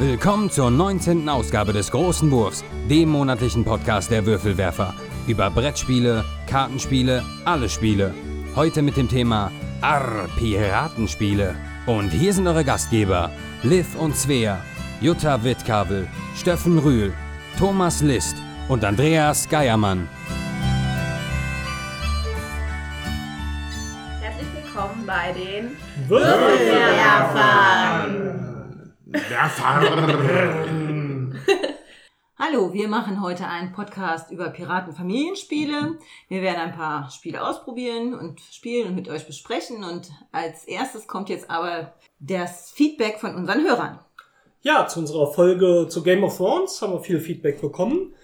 Willkommen zur 19. Ausgabe des Großen Wurfs, dem monatlichen Podcast der Würfelwerfer. Über Brettspiele, Kartenspiele, alle Spiele. Heute mit dem Thema Arr, Piratenspiele. Und hier sind eure Gastgeber, Liv und Svea, Jutta Wittkabel, Steffen Rühl, Thomas List und Andreas Geiermann. Herzlich willkommen bei den Würfelwerfern. Hallo, wir machen heute einen Podcast über Piratenfamilienspiele. Wir werden ein paar Spiele ausprobieren und spielen und mit euch besprechen. Und als erstes kommt jetzt aber das Feedback von unseren Hörern. Ja, zu unserer Folge zu Game of Thrones haben wir viel Feedback bekommen.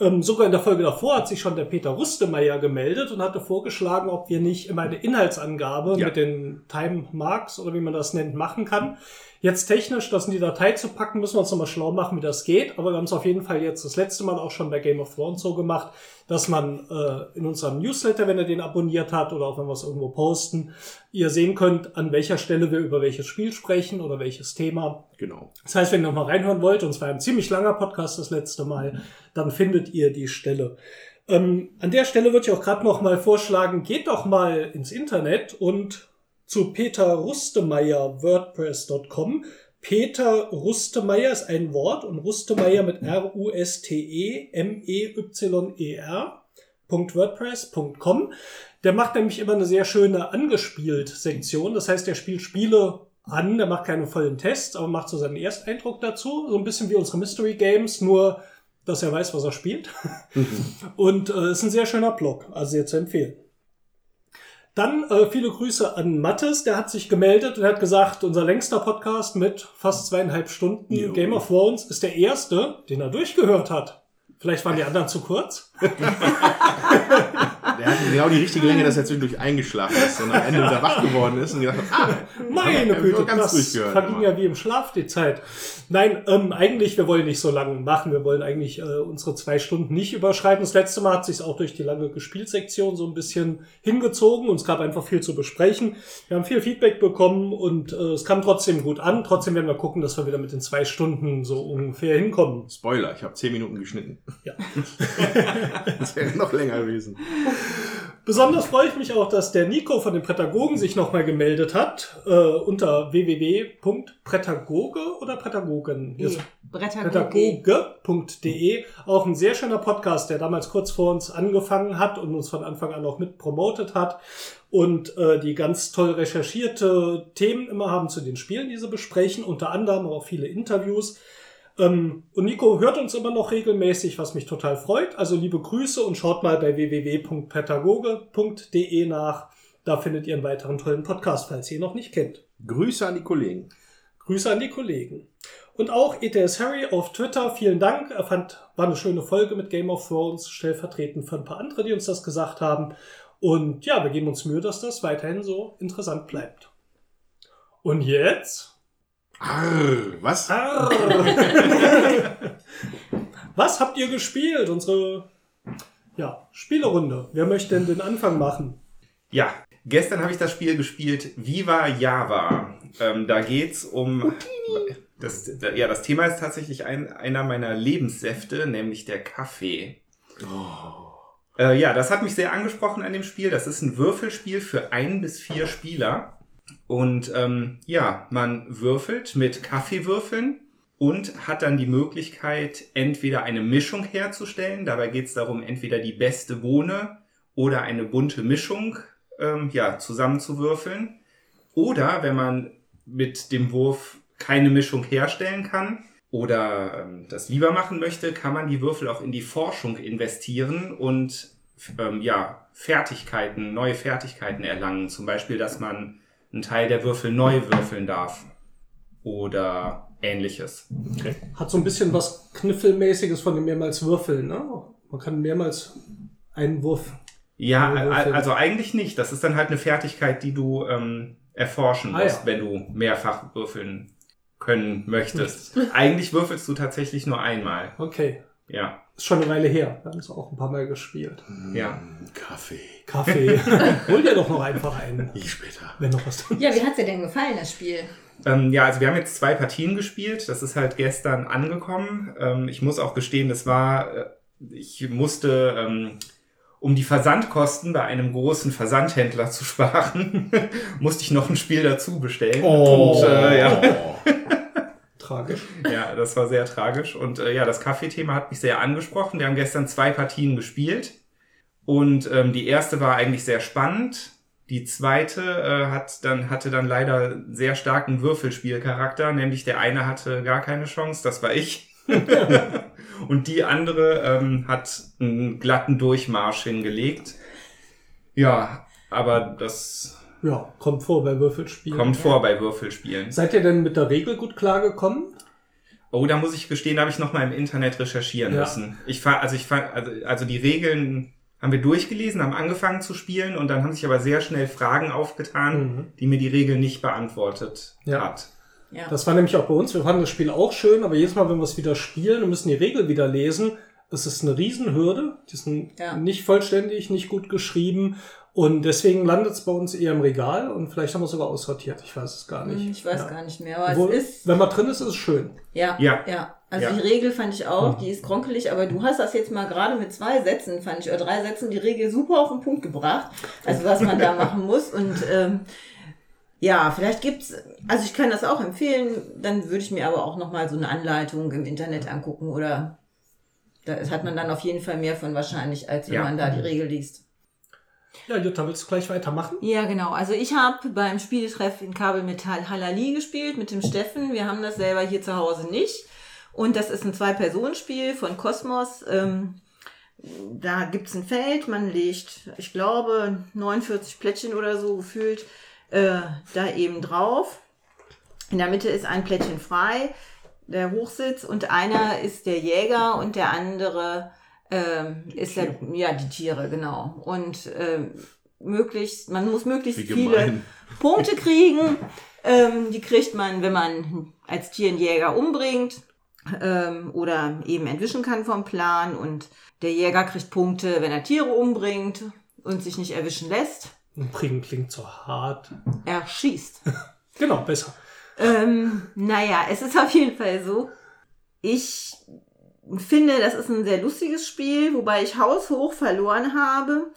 Ähm, sogar in der Folge davor hat sich schon der Peter Rustemeyer gemeldet und hatte vorgeschlagen, ob wir nicht immer eine Inhaltsangabe Ja. mit den Time Marks oder wie man das nennt, machen kann. Jetzt technisch, das in die Datei zu packen, müssen wir uns nochmal schlau machen, wie das geht. Aber wir haben es auf jeden Fall jetzt das letzte Mal auch schon bei Game of Thrones so gemacht, dass man äh, in unserem Newsletter, wenn ihr den abonniert habt oder auch wenn wir es irgendwo posten, ihr sehen könnt, an welcher Stelle wir über welches Spiel sprechen oder welches Thema. Genau. Das heißt, wenn ihr noch mal reinhören wollt, und es war ein ziemlich langer Podcast das letzte Mal, dann findet ihr die Stelle. Ähm, an der Stelle würde ich auch gerade noch mal vorschlagen, geht doch mal ins Internet und zu Peter Rustemeyer WordPress.com. Peter Rustemeyer ist ein Wort und Rustemeyer mit R-U-S-T-E-M-E-Y-E-R. .wordpress.com. Der macht nämlich immer eine sehr schöne angespielt Sektion. Das heißt, er spielt Spiele an, der macht keine vollen Tests, aber macht so seinen Ersteindruck dazu. So ein bisschen wie unsere Mystery Games, nur dass er weiß, was er spielt. Und äh, ist ein sehr schöner Blog, also sehr zu empfehlen. Dann äh, viele Grüße an Mattes, der hat sich gemeldet und hat gesagt, unser längster Podcast mit fast zweieinhalb Stunden Jo. Game of Thrones ist der erste, den er durchgehört hat. Vielleicht waren die anderen zu kurz. Der hatte genau die richtige Länge, dass er zwischendurch eingeschlafen ist und am Ende wieder wach geworden ist und gedacht hat, ah, Meine Güte, das verging ja wie im Schlaf die Zeit. Nein, ähm, eigentlich, wir wollen nicht so lange machen. Wir wollen eigentlich äh, unsere zwei Stunden nicht überschreiten. Das letzte Mal hat sich auch durch die lange Gespielsektion so ein bisschen hingezogen und es gab einfach viel zu besprechen. Wir haben viel Feedback bekommen und äh, es kam trotzdem gut an. Trotzdem werden wir gucken, dass wir wieder mit den zwei Stunden so ungefähr hinkommen. Spoiler, ich habe zehn Minuten geschnitten. Ja. Das wäre noch länger gewesen. Besonders freue ich mich auch, dass der Nico von den Prädagogen sich nochmal gemeldet hat äh, unter www.prädagoge oder Prädagogen? Pädagoge.de. Auch ein sehr schöner Podcast, der damals kurz vor uns angefangen hat und uns von Anfang an auch mit promotet hat und äh, die ganz toll recherchierte Themen immer haben zu den Spielen, die sie besprechen, unter anderem auch viele Interviews. Ähm, und Nico hört uns immer noch regelmäßig, was mich total freut. Also liebe Grüße und schaut mal bei www.pädagoge.de nach. Da findet ihr einen weiteren tollen Podcast, falls ihr ihn noch nicht kennt. Grüße an die Kollegen. Grüße an die Kollegen. Und auch ETS Harry auf Twitter, vielen Dank. Er fand, war eine schöne Folge mit Game of Thrones, stellvertretend für ein paar andere, die uns das gesagt haben. Und ja, wir geben uns Mühe, dass das weiterhin so interessant bleibt. Und jetzt? Arr, was? Ah. Was habt ihr gespielt? Unsere ja, Spielerunde. Wer möchte denn den Anfang machen? Ja, gestern habe ich das Spiel gespielt Viva Java. Ähm, da geht's um. Das, ja, das Thema ist tatsächlich ein, einer meiner Lebenssäfte, nämlich der Kaffee. Äh, ja, das hat mich sehr angesprochen an dem Spiel. Das ist ein Würfelspiel für ein bis vier Spieler. Und ähm, ja, man würfelt mit Kaffeewürfeln und hat dann die Möglichkeit, entweder eine Mischung herzustellen. Dabei geht es darum, entweder die beste Bohne oder eine bunte Mischung ähm, ja, zusammenzuwürfeln. Oder wenn man mit dem Wurf keine Mischung herstellen kann oder ähm, das lieber machen möchte, kann man die Würfel auch in die Forschung investieren und ähm, ja, Fertigkeiten, neue Fertigkeiten erlangen. Zum Beispiel, dass man einen Teil der Würfel neu würfeln darf oder ähnliches. Hat so ein bisschen was Kniffelmäßiges von dem mehrmals Würfeln, ne? Man kann mehrmals einen Wurf. Ja, also eigentlich nicht. Das ist dann halt eine Fertigkeit, die du ähm, erforschen Ah, musst, ja. wenn du mehrfach würfeln können möchtest. eigentlich würfelst du tatsächlich nur einmal. Okay. Ja, Ist schon eine Weile her. Wir haben es auch ein paar Mal gespielt. ja. Kaffee. Kaffee. Hol dir doch noch einfach einen, Ich später. wenn noch was drin Ja, wie hat's dir denn gefallen, das Spiel? Ähm, ja, also wir haben jetzt zwei Partien gespielt. Das ist halt gestern angekommen. Ähm, ich muss auch gestehen, das war, äh, ich musste, ähm, um die Versandkosten bei einem großen Versandhändler zu sparen, musste ich noch ein Spiel dazu bestellen. Und äh, ja, Tragisch. ja, das war sehr tragisch. Und äh, ja, das Kaffeethema hat mich sehr angesprochen. Wir haben gestern zwei Partien gespielt. Und ähm, die erste war eigentlich sehr spannend. Die zweite äh, hat dann, hatte dann leider sehr starken Würfelspielcharakter, nämlich der eine hatte gar keine Chance, das war ich. Und die andere ähm, hat einen glatten Durchmarsch hingelegt. Ja, aber das Ja, kommt vor bei Würfelspielen. kommt vor bei Würfelspielen. Seid ihr denn mit der Regel gut klargekommen? Oh, da muss ich gestehen, da habe ich noch mal im Internet recherchieren Ja. müssen. Ich also ich also, also die Regeln haben wir durchgelesen, haben angefangen zu spielen und dann haben sich aber sehr schnell Fragen aufgetan, Mhm. die mir die Regeln nicht beantwortet Ja. hat. Ja. Das war nämlich auch bei uns. Wir fanden das Spiel auch schön, aber jedes Mal, wenn wir es wieder spielen und müssen die Regel wieder lesen, es ist eine Riesenhürde. Die sind Ja. nicht vollständig, nicht gut geschrieben. Und deswegen landet es bei uns eher im Regal und vielleicht haben wir es sogar aussortiert. Ich weiß es gar nicht. Hm, Ich weiß ja. gar nicht mehr, aber Wo, es ist, wenn man drin ist, ist es schön. ja, Ja. ja. Also Ja. die Regel fand ich auch, die ist kronkelig, aber du hast das jetzt mal gerade mit zwei Sätzen, fand ich, oder drei Sätzen, die Regel super auf den Punkt gebracht. Also was man da machen muss und ähm, ja, vielleicht gibt's, also ich kann das auch empfehlen, dann würde ich mir aber auch nochmal so eine Anleitung im Internet angucken oder da hat man dann auf jeden Fall mehr von wahrscheinlich, als wenn Ja. man da die Regel liest. Ja, Jutta, willst du gleich weitermachen? Ja, genau. Also ich habe beim Spieletreff in Kabelmetall Halali gespielt mit dem Steffen. Wir haben das selber hier zu Hause nicht. Und das ist ein Zwei-Personen-Spiel von Kosmos. Ähm, da gibt's ein Feld, man legt, ich glaube, 49 Plättchen oder so gefühlt äh, da eben drauf. In der Mitte ist ein Plättchen frei, der Hochsitz, und einer ist der Jäger und der andere ähm, ist der, ja, die Tiere, genau. Und ähm, möglichst, man muss möglichst viele. Punkte kriegen. Ähm, die kriegt man, wenn man als Tier einen Jäger umbringt ähm, oder eben entwischen kann vom Plan. Und der Jäger kriegt Punkte, wenn er Tiere umbringt und sich nicht erwischen lässt. Bringen klingt so hart. Er schießt. Genau, besser. Ähm, naja, es ist auf jeden Fall so. Ich finde, das ist ein sehr lustiges Spiel, wobei ich haushoch verloren habe.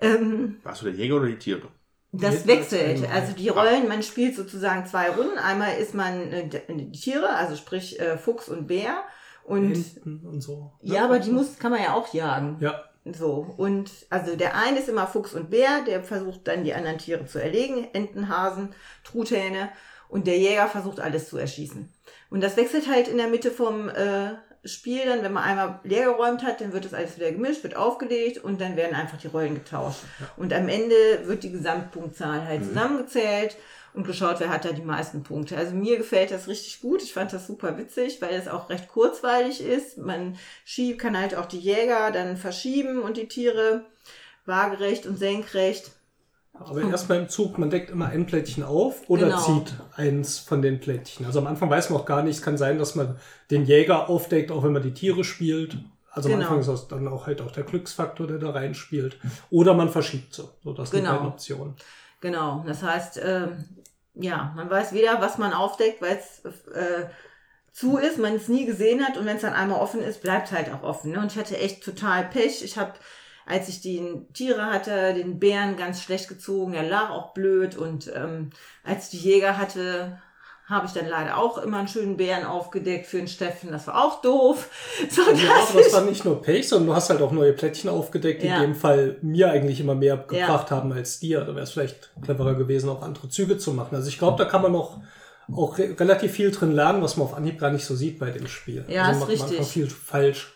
Ähm, Warst du der Jäger oder die Tiere? das wechselt. Also die Rollen, man spielt sozusagen zwei Runden. Einmal ist man äh, die Tiere, also sprich äh, Fuchs und Bär. Und und so. ja, aber die muss, kann man ja auch jagen. Ja, So, und also der eine ist immer Fuchs und Bär, der versucht dann die anderen Tiere zu erlegen, Enten, Hasen, Truthähne und der Jäger versucht alles zu erschießen. Und das wechselt halt in der Mitte vom äh, Spiel dann, wenn man einmal leer geräumt hat, dann wird das alles wieder gemischt, wird aufgelegt und dann werden einfach die Rollen getauscht. Und am Ende wird die Gesamtpunktzahl halt zusammengezählt und geschaut, wer hat da die meisten Punkte. Also mir gefällt das richtig gut. Ich fand das super witzig, weil es auch recht kurzweilig ist. Man schiebt, kann halt auch die Jäger dann verschieben und die Tiere waagerecht und senkrecht. Aber erstmal im Zug, man deckt immer ein Plättchen auf oder Genau. zieht eins von den Plättchen. Also am Anfang weiß man auch gar nicht, es kann sein, dass man den Jäger aufdeckt, auch wenn man die Tiere spielt. Also am Genau. Anfang ist das dann auch halt auch der Glücksfaktor, der da reinspielt. Oder man verschiebt sie. So, das sind Genau. beiden Optionen. Genau. Das heißt, ähm, ja, man weiß weder, was man aufdeckt, weil es äh, zu ist, man es nie gesehen hat und wenn es dann einmal offen ist, bleibt es halt auch offen. Ne? Und ich hatte echt total Pech. Ich habe, als ich die Tiere hatte, den Bären ganz schlecht gezogen, der lag auch blöd und ähm, als ich die Jäger hatte, habe ich dann leider auch immer einen schönen Bären aufgedeckt für den Steffen. Das war auch doof. So, Ja, aber ich- war nicht nur Pech, sondern du hast halt auch neue Plättchen aufgedeckt, die Ja. in dem Fall mir eigentlich immer mehr gebracht haben als dir. Da wäre es vielleicht cleverer gewesen, auch andere Züge zu machen. Also ich glaube, da kann man noch auch re relativ viel drin lernen, was man auf Anhieb gar nicht so sieht bei dem Spiel. Ja, also ist macht man richtig. einfach viel falsch.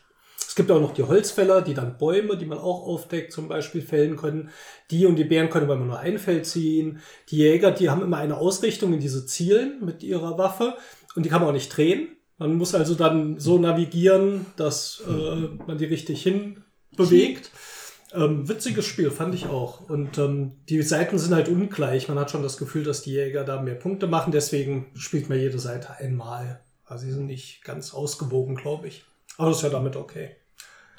Es gibt auch noch die Holzfäller, die dann Bäume, die man auch aufdeckt, zum Beispiel fällen können. Die und die Bären können aber nur ein Feld ziehen. Die Jäger, die haben immer eine Ausrichtung in diese Zielen mit ihrer Waffe und die kann man auch nicht drehen. Man muss also dann so navigieren, dass äh, man die richtig hin bewegt. Ähm, witziges Spiel, fand ich auch. Und ähm, die Seiten sind halt ungleich. Man hat schon das Gefühl, dass die Jäger da mehr Punkte machen. Deswegen spielt man jede Seite einmal. Also sie sind nicht ganz ausgewogen, glaube ich. Aber das ist ja damit okay.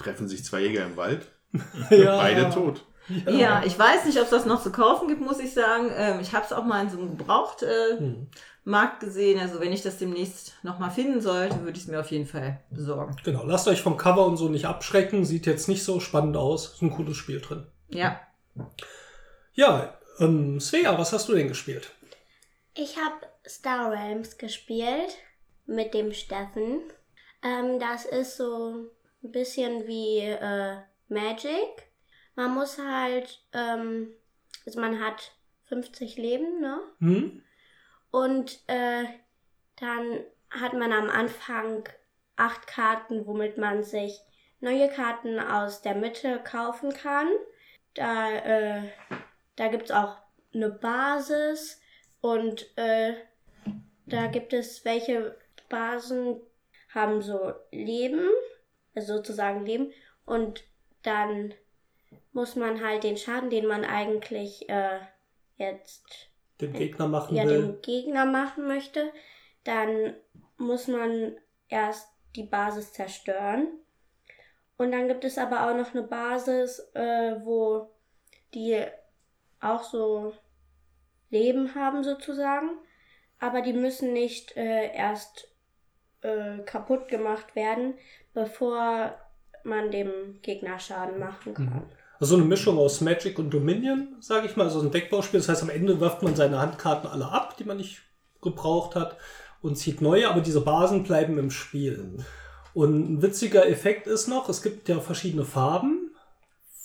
Treffen sich zwei Jäger im Wald, Ja. beide tot. Ja, ich weiß nicht, ob es das noch zu kaufen gibt, muss ich sagen. Ähm, ich habe es auch mal in so einem Gebrauchtmarkt äh, Hm. Markt gesehen. Also wenn ich das demnächst nochmal finden sollte, würde ich es mir auf jeden Fall besorgen. Genau, lasst euch vom Cover und so nicht abschrecken. Sieht jetzt nicht so spannend aus. Ist ein cooles Spiel drin. Ja. Ja, ähm, Svea, was hast du denn gespielt? Ich habe Star Realms gespielt mit dem Steffen. Ähm, das ist so ein bisschen wie äh, Magic. Man muss halt, ähm, also man hat 50 Leben, ne? Hm? Und äh, dann hat man am Anfang acht Karten, womit man sich neue Karten aus der Mitte kaufen kann. Da, äh, da gibt es auch eine Basis und äh, da gibt es welche Basen haben so Leben, also sozusagen Leben und dann muss man halt den Schaden, den man eigentlich äh, jetzt Den Gegner machen ja, will. dem Gegner machen möchte, dann muss man erst die Basis zerstören. Und dann gibt es aber auch noch eine Basis, äh, wo die auch so Leben haben sozusagen. Aber die müssen nicht äh, erst äh, kaputt gemacht werden, bevor man dem Gegner Schaden machen kann. Also eine Mischung aus Magic und Dominion, sage ich mal. Also ein Deckbauspiel. Das heißt, am Ende wirft man seine Handkarten alle ab, die man nicht gebraucht hat, und zieht neue, aber diese Basen bleiben im Spiel. Und ein witziger Effekt ist noch, es gibt ja verschiedene Farben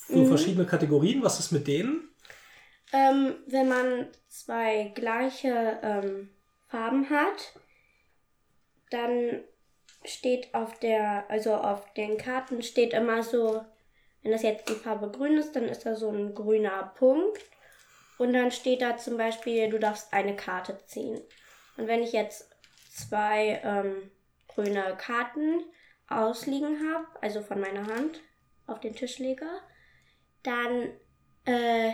für verschiedene Kategorien. Was ist mit denen? Ähm, wenn man zwei gleiche ähm, Farben hat, dann steht auf der, also auf den Karten steht immer so, wenn das jetzt die Farbe grün ist, dann ist da so ein grüner Punkt. Und dann steht da zum Beispiel, du darfst eine Karte ziehen. Und wenn ich jetzt zwei ähm, grüne Karten ausliegen habe, also von meiner Hand auf den Tisch lege, dann äh,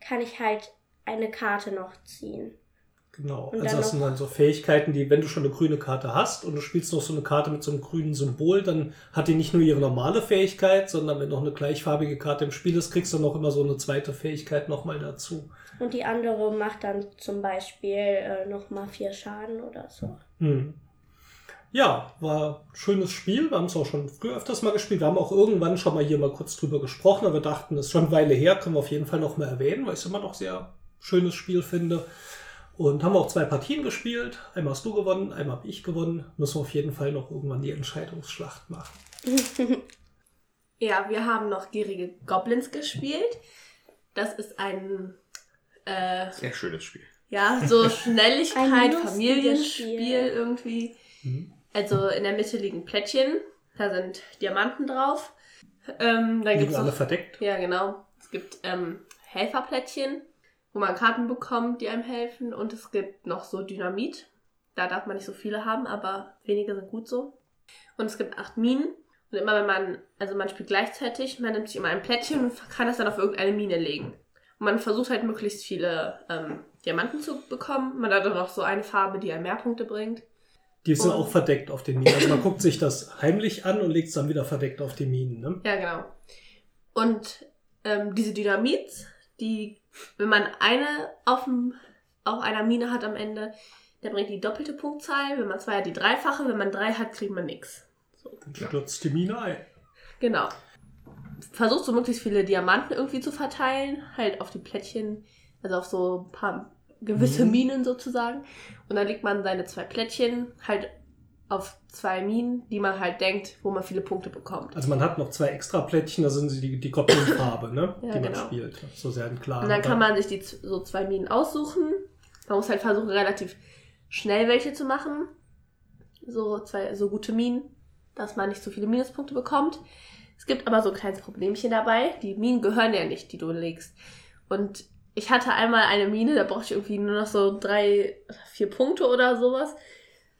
kann ich halt eine Karte noch ziehen. Genau. Und also das sind dann so Fähigkeiten, die, wenn du schon eine grüne Karte hast und du spielst noch so eine Karte mit so einem grünen Symbol, dann hat die nicht nur ihre normale Fähigkeit, sondern wenn noch eine gleichfarbige Karte im Spiel ist, kriegst du noch immer so eine zweite Fähigkeit nochmal dazu. Und die andere macht dann zum Beispiel äh, nochmal vier Schaden oder so. Hm. Ja, war ein schönes Spiel. Wir haben es auch schon früher öfters mal gespielt. Wir haben auch irgendwann schon mal hier mal kurz drüber gesprochen, aber wir dachten, das ist schon eine Weile her, können wir auf jeden Fall noch mal erwähnen, weil ich es immer noch sehr schönes Spiel finde. Und haben auch zwei Partien gespielt. Einmal hast du gewonnen, einmal habe ich gewonnen. Müssen wir auf jeden Fall noch irgendwann die Entscheidungsschlacht machen. Ja, wir haben noch Gierige Goblins gespielt. Das ist ein, äh, Sehr schönes Spiel. ja, so Schnelligkeit, Familienspiel Spiel. irgendwie. Also in der Mitte liegen Plättchen, da sind Diamanten drauf. Ähm, da Die gibt's alle noch, verdeckt. ja, genau. Es gibt ähm, Helferplättchen, wo man Karten bekommt, die einem helfen. Und es gibt noch so Dynamit. Da darf man nicht so viele haben, aber wenige sind gut so. Und es gibt acht Minen. Und immer wenn man, also man spielt gleichzeitig, man nimmt sich immer ein Plättchen und kann das dann auf irgendeine Mine legen. Und man versucht halt möglichst viele ähm, Diamanten zu bekommen. Man hat dann noch so eine Farbe, die einem mehr Punkte bringt. Die sind Und- auch verdeckt auf den Minen. Also man guckt sich das heimlich an und legt es dann wieder verdeckt auf die Minen. Ne? Ja, genau. Und ähm, diese Dynamits, die, wenn man eine auf, dem, auf einer Mine hat am Ende, der bringt die doppelte Punktzahl. Wenn man zwei hat, die dreifache. Wenn man drei hat, kriegt man nichts. Dann stürzt die Mine ein. Genau. Versucht so möglichst viele Diamanten irgendwie zu verteilen, halt auf die Plättchen, also auf so ein paar gewisse Mhm. Minen sozusagen. Und dann legt man seine zwei Plättchen halt auf zwei Minen, die man halt denkt, wo man viele Punkte bekommt. Also man hat noch zwei extra Plättchen, da sind sie die, die Goblin-Farbe, ne? Ja, die man genau. spielt. So sehr klar. Und dann kann man sich die so zwei Minen aussuchen. Man muss halt versuchen, relativ schnell welche zu machen. So zwei so gute Minen, dass man nicht so viele Minuspunkte bekommt. Es gibt aber so ein kleines Problemchen dabei. Die Minen gehören ja nicht, die du legst. Und ich hatte einmal eine Mine, da brauchte ich irgendwie nur noch so drei, vier Punkte oder sowas.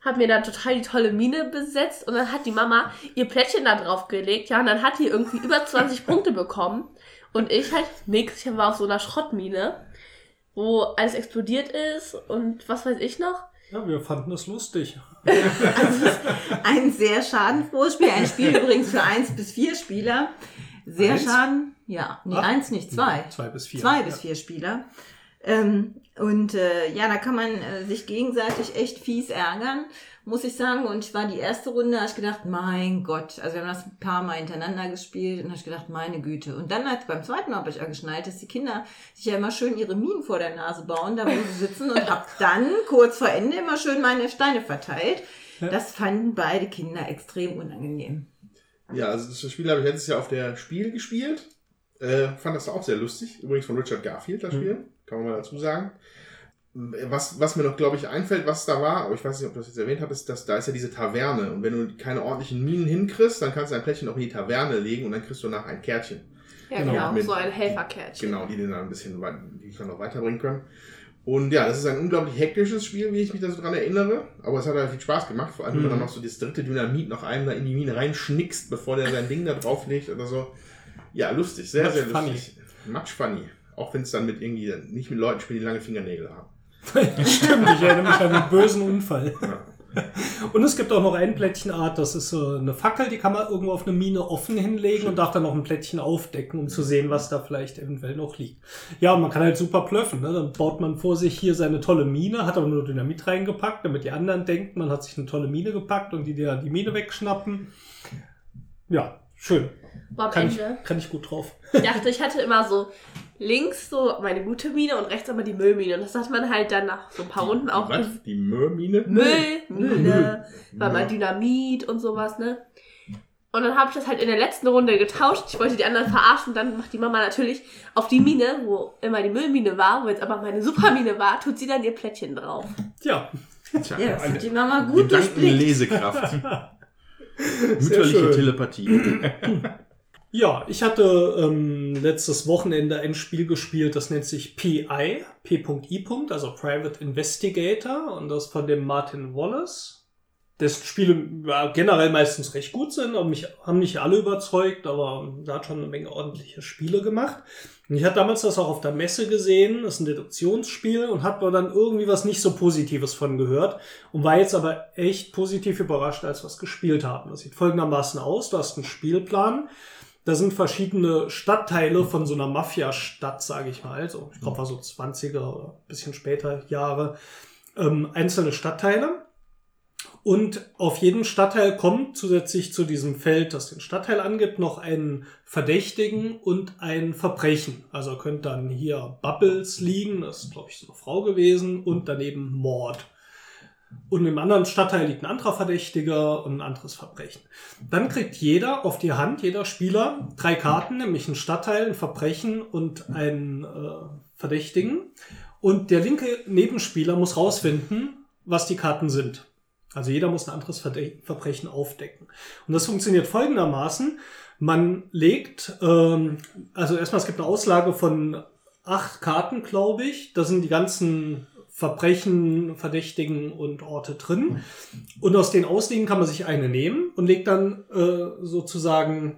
Hab mir dann total die tolle Mine besetzt und dann hat die Mama ihr Plättchen da drauf gelegt, ja, und dann hat die irgendwie über 20 Punkte bekommen. Und ich halt nix, ich war auf so einer Schrottmine, wo alles explodiert ist und was weiß ich noch. Ja, wir fanden es lustig. Ein sehr schadenfrohes Spiel. Ein Spiel übrigens für eins bis vier Spieler. Sehr Eins? schaden. Ja, nee, Ach. eins nicht, zwei. Zwei bis vier. Zwei ja. bis vier Spieler. Ähm, und äh, ja, da kann man äh, sich gegenseitig echt fies ärgern, muss ich sagen. Und ich war die erste Runde, habe ich gedacht, mein Gott, also wir haben das ein paar Mal hintereinander gespielt und habe ich gedacht, meine Güte. Und dann hat beim zweiten Mal habe ich ja geschnallt, dass die Kinder sich ja immer schön ihre Minen vor der Nase bauen, da wo sie sitzen und habe dann kurz vor Ende immer schön meine Steine verteilt. Das fanden beide Kinder extrem unangenehm. Ja, also das Spiel habe ich letztes Jahr auf der Spiel gespielt. Äh, fand das auch sehr lustig. Übrigens von Richard Garfield, das Spiel. Kann man mal dazu sagen. Was, was mir noch, glaube ich, einfällt, was da war, aber ich weiß nicht, ob du das jetzt erwähnt hast, ist, dass da ist ja diese Taverne. Und wenn du keine ordentlichen Minen hinkriegst, dann kannst du ein Plättchen auch in die Taverne legen und dann kriegst du nachher ein Kärtchen. Ja, Genau, genau. mit- so ein Helferkärtchen. Genau, die den dann ein bisschen die kann noch weiterbringen können. Und ja, das ist ein unglaublich hektisches Spiel, wie ich mich da so dran erinnere. Aber es hat halt viel Spaß gemacht, vor allem wenn man Mhm. dann noch so das dritte Dynamit noch einem da in die Mine reinschnickst, bevor der sein Ding da drauflegt oder so. Ja, lustig, sehr, Much sehr funny. lustig. Much funny. Auch wenn es dann mit irgendwie nicht mit Leuten spielt, die lange Fingernägel haben. Stimmt, ich erinnere mich an einen bösen Unfall. Ja. Und es gibt auch noch ein Plättchenart, das ist so eine Fackel, die kann man irgendwo auf eine Mine offen hinlegen und darf dann noch ein Plättchen aufdecken, um zu sehen, was da vielleicht eventuell noch liegt. Ja, und man kann halt super plöffen. Ne? Dann baut man vor sich hier seine tolle Mine, hat aber nur Dynamit reingepackt, damit die anderen denken, man hat sich eine tolle Mine gepackt und die dir die Mine wegschnappen. Ja, schön. Boah, am Kann ich, Ende kann ich gut drauf. ich dachte, ich hatte immer so links so meine gute Mine und rechts aber die Müllmine. Und das hat man halt dann nach so ein paar Runden auch Was? Die Möhrmine? Müllmine, weil Ja. mal Dynamit und sowas, ne? Und dann habe ich das halt in der letzten Runde getauscht. Ich wollte die anderen verarschen. Dann macht die Mama natürlich auf die Mine, wo immer die Müllmine war, wo jetzt aber meine Supermine war, tut sie dann ihr Plättchen drauf. Ja, Tja, Ja, das hat die Mama gut Gedanken durchblickt. Lesekraft. Mütterliche. Telepathie. Ja, ich hatte ähm, letztes Wochenende ein Spiel gespielt, das nennt sich PI, P.I. also Private Investigator, und das von dem Martin Wallace. Dessen Spiele ja, generell meistens recht gut sind, und mich haben nicht alle überzeugt, aber da hat schon eine Menge ordentliche Spiele gemacht. Und ich hatte damals das auch auf der Messe gesehen, das ist ein Deduktionsspiel, und habe aber dann irgendwie was nicht so Positives von gehört und war jetzt aber echt positiv überrascht, als wir es gespielt haben. Das sieht folgendermaßen aus, du hast einen Spielplan, da sind verschiedene Stadtteile von so einer Mafia-Stadt, sage ich mal. So, ich glaube, war so 20er oder ein bisschen später Jahre. Ähm, einzelne Stadtteile. Und auf jeden Stadtteil kommt zusätzlich zu diesem Feld, das den Stadtteil angibt, noch einen Verdächtigen und ein Verbrechen. Also könnte dann hier Bubbles liegen, das ist, glaube ich, so eine Frau gewesen, und daneben Mord. Und im anderen Stadtteil liegt ein anderer Verdächtiger und ein anderes Verbrechen. Dann kriegt jeder auf die Hand, jeder Spieler, drei Karten, nämlich ein Stadtteil, ein Verbrechen und einen äh, Verdächtigen. Und der linke Nebenspieler muss rausfinden, was die Karten sind. Also jeder muss ein anderes Verdä- Verbrechen aufdecken. Und das funktioniert folgendermaßen. Man legt, ähm, also erstmal, es gibt eine Auslage von acht Karten, glaube ich. Da sind die ganzen Verbrechen, Verdächtigen und Orte drin. Und aus den Ausliegen kann man sich eine nehmen und legt dann äh, sozusagen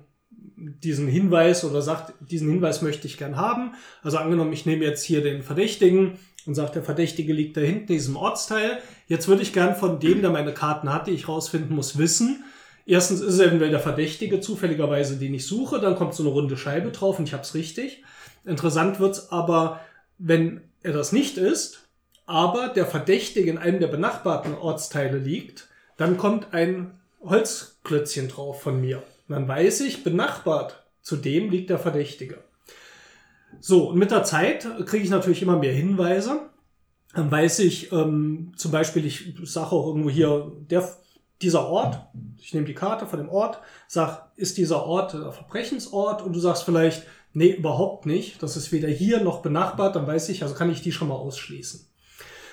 diesen Hinweis oder sagt, diesen Hinweis möchte ich gern haben. Also angenommen, ich nehme jetzt hier den Verdächtigen und sagt, der Verdächtige liegt da hinten in diesem Ortsteil. Jetzt würde ich gern von dem, der meine Karten hat, die ich rausfinden muss, wissen. Erstens ist es eventuell der Verdächtige, zufälligerweise, den ich suche. Dann kommt so eine runde Scheibe drauf und ich habe es richtig. Interessant wird's aber, wenn er das nicht ist, aber der Verdächtige in einem der benachbarten Ortsteile liegt, dann kommt ein Holzklötzchen drauf von mir. Dann weiß ich, benachbart zu dem liegt der Verdächtige. So, und mit der Zeit kriege ich natürlich immer mehr Hinweise. Dann weiß ich, ähm, zum Beispiel, ich sage auch irgendwo hier, der, dieser Ort, ich nehme die Karte von dem Ort, sag, ist dieser Ort der Verbrechensort? Und du sagst vielleicht, nee, überhaupt nicht. Das ist weder hier noch benachbart, dann weiß ich, also kann ich die schon mal ausschließen.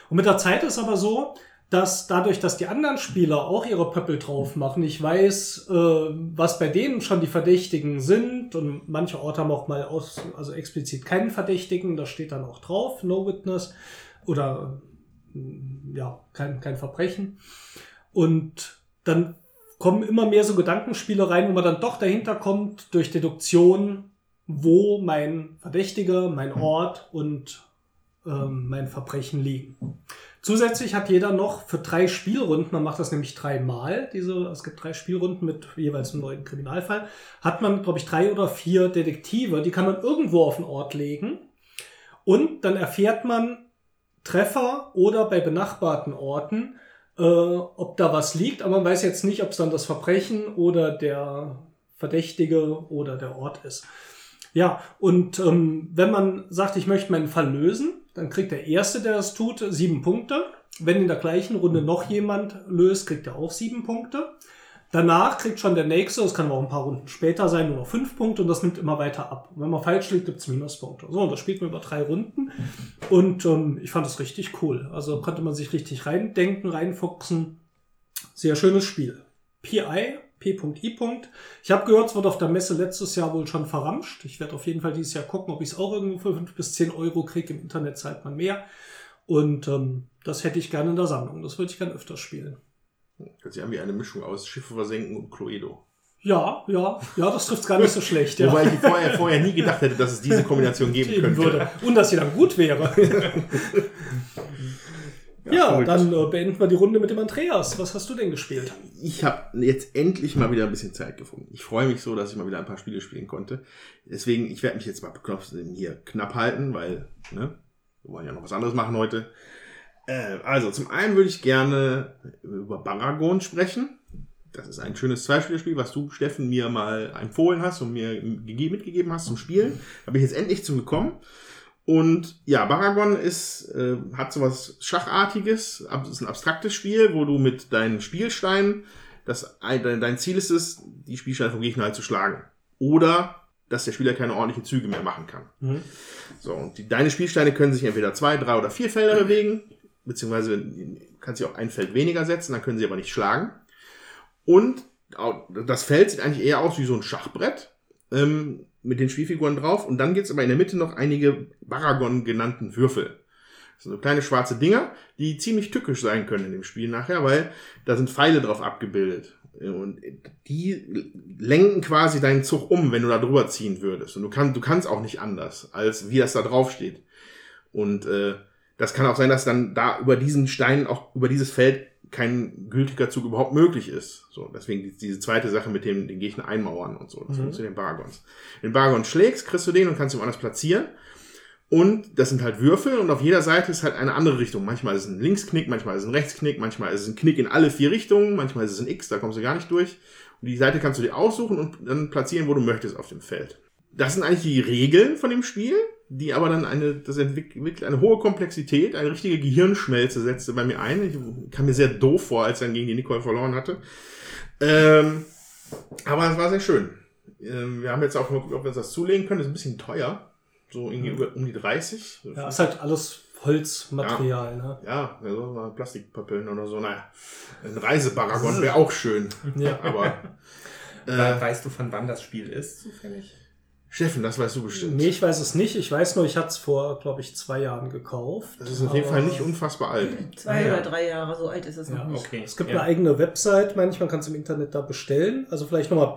Und mit der Zeit ist aber so, dass dadurch, dass die anderen Spieler auch ihre Pöppel drauf machen, ich weiß, äh, was bei denen schon die Verdächtigen sind und manche Orte haben auch mal aus, also explizit keinen Verdächtigen, da steht dann auch drauf, no witness oder äh, ja, kein, kein Verbrechen. Und dann kommen immer mehr so Gedankenspiele rein, wo man dann doch dahinter kommt durch Deduktion, wo mein Verdächtiger, mein Ort und ähm, mein Verbrechen liegen. Zusätzlich hat jeder noch für drei Spielrunden, man macht das nämlich dreimal, diese, es gibt drei Spielrunden mit jeweils einem neuen Kriminalfall, hat man, glaube ich, drei oder vier Detektive, die kann man irgendwo auf den Ort legen. Und dann erfährt man Treffer oder bei benachbarten Orten, äh, ob da was liegt, aber man weiß jetzt nicht, ob es dann das Verbrechen oder der Verdächtige oder der Ort ist. Ja, und ähm, wenn man sagt, ich möchte meinen Fall lösen, dann kriegt der Erste, der das tut, sieben Punkte. Wenn in der gleichen Runde noch jemand löst, kriegt er auch sieben Punkte. Danach kriegt schon der Nächste, das kann auch ein paar Runden später sein, nur noch fünf Punkte und das nimmt immer weiter ab. Und wenn man falsch liegt, gibt's Minuspunkte. So, und das spielt man über drei Runden. Und ähm, ich fand das richtig cool. Also konnte man sich richtig reindenken, reinfuchsen. Sehr schönes Spiel. PI, P.I. Ich habe gehört, es wird auf der Messe letztes Jahr wohl schon verramscht. Ich werde auf jeden Fall dieses Jahr gucken, ob ich es auch irgendwo für fünf bis zehn Euro kriege. Im Internet zahlt man mehr. Und ähm, das hätte ich gerne in der Sammlung. Das würde ich gerne öfter spielen. Sich an wie eine Mischung aus Schiffe versenken und Cluedo. Ja, ja, ja, das trifft gar nicht so schlecht. Ja. Wobei ich vorher, vorher nie gedacht hätte, dass es diese Kombination geben Geben könnte. würde. Und dass sie dann gut wäre. ja, verrückt. dann äh, beenden wir die Runde mit dem Andreas. Was hast du denn gespielt? Ich habe jetzt endlich mal wieder ein bisschen Zeit gefunden. Ich freue mich so, dass ich mal wieder ein paar Spiele spielen konnte. Deswegen, ich werde mich jetzt mal beknopft hier knapp halten, weil ne, wir wollen ja noch was anderes machen heute. Äh, also, zum einen würde ich gerne über Baragon sprechen. Das ist ein schönes Zweispielerspiel, was du, Steffen, mir mal empfohlen hast und mir gege- mitgegeben hast zum Spielen. Da bin ich jetzt endlich zum gekommen. Und ja, Baragon ist, äh, hat sowas Schachartiges, ab- ist ein abstraktes Spiel, wo du mit deinen Spielsteinen, das, ein- dein, dein Ziel ist es, die Spielsteine vom Gegner halt zu schlagen. Oder, dass der Spieler keine ordentlichen Züge mehr machen kann. Mhm. So, und die, deine Spielsteine können sich entweder zwei, drei oder vier Felder bewegen, beziehungsweise du kannst sie auch ein Feld weniger setzen, dann können sie aber nicht schlagen. Und das Feld sieht eigentlich eher aus wie so ein Schachbrett ähm, mit den Spielfiguren drauf. Und dann gibt's aber in der Mitte noch einige Baragon genannten Würfel. Das sind so kleine schwarze Dinger, die ziemlich tückisch sein können in dem Spiel nachher, weil da sind Pfeile drauf abgebildet. Und die lenken quasi deinen Zug um, wenn du da drüber ziehen würdest. Und du, kann, du kannst auch nicht anders, als wie das da drauf steht. Und äh, das kann auch sein, dass dann da über diesen Stein, auch über dieses Feld, kein gültiger Zug überhaupt möglich ist. So, deswegen die- diese zweite Sache mit dem den Gegner einmauern und so. Das Mhm. funktioniert den Baragons. Wenn Baragon schlägst, kriegst du den und kannst ihn woanders platzieren. Und das sind halt Würfel und auf jeder Seite ist halt eine andere Richtung. Manchmal ist es ein Linksknick, manchmal ist es ein Rechtsknick, manchmal ist es ein Knick in alle vier Richtungen, manchmal ist es ein X, da kommst du gar nicht durch. Und die Seite kannst du dir aussuchen und dann platzieren, wo du möchtest auf dem Feld. Das sind eigentlich die Regeln von dem Spiel, die aber dann eine, das entwickelt eine hohe Komplexität, eine richtige Gehirnschmelze setzte bei mir ein. Ich kam mir sehr doof vor, als ich dann gegen die Nicole verloren hatte. Ähm, aber es war sehr schön. Ähm, wir haben jetzt auch mal geguckt, ob wir uns das zulegen können. Das ist ein bisschen teuer. So irgendwie über, um die 30. Ja, ist halt alles Holzmaterial. Ne? Ja, also Plastikpappeln oder so. Naja, ein Reisebaragon wäre auch schön. Ja. Aber äh, Weißt du, von wann das Spiel ist, zufällig? Steffen, das weißt du bestimmt. Nee, ich weiß es nicht. Ich weiß nur, ich hatte es vor, glaube ich, zwei Jahren gekauft. Das ist auf jeden Fall nicht unfassbar alt. Zwei ja. oder drei Jahre, so alt ist es noch Ja, nicht. Okay. Es gibt ja. eine eigene Website, manchmal kannst du im Internet da bestellen. Also vielleicht nochmal.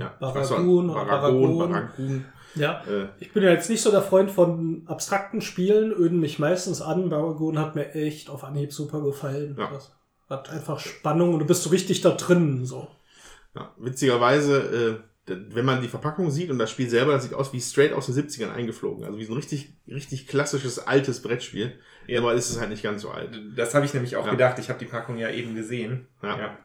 Ja, weiß auch, Baragun oder Baragon, Baragon. Baragun. Ja. Äh, Ich bin ja jetzt nicht so der Freund von abstrakten Spielen, öden mich meistens an. Baragon hat mir echt auf Anhieb super gefallen. Ja. Das hat einfach Spannung und du bist so richtig da drin. So. Ja, witzigerweise, äh, wenn man die Verpackung sieht und das Spiel selber, das sieht aus wie straight aus den 70ern eingeflogen. Also wie so ein richtig, richtig klassisches altes Brettspiel. Ja. Aber ist es halt nicht ganz so alt. Das habe ich nämlich auch Ja. gedacht. Ich habe die Packung ja eben gesehen. Ja. Ja.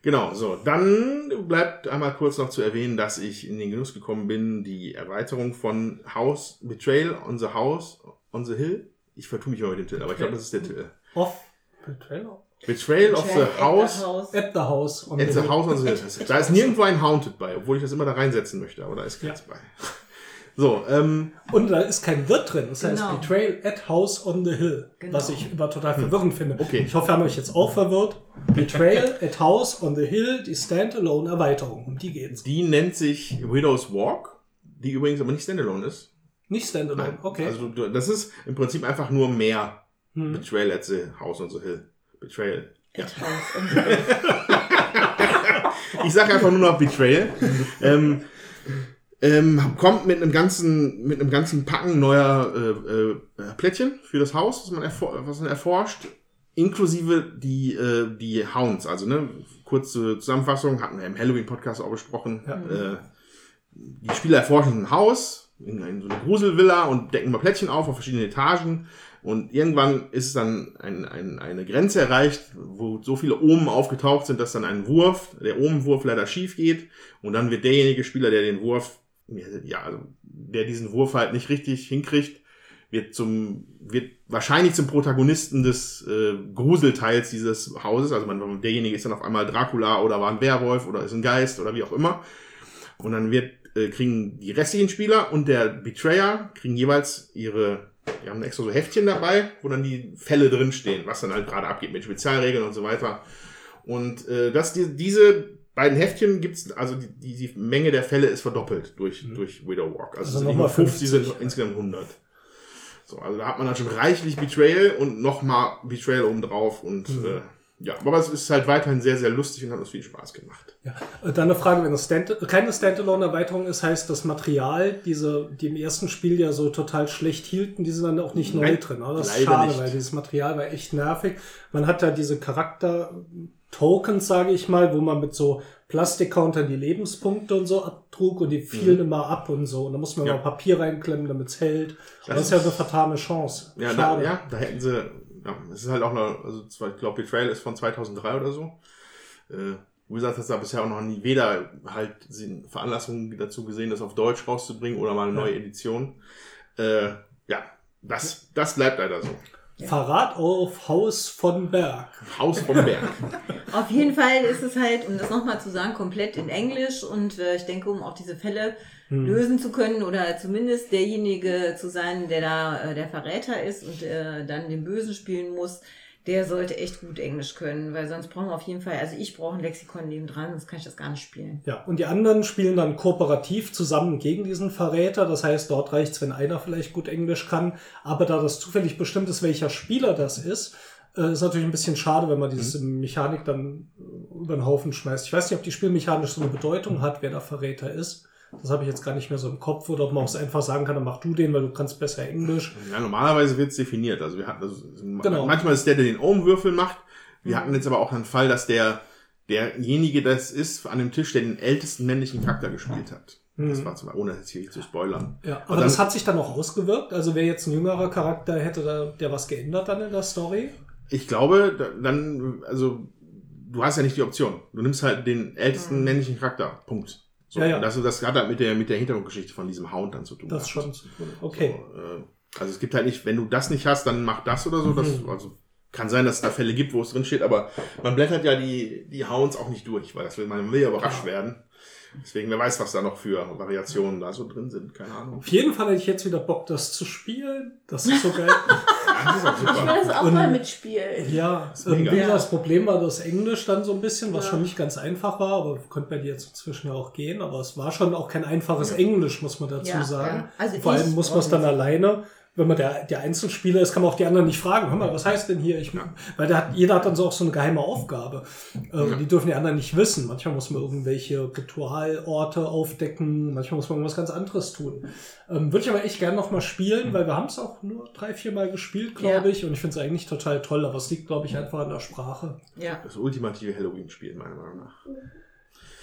Genau, so. Dann bleibt einmal kurz noch zu erwähnen, dass ich in den Genuss gekommen bin, die Erweiterung von House, Betrayal on the House, on the Hill. Ich vertue mich immer mit dem Titel, aber ich glaube, das ist der Titel. Off Betrayal? Betrayal of the House, At the House. on at the the Hill. House on the Hill. Da ist nirgendwo ein Haunted bei, obwohl ich das immer da reinsetzen möchte, aber da ist keins bei. So, ähm, Und da ist kein Wirt drin. Das heißt Genau. Betrayal at House on the Hill. Genau. Was ich immer total verwirrend finde. Okay. Ich hoffe, wir haben euch jetzt auch verwirrt. Betrayal at House on the Hill, die Standalone-Erweiterung. Um die geht's. die nennt sich Widow's Walk, die übrigens aber nicht Standalone ist. Nicht Standalone, okay. Also das ist im Prinzip einfach nur mehr Hm. Betrayal at the House on the Hill. Betrayal. Ja. Ich sage einfach nur noch Betrayal. ähm, Ähm, kommt mit einem ganzen, mit einem ganzen Packen neuer äh, äh, Plättchen für das Haus, was man, erfor was man erforscht, inklusive die, äh, die Hounds. Also, ne, kurze Zusammenfassung, hatten wir im Halloween-Podcast auch besprochen. Ja. Äh, die Spieler erforschen ein Haus, in, in so eine Gruselvilla und decken mal Plättchen auf auf verschiedenen Etagen. Und irgendwann ist dann ein, ein, eine Grenze erreicht, wo so viele Omen aufgetaucht sind, dass dann ein Wurf, der Omenwurf leider schief geht. Und dann wird derjenige Spieler, der den Wurf, ja, also der diesen Wurf halt nicht richtig hinkriegt, wird zum, wird wahrscheinlich zum Protagonisten des äh, Gruselteils dieses Hauses. Also man, derjenige ist dann auf einmal Dracula oder war ein Werwolf oder ist ein Geist oder wie auch immer. Und dann wird, äh, kriegen die restlichen Spieler und der Betrayer kriegen jeweils ihre, die haben extra so Heftchen dabei, wo dann die Fälle drinstehen, was dann halt gerade abgeht mit Spezialregeln und so weiter. Und äh, dass die, diese beiden Heftchen gibt's, also die, die, Menge der Fälle ist verdoppelt durch, Mhm. durch Widow Walk. Also, Also es sind nochmal nicht nur 50, 50, sind insgesamt 100. So, also da hat man dann schon reichlich Betrayal und nochmal Betrayal obendrauf und Mhm. äh, ja, aber es ist halt weiterhin sehr, sehr lustig und hat uns viel Spaß gemacht. Ja. Äh, Dann eine Frage, wenn es Stand keine Standalone-Erweiterung ist, heißt das Material, diese, die im ersten Spiel ja so total schlecht hielten, die sind dann auch nicht neu Nein, drin. Oder? Das ist schade, nicht. weil dieses Material war echt nervig. Man hat da diese Charakter-Tokens, sage ich mal, wo man mit so Plastikcountern die Lebenspunkte und so abtrug und die fielen immer ab und so. Und da muss man Mhm. Ja. mal Papier reinklemmen, damit es hält. Das Das, ist ja eine vertane Chance. Ja, da, Schade. ja, da hätten sie, ja, es ist halt auch noch, also ich glaube, Betrayal ist von 2003 oder so. Äh, Wizards hat da bisher auch noch nie weder halt Veranlassungen dazu gesehen, das auf Deutsch rauszubringen oder mal eine Ja. neue Edition. Äh, ja, das, das bleibt leider so. Verrat auf Haus von Berg. Haus vom Berg. Auf jeden Fall ist es halt, um das nochmal zu sagen, komplett in Englisch und äh, ich denke, um auch diese Fälle Hm. lösen zu können oder zumindest derjenige zu sein, der da äh, der Verräter ist und äh, dann den Bösen spielen muss, der sollte echt gut Englisch können, weil sonst brauchen wir auf jeden Fall, also ich brauche ein Lexikon neben dran, sonst kann ich das gar nicht spielen. Ja, und die anderen spielen dann kooperativ zusammen gegen diesen Verräter. Das heißt, dort reicht's, wenn einer vielleicht gut Englisch kann. Aber da das zufällig bestimmt ist, welcher Spieler das ist, äh, ist natürlich ein bisschen schade, wenn man diese Mechanik dann äh, über den Haufen schmeißt. Ich weiß nicht, ob die Spielmechanik so eine Bedeutung hat, wer der Verräter ist. Das habe ich jetzt gar nicht mehr so im Kopf. Oder ob man auch einfach sagen kann, dann mach du den, weil du kannst besser Englisch. Ja, normalerweise wird es definiert. Also wir hatten also, Genau. manchmal ist der, der den Ohm-Würfel macht. Wir hatten jetzt aber auch einen Fall, dass der derjenige das ist an dem Tisch, der den ältesten männlichen Charakter gespielt hat. Das Mhm. war zum ohne jetzt hier zu spoilern. Ja, Und aber dann- das hat sich dann auch ausgewirkt. Also wer jetzt ein jüngerer Charakter hätte, da, der was geändert dann in der Story? Ich glaube, da- dann, also, du hast ja nicht die Option. Du nimmst halt den ältesten männlichen Charakter. Punkt. So, Ja, ja. Das, das hat halt mit der, mit der Hintergrundgeschichte von diesem Hound dann zu tun. Das schon. zu tun. Okay. So, äh, also es gibt halt nicht, wenn du das nicht hast, dann mach das oder so. Das, Mhm. also kann sein, dass es da Fälle gibt, wo es drin steht, aber man blättert ja die, die Hounds auch nicht durch, weil das will, man will ja überrascht werden. Deswegen, wer weiß, was da noch für Variationen da so drin sind. Keine Ahnung. Auf jeden Fall hätte ich jetzt wieder Bock, das zu spielen. Das ist so geil. Ja, das ist auch Ich will das auch Und- mal mitspielen. ja, ist mega. wie gesagt, das Problem war das Englisch dann so ein bisschen, was Ja. schon nicht ganz einfach war, aber könnte bei dir jetzt inzwischen ja auch gehen. Aber es war schon auch kein einfaches Englisch, muss man dazu Ja, sagen. ja. Also Vor allem muss man es dann alleine. Wenn man der, der Einzelspieler ist, kann man auch die anderen nicht fragen. Hör mal, was heißt denn hier? Ich, Weil der hat, jeder hat dann so auch so eine geheime Aufgabe. Ähm, Die dürfen die anderen nicht wissen. Manchmal muss man irgendwelche Ritualorte aufdecken. Manchmal muss man irgendwas ganz anderes tun. Ähm, Würde ich aber echt gerne noch mal spielen, weil wir haben es auch nur drei, vier Mal gespielt, glaube Ja. ich. Und ich finde es eigentlich total toll. Aber es liegt, glaube ich, einfach an der Sprache. Ja. Das ultimative Halloween-Spiel, meiner Meinung nach.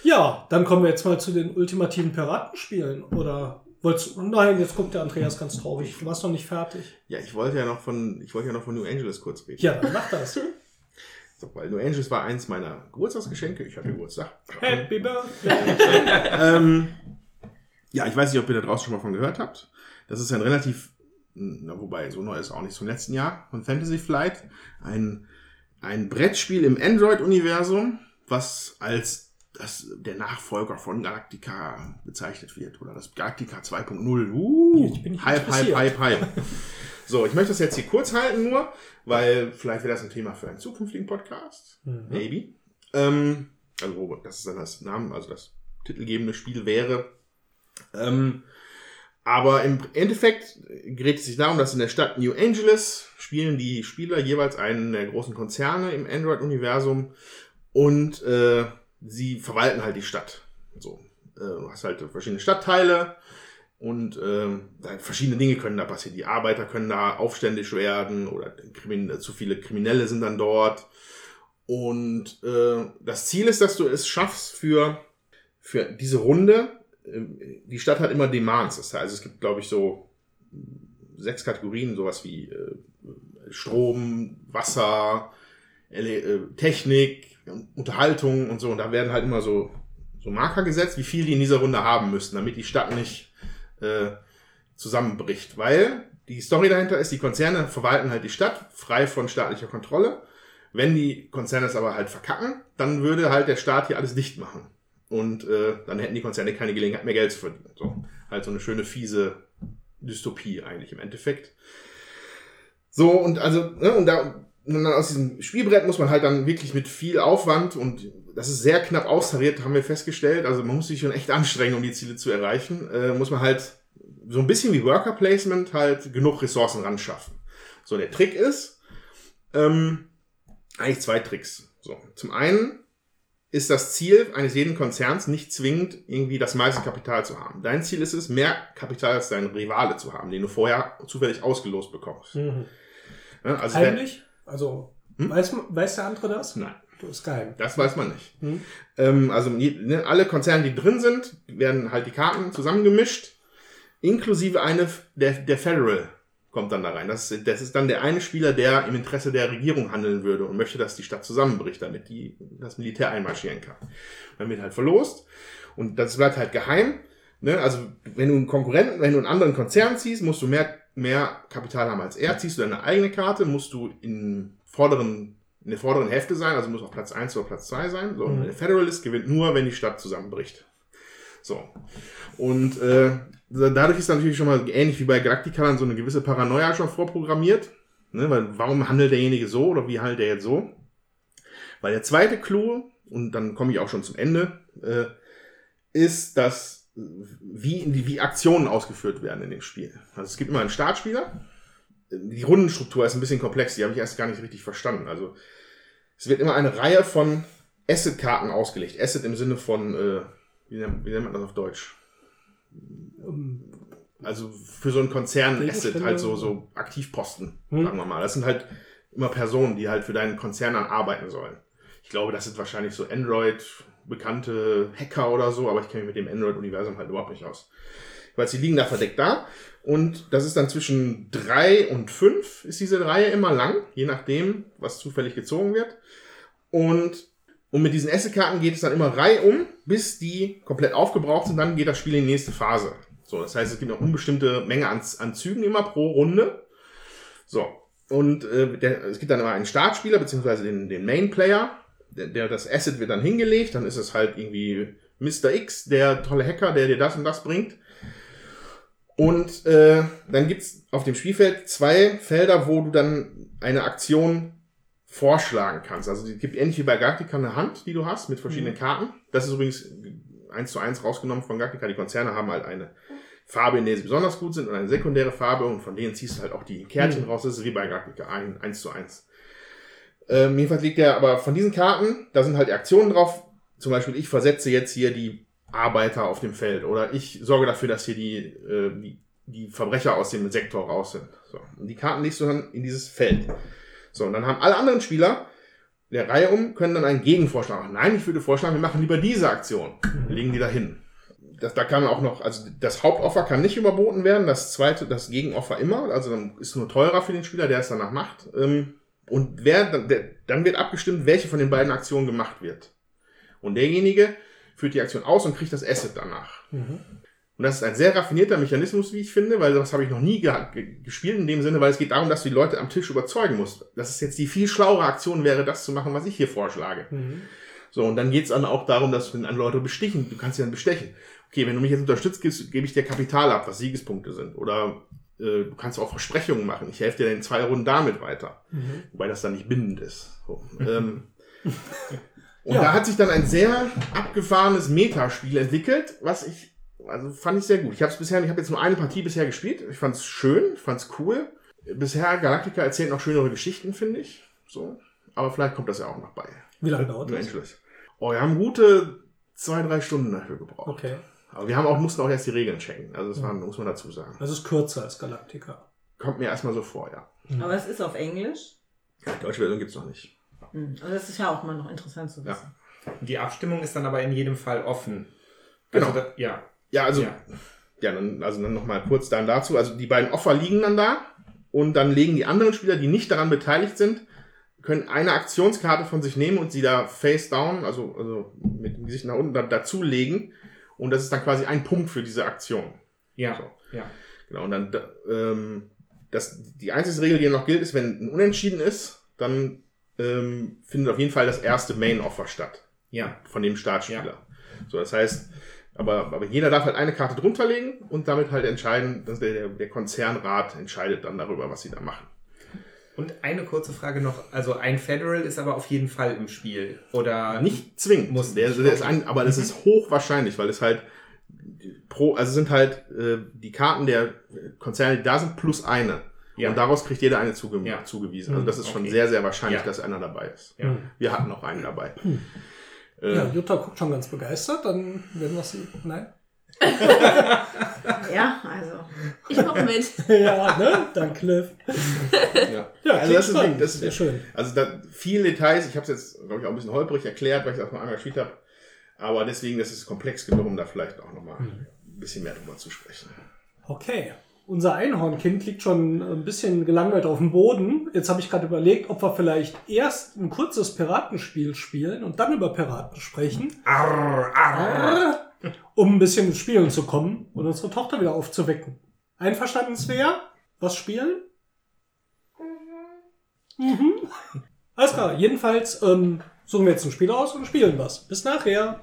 Ja, dann kommen wir jetzt mal zu den ultimativen Piratenspielen. Oder wolltest du? Nein, jetzt guckt der Andreas ganz traurig. Du warst noch nicht fertig. Ja, ich wollte ja noch von, ich wollte ja noch von New Angeles kurz reden. Ja, dann mach das. So, weil New Angeles war eins meiner Geburtstagsgeschenke. Ich hatte Geburtstag. Happy Birthday. ähm, ja, ich weiß nicht, ob ihr da draußen schon mal von gehört habt. Das ist ein relativ, na, wobei, so neu ist auch nicht vom letzten Jahr, von Fantasy Flight. Ein, ein Brettspiel im Android-Universum, was als das, der Nachfolger von Galactica bezeichnet wird. Oder das Galactica 2.0. Uh, Jetzt bin ich hype, hype, hype, hype. So, ich möchte das jetzt hier kurz halten nur, weil vielleicht wäre das ein Thema für einen zukünftigen Podcast. Mhm. Maybe. Ähm, also, das ist dann das Namen, also das titelgebende Spiel wäre. Ähm, aber im Endeffekt gerät es sich darum, dass in der Stadt New Angeles spielen die Spieler jeweils einen der großen Konzerne im Android-Universum und äh, sie verwalten halt die Stadt. So. äh, du hast halt verschiedene Stadtteile und ähm, da verschiedene Dinge können da passieren. Die Arbeiter können da aufständisch werden oder zu viele Kriminelle sind dann dort. Und äh, das Ziel ist, dass du es schaffst für, für diese Runde. äh, Die Stadt hat immer Demands. Das heißt, also es gibt, glaube ich, so sechs Kategorien, sowas wie äh, Strom, Wasser, Ele äh, Technik, Unterhaltung und so. Und da werden halt immer so, so Marker gesetzt, wie viel die in dieser Runde haben müssen, damit die Stadt nicht äh, zusammenbricht. Weil die Story dahinter ist, die Konzerne verwalten halt die Stadt frei von staatlicher Kontrolle. Wenn die Konzerne es aber halt verkacken, dann würde halt der Staat hier alles dicht machen. Und äh, dann hätten die Konzerne keine Gelegenheit mehr Geld zu verdienen. So, halt so eine schöne fiese Dystopie eigentlich im Endeffekt. So, und also, ne, und da, und dann aus diesem Spielbrett muss man halt dann wirklich mit viel Aufwand und das ist sehr knapp austariert, haben wir festgestellt. Also man muss sich schon echt anstrengen, um die Ziele zu erreichen. Äh, muss man halt so ein bisschen wie Worker Placement halt genug Ressourcen ran schaffen. So, der Trick ist, ähm, eigentlich zwei Tricks. So, zum einen ist das Ziel eines jeden Konzerns nicht zwingend irgendwie das meiste Kapital zu haben. Dein Ziel ist es, mehr Kapital als dein Rivale zu haben, den du vorher zufällig ausgelost bekommst. Mhm. Ja, also Heimlich? Also, Hm? weiß, weiß der andere das? Nein. Du ist geheim. Das weiß man nicht. Hm? Ähm, also ne, alle Konzerne, die drin sind, werden halt die Karten zusammengemischt, inklusive eine der, der Federal kommt dann da rein. Das, ist- das ist dann der eine Spieler, der im Interesse der Regierung handeln würde und möchte, dass die Stadt zusammenbricht, damit die, das Militär einmarschieren kann. Dann wird halt verlost und das bleibt halt geheim. Ne? Also wenn du einen Konkurrenten, wenn du einen anderen Konzern ziehst, musst du mehr, mehr Kapital haben als er. Ziehst du deine eigene Karte, musst du in vorderen in der vorderen Hälfte sein, also muss auf Platz 1 oder Platz 2 sein. So, Mhm. Der Federalist gewinnt nur, wenn die Stadt zusammenbricht. So. Und äh, dadurch ist natürlich schon mal ähnlich wie bei Galactica dann so eine gewisse Paranoia schon vorprogrammiert. Ne? Weil warum handelt derjenige so oder wie handelt der jetzt so? Weil der zweite Clou, und dann komme ich auch schon zum Ende, äh, ist, dass wie, wie Aktionen ausgeführt werden in dem Spiel. Also es gibt immer einen Startspieler, die Rundenstruktur ist ein bisschen komplex, die habe ich erst gar nicht richtig verstanden. Also es wird immer eine Reihe von Asset-Karten ausgelegt. Asset im Sinne von, äh, wie, nennt, wie nennt man das auf Deutsch? Ähm, Also für so einen Konzern Asset halt so, so Aktivposten, Hm. sagen wir mal. Das sind halt immer Personen, die halt für deinen Konzern dann arbeiten sollen. Ich glaube, das sind wahrscheinlich so Android bekannte Hacker oder so, aber ich kenne mich mit dem Android-Universum halt überhaupt nicht aus. Weil sie liegen da verdeckt da und das ist dann zwischen drei und fünf ist diese Reihe immer lang, je nachdem, was zufällig gezogen wird. Und, und mit diesen Asset-Karten geht es dann immer reihum, bis die komplett aufgebraucht sind, dann geht das Spiel in die nächste Phase. So, das heißt, es gibt eine unbestimmte Menge an, an Zügen immer pro Runde. So, und äh, der, es gibt dann immer einen Startspieler, beziehungsweise den, den Main-Player, der, der, das Asset wird dann hingelegt, dann ist es halt irgendwie Mr. X, der tolle Hacker, der dir das und das bringt. Und äh, dann gibt's auf dem Spielfeld zwei Felder, wo du dann eine Aktion vorschlagen kannst. Also es gibt ähnlich wie bei Galactica eine Hand, die du hast mit verschiedenen Karten. Das ist übrigens eins zu eins rausgenommen von Galactica. Die Konzerne haben halt eine Farbe, in der sie besonders gut sind und eine sekundäre Farbe und von denen ziehst du halt auch die Kärtchen raus. Das ist wie bei Galactica, ein, eins zu eins. Ähm, jedenfalls liegt der aber von diesen Karten, da sind halt Aktionen drauf. Zum Beispiel, ich versetze jetzt hier die Arbeiter auf dem Feld oder ich sorge dafür, dass hier die, äh, die, die Verbrecher aus dem Sektor raus sind. So. Und die Karten legst du dann in dieses Feld. So, und dann haben alle anderen Spieler der Reihe um, können dann einen Gegenvorschlag machen. Nein, ich würde vorschlagen, wir machen lieber diese Aktion. Legen die da hin. Das, da kann auch noch, also das Hauptoffer kann nicht überboten werden, das zweite, das Gegenoffer immer, also dann ist nur teurer für den Spieler, der es danach macht. Ähm, Und wer, dann- wird abgestimmt, welche von den beiden Aktionen gemacht wird. Und derjenige führt die Aktion aus und kriegt das Asset danach. Mhm. Und das ist ein sehr raffinierter Mechanismus, wie ich finde, weil das habe ich noch nie ge ge gespielt in dem Sinne, weil es geht darum, dass du die Leute am Tisch überzeugen musst. Dass es jetzt die viel schlauere Aktion wäre, das zu machen, was ich hier vorschlage. Mhm. So, und dann geht's dann auch darum, dass du dann Leute bestichen. Du kannst sie dann bestechen. Okay, wenn du mich jetzt unterstützt, gibst, gebe ich dir Kapital ab, was Siegespunkte sind. Oder äh, du kannst auch Versprechungen machen. Ich helfe dir in zwei Runden damit weiter. Mhm. Wobei das dann nicht bindend ist. So, ähm, und Ja. da hat sich dann ein sehr abgefahrenes Metaspiel entwickelt, was ich, also fand ich sehr gut. Ich habe es bisher, ich habe jetzt nur eine Partie bisher gespielt. Ich fand es schön, ich fand es cool. Bisher Galactica erzählt noch schönere Geschichten, finde ich. So, aber vielleicht kommt das ja auch noch bei. Wie lange dauert das? Oh, wir haben gute zwei, drei Stunden dafür gebraucht. Okay. Aber wir haben auch, mussten auch erst die Regeln checken. Also das war, muss man dazu sagen. Das ist kürzer als Galactica. Kommt mir erstmal so vor, ja. Aber es ist auf Englisch. Die deutsche Version gibt's noch nicht. Hm. Also das ist ja auch mal noch interessant zu Ja. wissen. Die Abstimmung ist dann aber in jedem Fall offen. Genau. Also da, ja. Ja, also, Ja. ja, dann, also dann nochmal kurz dann dazu. Also die beiden Offer liegen dann da und dann legen die anderen Spieler, die nicht daran beteiligt sind, können eine Aktionskarte von sich nehmen und sie da face down, also, also mit dem Gesicht nach unten da, dazulegen. Und das ist dann quasi ein Punkt für diese Aktion. Ja. So. ja. Genau, und dann, da- ähm, das, die einzige Regel, die noch gilt, ist, wenn ein Unentschieden ist, dann ähm, findet auf jeden Fall das erste Main-Offer statt Ja. von dem Startspieler. So, das heißt, aber, aber jeder darf halt eine Karte drunter legen und damit halt entscheiden, dass der, der Konzernrat entscheidet dann darüber, was sie da machen. Und eine kurze Frage noch. Also ein Federal ist aber auf jeden Fall im Spiel. Oder Nicht zwingend, Muss der, nicht, der ist ein, aber das ist hochwahrscheinlich, weil es halt pro, also sind halt äh, die Karten der Konzerne, die da sind, plus eine. Ja. Und daraus kriegt jeder eine zuge Ja. zugewiesen. Also das ist schon Okay. sehr, sehr wahrscheinlich, Ja. dass einer dabei ist. Ja. Wir hatten auch einen dabei. Äh, Ja, Jutta guckt schon ganz begeistert, dann werden wir sie. Nein? Ja, also. Ich komme mit. ja, ne? Dank Cliff. ja. Ja, also das ist, spannend. das Sehr ist schön. Also da viele Details, ich habe es jetzt, glaube ich, auch ein bisschen holprig erklärt, weil ich das noch einmal gespielt habe. Aber deswegen, das ist komplex genug, um da vielleicht auch nochmal Mhm. ein bisschen mehr drüber zu sprechen. Okay. Unser Einhornkind liegt schon ein bisschen gelangweilt auf dem Boden. Jetzt habe ich gerade überlegt, ob wir vielleicht erst ein kurzes Piratenspiel spielen und dann über Piraten sprechen, Arr, arr. Um ein bisschen ins Spielen zu kommen und unsere Tochter wieder aufzuwecken. Einverstanden, Svea? Was spielen? Mhm. Alles klar. Jedenfalls ähm, suchen wir jetzt ein Spiel aus und spielen was. Bis nachher.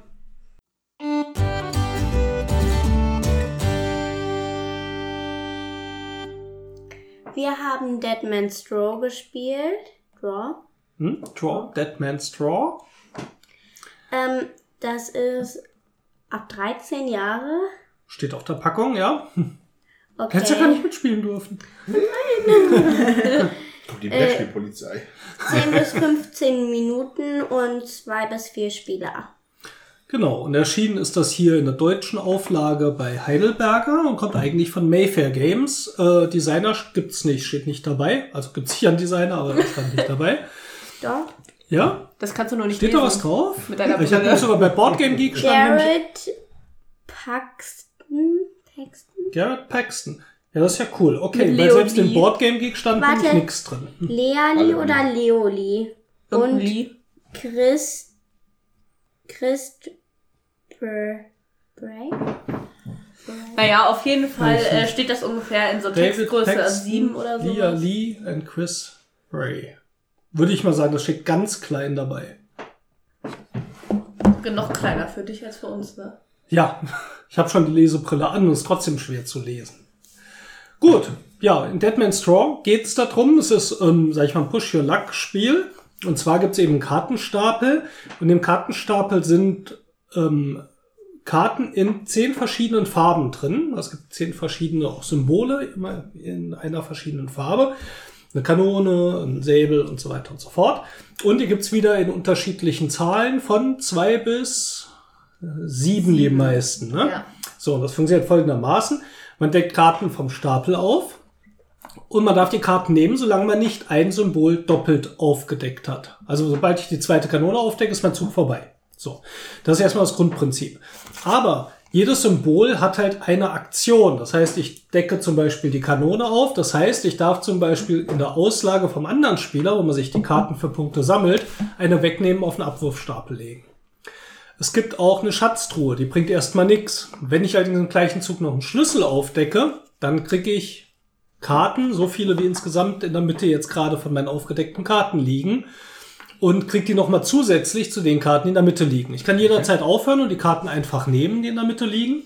Wir haben Dead Man's Draw gespielt. Draw. Hm? Draw. Dead Man's Draw. Ähm, das ist ab 13 Jahre. Steht auf der Packung, ja. Okay. Hättest ja gar nicht mitspielen dürfen. Kommt die Brettspielpolizei. 10 bis 15 Minuten und 2 bis 4 Spieler. Genau, und erschienen ist das hier in der deutschen Auflage bei Heidelberger und kommt eigentlich von Mayfair Games. Äh, Designer gibt's nicht, steht nicht dabei. Also gibt's hier einen Designer, aber der stand nicht dabei. Doch. Ja, Das kannst du nur nicht steht da lesen. was drauf? Mit deiner ich habe Brille. sogar bei Boardgame Geek stand nämlich Jared Paxton. Paxton? Garrett Paxton. Ja, das ist ja cool. Okay, Mit weil selbst Leonie. in Boardgame Geek stand Warte. nichts drin. Leali Alle oder Leoli? Und Lee. Chris. Christ. Bray? Bray? Naja, auf jeden Fall äh, steht das ungefähr in so David Textgröße Paxton, 7 oder so. Lia Lee und Chris Ray. Würde ich mal sagen, das steht ganz klein dabei. Noch kleiner für dich als für uns, ne? Ja, ich habe schon die Lesebrille an und es ist trotzdem schwer zu lesen. Gut, ja, in Deadman's Straw geht es darum, es ist, ähm, sag ich mal, ein Push-Your-Luck-Spiel. Und zwar gibt es eben einen Kartenstapel. Und im Kartenstapel sind ähm, Karten in zehn verschiedenen Farben drin. Es gibt zehn verschiedene auch Symbole, immer in einer verschiedenen Farbe. Eine Kanone, ein Säbel und so weiter und so fort. Und die gibt's wieder in unterschiedlichen Zahlen von zwei bis äh, sieben, die meisten. Ne? Ja. So, und das funktioniert folgendermaßen. Man deckt Karten vom Stapel auf und man darf die Karten nehmen, solange man nicht ein Symbol doppelt aufgedeckt hat. Also sobald ich die zweite Kanone aufdecke, ist mein Zug vorbei. So, das ist erstmal das Grundprinzip. Aber jedes Symbol hat halt eine Aktion. Das heißt, ich decke zum Beispiel die Kanone auf. Das heißt, ich darf zum Beispiel in der Auslage vom anderen Spieler, wo man sich die Karten für Punkte sammelt, eine wegnehmen auf einen Abwurfstapel legen. Es gibt auch eine Schatztruhe, die bringt erstmal nichts. Wenn ich halt in dem gleichen Zug noch einen Schlüssel aufdecke, dann kriege ich Karten, so viele wie insgesamt in der Mitte jetzt gerade von meinen aufgedeckten Karten liegen und kriege die nochmal zusätzlich zu den Karten, die in der Mitte liegen. Ich kann jederzeit aufhören und die Karten einfach nehmen, die in der Mitte liegen.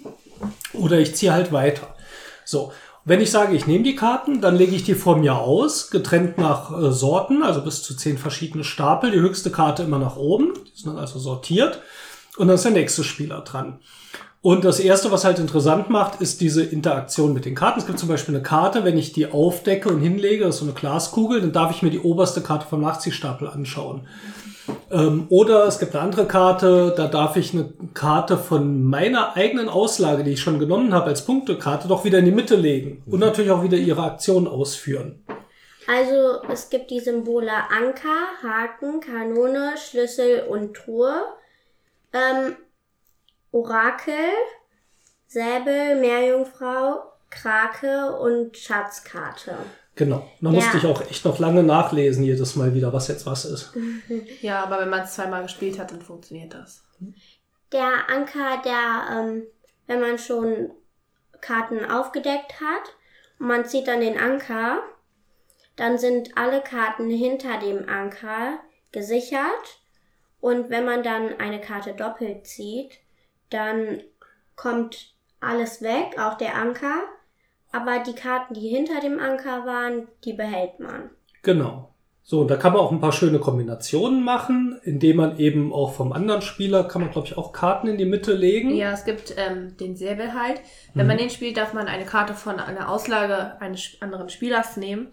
Oder ich ziehe halt weiter. So, wenn ich sage, ich nehme die Karten, dann lege ich die vor mir aus, getrennt nach äh, Sorten, also bis zu zehn verschiedene Stapel. Die höchste Karte immer nach oben, die sind dann also sortiert. Und dann ist der nächste Spieler dran. Und das erste, was halt interessant macht, ist diese Interaktion mit den Karten. Es gibt zum Beispiel eine Karte, wenn ich die aufdecke und hinlege, das ist so eine Glaskugel, dann darf ich mir die oberste Karte vom Nachziehstapel anschauen. Ähm, oder es gibt eine andere Karte, da darf ich eine Karte von meiner eigenen Auslage, die ich schon genommen habe als Punktekarte, doch wieder in die Mitte legen und natürlich auch wieder ihre Aktion ausführen. Also es gibt die Symbole Anker, Haken, Kanone, Schlüssel und Truhe. Ähm, Orakel, Säbel, Meerjungfrau, Krake und Schatzkarte. Genau. Da Ja. musste ich auch echt noch lange nachlesen, jedes Mal wieder, was jetzt was ist. Ja, aber wenn man es zweimal gespielt hat, dann funktioniert das. Der Anker, der, ähm, wenn man schon Karten aufgedeckt hat und man zieht dann den Anker, dann sind alle Karten hinter dem Anker gesichert und wenn man dann eine Karte doppelt zieht, dann kommt alles weg, auch der Anker, aber die Karten, die hinter dem Anker waren, die behält man. Genau. So, und da kann man auch ein paar schöne Kombinationen machen, indem man eben auch vom anderen Spieler, kann man glaube ich auch Karten in die Mitte legen. Ja, es gibt ähm, den Säbel halt. Wenn Mhm. man den spielt, darf man eine Karte von einer Auslage eines anderen Spielers nehmen.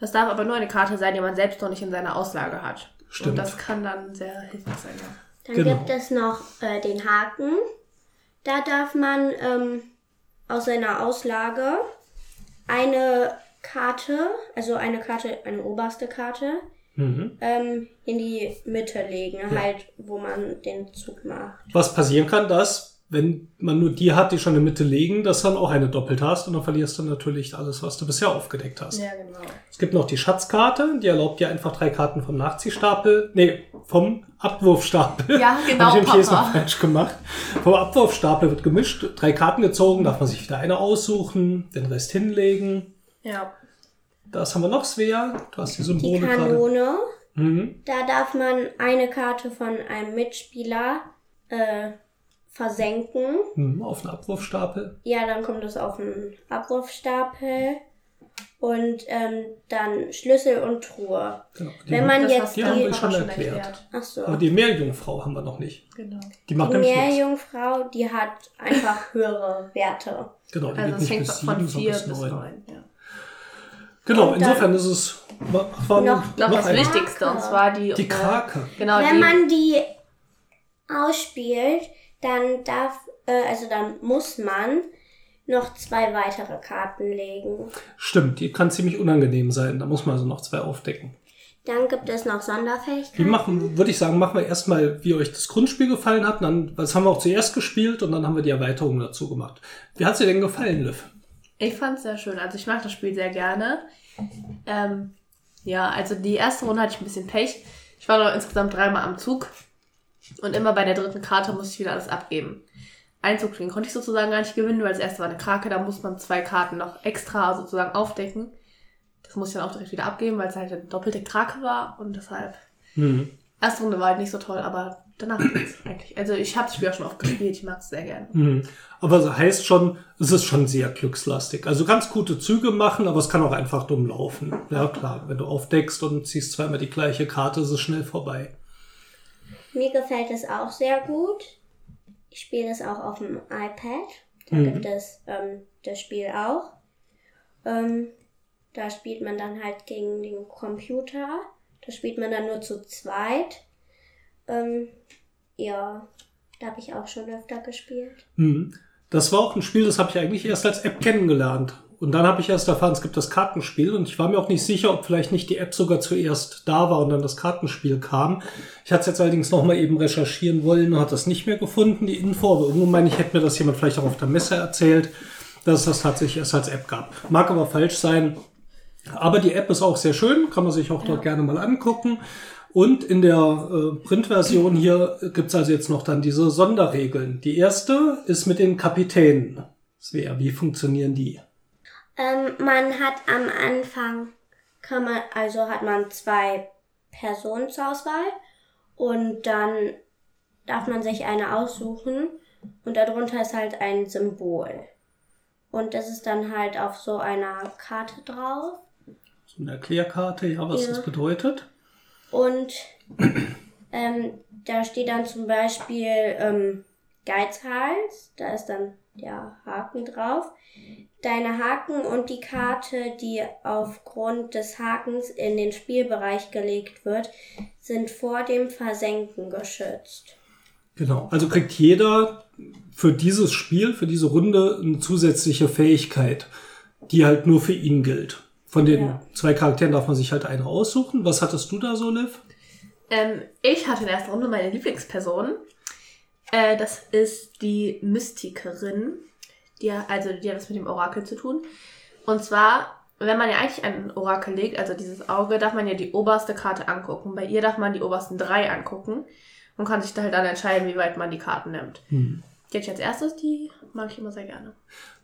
Das darf aber nur eine Karte sein, die man selbst noch nicht in seiner Auslage hat. Stimmt. Und das kann dann sehr hilfreich sein. Ja. Dann Genau. gibt es noch äh, den Haken. Da darf man ähm, aus seiner Auslage eine Karte, also eine Karte, eine oberste Karte, Mhm. ähm, in die Mitte legen, halt, wo man den Zug macht. Was passieren kann, dass, wenn man nur die hat, die schon in der Mitte liegen, dass dann auch eine doppelt hast und dann verlierst du natürlich alles, was du bisher aufgedeckt hast. ja, genau. Es gibt noch die Schatzkarte, die erlaubt dir einfach drei Karten vom Nachziehstapel, nee, vom Abwurfstapel. Ja, genau, Hab ich jetzt Papa. noch falsch gemacht. Vom Abwurfstapel wird gemischt, drei Karten gezogen, darf man sich wieder eine aussuchen, den Rest hinlegen. Ja. Das haben wir noch, Svea. Du hast die Die Symbole gerade. Kanone, Mhm. da darf man eine Karte von einem Mitspieler äh, versenken. Mhm, Auf den Abwurfstapel. Ja, dann kommt es auf einen Abwurfstapel. Und ähm, dann Schlüssel und Truhe. Genau. Die, Wenn man Das jetzt die du haben wir schon aber erklärt. ach so, aber die Meerjungfrau haben wir noch nicht. Genau. Die macht die. Meerjungfrau, die hat einfach höhere Werte. Genau, die Also geht es nicht fängt bis von sieben, sondern 4 bis bis neun. 9. Ja. Genau, Und insofern ist es war, war Noch- glaube, noch das ein- Wichtigste, und zwar die... die äh, Krake. Genau, Wenn die... man die ausspielt, dann darf, äh, also dann muss man noch zwei weitere Karten legen. Stimmt, die kann ziemlich unangenehm sein. Da muss man also noch zwei aufdecken. Dann gibt es noch Wie Sonderfähigkeiten. machen, würde ich sagen, machen wir erstmal, wie euch das Grundspiel gefallen hat. Dann, das haben wir auch zuerst gespielt und dann haben wir die Erweiterung dazu gemacht. Wie hat's dir denn gefallen, Liv? Ich fand es sehr schön. Also ich mag das Spiel sehr gerne. Ähm, ja, also die erste Runde hatte ich ein bisschen Pech. Ich war noch insgesamt dreimal am Zug. Und immer bei der dritten Karte musste ich wieder alles abgeben. Ein Zug den konnte ich sozusagen gar nicht gewinnen, weil das erste war eine Krake, da muss man zwei Karten noch extra sozusagen aufdecken. Das muss ich dann auch direkt wieder abgeben, weil es halt eine doppelte Krake war und deshalb. Mhm. Erste Runde war halt nicht so toll, aber danach geht's eigentlich. Also ich habe das Spiel auch schon oft gespielt, ich mag es sehr gerne. Mhm. Aber das heißt schon, es ist schon sehr glückslastig. Also du kannst gute Züge machen, aber es kann auch einfach dumm laufen. Ja, klar. Wenn du aufdeckst und ziehst zweimal die gleiche Karte, ist es schnell vorbei. Mir gefällt es auch sehr gut. Ich spiele es auch auf dem iPad. Da Mhm. gibt es ähm, das Spiel auch. Ähm, da spielt man dann halt gegen den Computer. Da spielt man dann nur zu zweit. Ähm, ja, da habe ich auch schon öfter gespielt. Mhm. Das war auch ein Spiel, das habe ich eigentlich erst als App kennengelernt. Und dann habe ich erst erfahren, es gibt das Kartenspiel und ich war mir auch nicht sicher, ob vielleicht nicht die App sogar zuerst da war und dann das Kartenspiel kam. Ich hatte es jetzt allerdings nochmal eben recherchieren wollen und hat das nicht mehr gefunden, die Info. Aber irgendwo meine ich, hätte mir das jemand vielleicht auch auf der Messe erzählt, dass es das tatsächlich erst als App gab. Mag aber falsch sein. Aber die App ist auch sehr schön, kann man sich auch dort gerne mal angucken. Und in der äh, Printversion hier gibt's also jetzt noch dann diese Sonderregeln. Die erste ist mit den Kapitänen. Svea, wie funktionieren die? Ähm, man hat am Anfang, kann man, also hat man zwei Personen zur Auswahl und dann darf man sich eine aussuchen und darunter ist halt ein Symbol. Und das ist dann halt auf so einer Karte drauf. So eine Erklärkarte, ja, was Ja. das bedeutet. Und ähm, da steht dann zum Beispiel ähm, Geizhals, da ist dann der Haken drauf. Deine Haken und die Karte, die aufgrund des Hakens in den Spielbereich gelegt wird, sind vor dem Versenken geschützt. Genau. Also kriegt jeder für dieses Spiel, für diese Runde eine zusätzliche Fähigkeit, die halt nur für ihn gilt. Von den Ja. zwei Charakteren darf man sich halt eine aussuchen. Was hattest du da so, Liv? Ähm, ich hatte in der ersten Runde meine Lieblingsperson. Äh, das ist die Mystikerin. Die, also, die hat was mit dem Orakel zu tun. Und zwar, wenn man ja eigentlich ein Orakel legt, also dieses Auge, darf man ja die oberste Karte angucken. Bei ihr darf man die obersten drei angucken und kann sich da halt dann entscheiden, wie weit man die Karten nimmt. Hm. Die ich als erstes, die mag ich immer sehr gerne.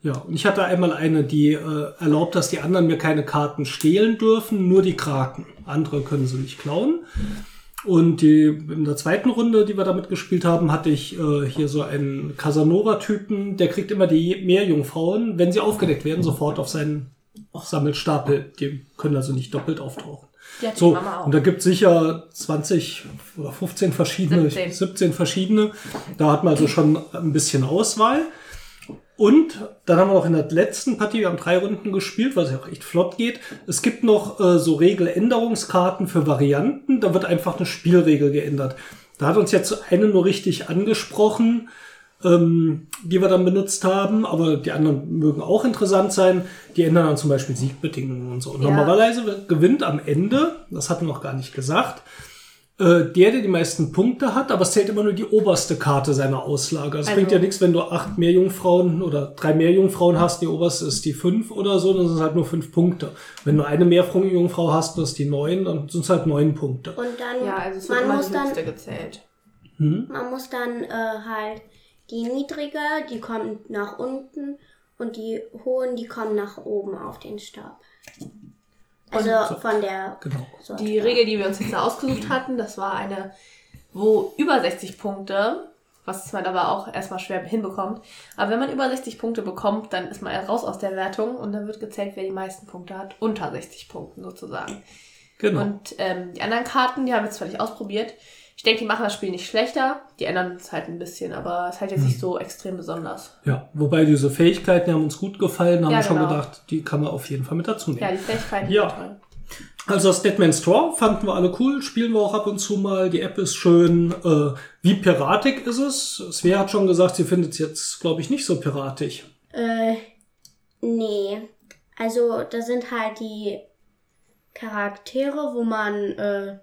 Ja, und ich hatte einmal eine, die äh, erlaubt, dass die anderen mir keine Karten stehlen dürfen, nur die Kraken. Andere können sie nicht klauen. Und die, in der zweiten Runde, die wir damit gespielt haben, hatte ich äh, hier so einen Casanova-Typen, der kriegt immer die Meerjungfrauen, wenn sie aufgedeckt werden, sofort auf seinen Sammelstapel. Die können also nicht doppelt auftauchen. So, und da gibt sicher 20 oder 15 verschiedene, 17. 17 verschiedene. Da hat man also schon ein bisschen Auswahl. Und dann haben wir noch in der letzten Partie, wir haben drei Runden gespielt, was ja auch echt flott geht. Es gibt noch äh, so Regeländerungskarten für Varianten. Da wird einfach eine Spielregel geändert. Da hat uns jetzt eine nur richtig angesprochen, ähm, die wir dann benutzt haben, aber die anderen mögen auch interessant sein. Die ändern dann zum Beispiel Siegbedingungen und so. Und Ja. Normalerweise gewinnt am Ende, das hatten wir noch gar nicht gesagt, äh, der, der die meisten Punkte hat, aber es zählt immer nur die oberste Karte seiner Auslage. Es Also- bringt ja nichts, wenn du acht Meerjungfrauen oder drei Meerjungfrauen hast, die oberste ist die fünf oder so, dann sind es halt nur fünf Punkte. Wenn du eine Meerjungfrau hast, das ist die neun, dann sind es halt neun Punkte. Und dann, ja, also es wird man, immer muss die dann, gezählt. Hm? man muss dann äh, halt die niedrige, die kommt nach unten und die hohen, die kommen nach oben auf den Stab. Also Und- von der Genau. Sorte. Die Regel, die wir uns jetzt da ausgesucht hatten, das war eine, wo über 60 Punkte, was man aber auch erstmal schwer hinbekommt, aber wenn man über 60 Punkte bekommt, dann ist man raus aus der Wertung und dann wird gezählt, wer die meisten Punkte hat, unter 60 Punkten sozusagen. Genau. Und ähm, die anderen Karten, die haben wir zwar nicht ausprobiert. Ich denke, die machen das Spiel nicht schlechter, die ändern es halt ein bisschen, aber es ist halt jetzt nicht so extrem besonders. ja, wobei diese Fähigkeiten die haben uns gut gefallen, haben Ja, wir schon genau. gedacht, die kann man auf jeden Fall mit dazu nehmen. Ja, die Fähigkeiten Ja. sind toll. Also das Deadman's Straw fanden wir alle cool, spielen wir auch ab und zu mal. Die App ist schön. Äh, wie piratig ist es? Svea hat schon gesagt, sie findet es jetzt, glaube ich, nicht so piratig. Äh, nee. Also, da sind halt die Charaktere, wo man äh,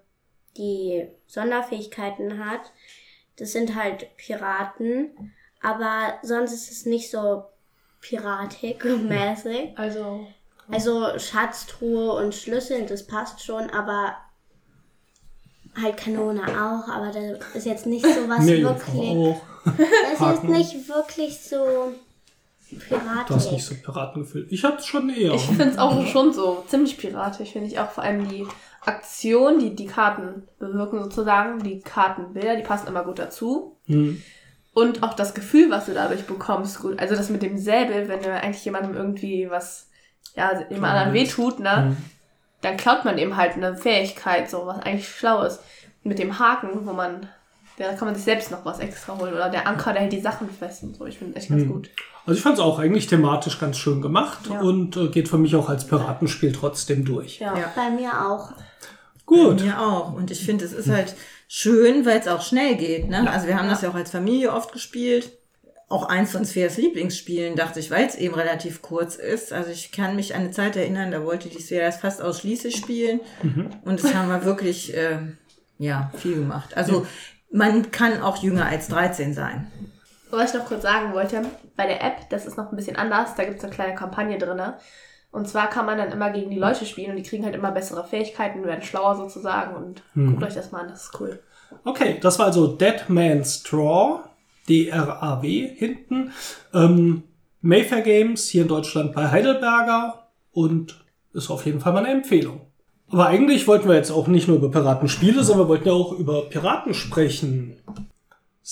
die Sonderfähigkeiten hat. Das sind halt Piraten. Aber sonst ist es nicht so piratig-mäßig. Also, Also Schatztruhe und Schlüssel, das passt schon, aber halt Kanone auch, aber das ist jetzt nicht so was Meerjungfrau wirklich. auch. Das ist Haken. nicht wirklich so piratisch. Du hast nicht so Piratengefühl. Ich hatte schon eher. Ich finde es auch schon so ziemlich piratisch, finde ich auch vor allem die Aktion, die die Karten bewirken sozusagen, die Kartenbilder, die passen immer gut dazu. Hm. Und auch das Gefühl, was du dadurch bekommst, gut. Also das mit dem Säbel, wenn du eigentlich jemandem irgendwie was, ja, dem anderen wehtut, ne, Hm. dann klaut man eben halt eine Fähigkeit, so was eigentlich schlau ist. Mit dem Haken, wo man, da kann man sich selbst noch was extra holen. Oder der Anker, der hält die Sachen fest und so. Ich finde echt ganz Hm. gut. Also ich fand es auch eigentlich thematisch ganz schön gemacht Ja. und äh, geht für mich auch als Piratenspiel trotzdem durch. Ja. Ja. Bei mir auch. Gut. Mir auch. Und ich finde, es ist halt schön, weil es auch schnell geht. Ne? Also wir haben das ja auch als Familie oft gespielt. Auch eins von Spheres Lieblingsspielen, dachte ich, weil es eben relativ kurz ist. Also ich kann mich an eine Zeit erinnern, da wollte die Sphere das fast ausschließlich spielen. Und das haben wir wirklich, äh, ja, viel gemacht. Also man kann auch jünger als 13 sein. Was ich noch kurz sagen wollte, bei der App, das ist noch ein bisschen anders, da gibt es eine kleine Kampagne drin. Und zwar kann man dann immer gegen die Leute spielen und die kriegen halt immer bessere Fähigkeiten, werden schlauer sozusagen und guckt euch das mal an, das ist cool. Okay, das war also Dead Man's Straw, D-R-A-W hinten. Ähm, Mayfair Games hier in Deutschland bei Heidelberger und ist auf jeden Fall mal eine Empfehlung. Aber eigentlich wollten wir jetzt auch nicht nur über Piratenspiele, sondern wir wollten ja auch über Piraten sprechen.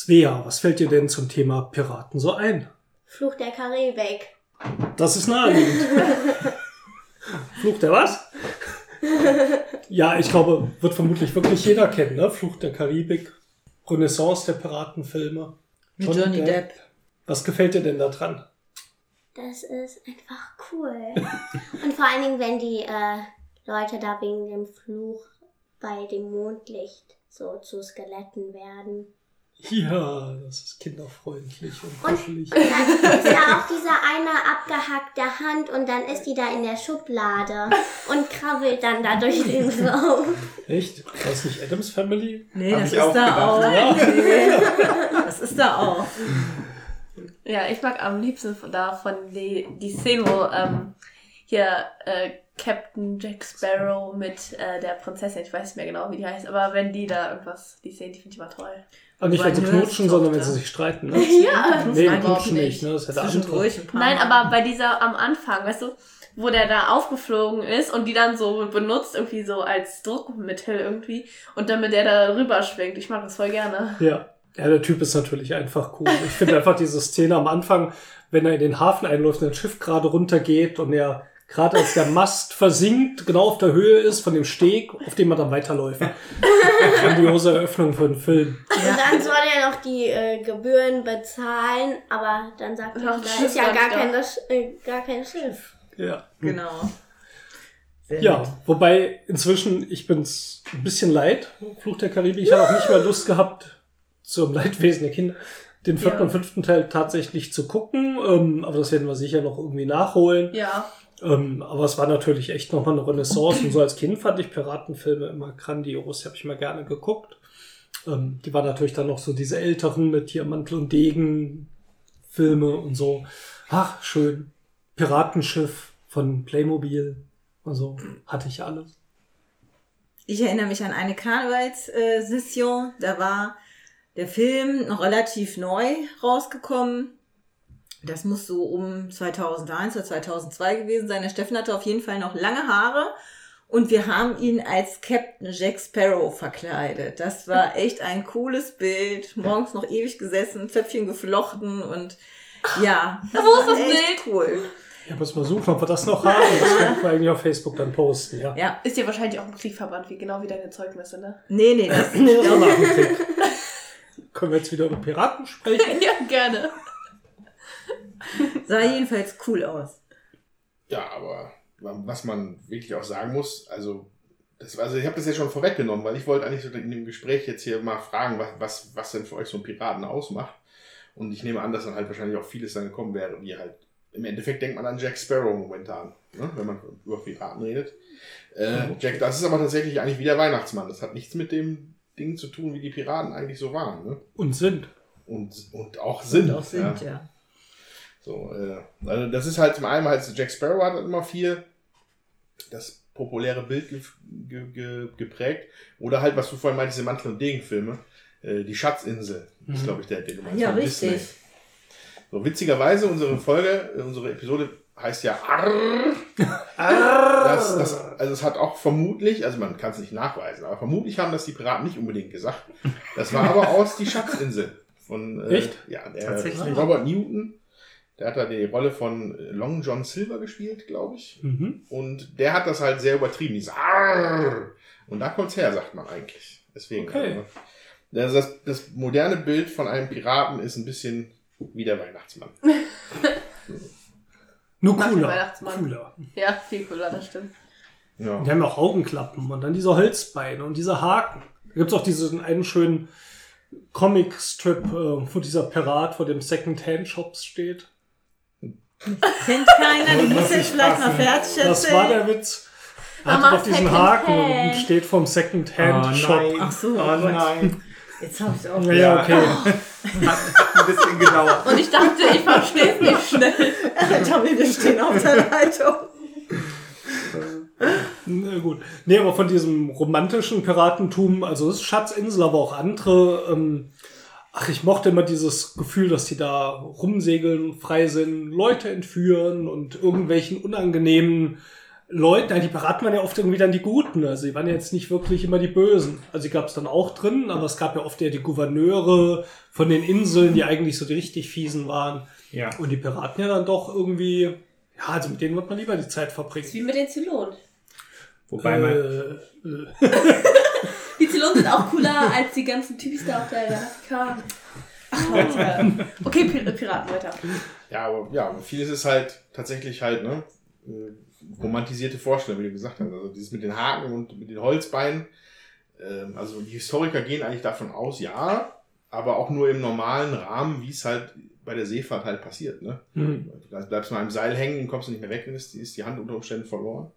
Svea, was fällt dir denn zum Thema Piraten so ein? Fluch der Karibik. Das ist naheliegend. Fluch der was? Ja, ich glaube, wird vermutlich wirklich jeder kennen, ne? Fluch der Karibik, Renaissance der Piratenfilme. Mit Johnny Depp. Was gefällt dir denn da dran? Das ist einfach cool. Und vor allen Dingen, wenn die äh, Leute da wegen dem Fluch bei dem Mondlicht so zu Skeletten werden. Ja, das ist kinderfreundlich und Und kuschelig. dann ist ja auch diese eine abgehackte Hand und dann ist die da in der Schublade und krabbelt dann da durch den Raum. Echt? War das nicht Adams Family? Nee, Hab das ist auch da gedacht. auch. Ja. Nee, das ist da auch. Ja, ich mag am liebsten da von die, die Szene, wo ähm, hier äh, Captain Jack Sparrow mit äh, der Prinzessin, ich weiß nicht mehr genau, wie die heißt, aber wenn die da irgendwas, die Szene, die finde ich immer toll. Aber nicht, wenn sie knutschen, sondern wenn sie sich streiten. Ne? Ja, Nee, Nein, knutschen überhaupt nicht. Ne? Das andere. Zwischendurch ein paar Nein, Mal. aber bei dieser am Anfang, weißt du, wo der da aufgeflogen ist und die dann so benutzt, irgendwie so als Druckmittel irgendwie und damit der da rüber schwingt. Ich mag das voll gerne. Ja. Ja, der Typ ist natürlich einfach cool. Ich finde einfach diese Szene am Anfang, wenn er in den Hafen einläuft und das Schiff gerade runtergeht und er gerade als der Mast versinkt, genau auf der Höhe ist von dem Steg, auf dem er dann weiterläuft. Grandiose Eröffnung für den Film. Und dann soll er noch die äh, Gebühren bezahlen, aber dann sagt er, da das ist ja gar kein, das, äh, gar kein Schiff. Ja. Genau. Sehr Ja, nett. wobei inzwischen, ich bin's ein bisschen leid, Fluch der Karibik. Ich habe auch nicht mehr Lust gehabt, zum Leidwesen der Kinder, den vierten Ja. und fünften Teil tatsächlich zu gucken. Ähm, aber das werden wir sicher noch irgendwie nachholen. Ja. Ähm, aber es war natürlich echt nochmal eine Renaissance. Und so als Kind fand ich Piratenfilme immer grandios. Die habe ich mal gerne geguckt. Ähm, die waren natürlich dann noch so diese älteren mit hier Mantel und Degen Filme und so. Ach, schön. Piratenschiff von Playmobil. Also hatte ich alles. Ich erinnere mich an eine Karnevalssession. Da war der Film noch relativ neu rausgekommen. Das muss so um 2001 oder 2002 gewesen sein. Der Steffen hatte auf jeden Fall noch lange Haare. Und wir haben ihn als Captain Jack Sparrow verkleidet. Das war echt ein cooles Bild. Morgens noch ewig gesessen, Zöpfchen geflochten und ja, das Wo ist war das echt cool. Ich muss mal suchen, ob wir das noch haben. Das können wir eigentlich auf Facebook dann posten, ja. Ja, Ist ja wahrscheinlich auch im Krieg verwandt, wie genau wie deine Zeugnisse, ne? nee, nee, das, dem Krieg. Können wir jetzt wieder über Piraten sprechen? ja, gerne. Sah jedenfalls cool aus. Ja, aber was man wirklich auch sagen muss, also, das, also ich habe das ja schon vorweggenommen, weil ich wollte eigentlich so in dem Gespräch jetzt hier mal fragen, was, was, was denn für euch so ein Piraten ausmacht. Und ich nehme an, dass dann halt wahrscheinlich auch vieles dann gekommen wäre, wie halt, im Endeffekt denkt man an Jack Sparrow momentan, ne, wenn man über Piraten redet. Äh, Jack, das ist aber tatsächlich eigentlich wie der Weihnachtsmann. Das hat nichts mit dem Ding zu tun, wie die Piraten eigentlich so waren. Ne? Und sind. Und, und auch sind. Und auch sind, ja. ja. So, äh, also das ist halt zum einen halt Jack Sparrow hat halt immer viel das populäre Bild ge ge ge geprägt. Oder halt, was du vorhin meintest, die Mantel- und Degenfilme. Äh, die Schatzinsel ist, Mhm. glaube ich, der, den du meinst. Ja, richtig. Disney. So, witzigerweise, unsere Folge, äh, unsere Episode heißt ja Arr. Das, das, also es hat auch vermutlich, also man kann es nicht nachweisen, aber vermutlich haben das die Piraten nicht unbedingt gesagt. Das war aber aus die Schatzinsel. Von, äh, Echt? Ja, der Tatsächlich. Robert Newton, der hat da die Rolle von Long John Silver gespielt, glaube ich. Mhm. Und der hat das halt sehr übertrieben, dieses Arr! Und da kommt's her, sagt man eigentlich. Deswegen. Okay. Also, das, das moderne Bild von einem Piraten ist ein bisschen wie der Weihnachtsmann. Nur cooler. Weihnachtsmann. Cooler. Ja, viel cooler, das stimmt. Ja. Die haben auch Augenklappen und dann diese Holzbeine und diese Haken. Da gibt's auch diesen einen schönen Comic-Strip, äh, wo dieser Pirat vor dem Second-Hand-Shops steht. Kennt keiner, du musst jetzt vielleicht mal fertig erzählen. Das war der Witz. Er hat doch diesen Haken Hand. und steht vom Second-Hand-Shop. Ach so, oh oh Gott. nein. Jetzt habe ich auch. ja, ja, okay. Hat ein bisschen gedauert. Und ich dachte, ich verstehe es nicht schnell. Tommy, wir stehen auf der Leitung. Na gut. Nee, aber von diesem romantischen Piratentum, also es ist Schatzinsel, aber auch andere. Ähm, ach, ich mochte immer dieses Gefühl, dass die da rumsegeln, frei sind, Leute entführen und irgendwelchen unangenehmen Leuten. Die Piraten waren ja oft irgendwie dann die Guten. Also die waren ja jetzt nicht wirklich immer die Bösen. Also die gab es dann auch drin, aber es gab ja oft ja die Gouverneure von den Inseln, die eigentlich so die richtig fiesen waren. Ja. Und die Piraten ja dann doch irgendwie, ja, also mit denen wird man lieber die Zeit verbringen. Wie mit den Zylonen. Wobei man, Äh, äh, Die Zylonen sind auch cooler als die ganzen Typis da auf der Galaxika. okay, Pir Piraten weiter. Ja, aber ja, vieles ist halt tatsächlich halt, ne, äh, romantisierte Vorstellung, wie du gesagt hast. Also dieses mit den Haken und mit den Holzbeinen. Ähm, also die Historiker gehen eigentlich davon aus, ja, aber auch nur im normalen Rahmen, wie es halt bei der Seefahrt halt passiert. Ne? Mhm. Du bleibst mal im Seil hängen und kommst nicht mehr weg, dann ist, ist die Hand unter Umständen verloren.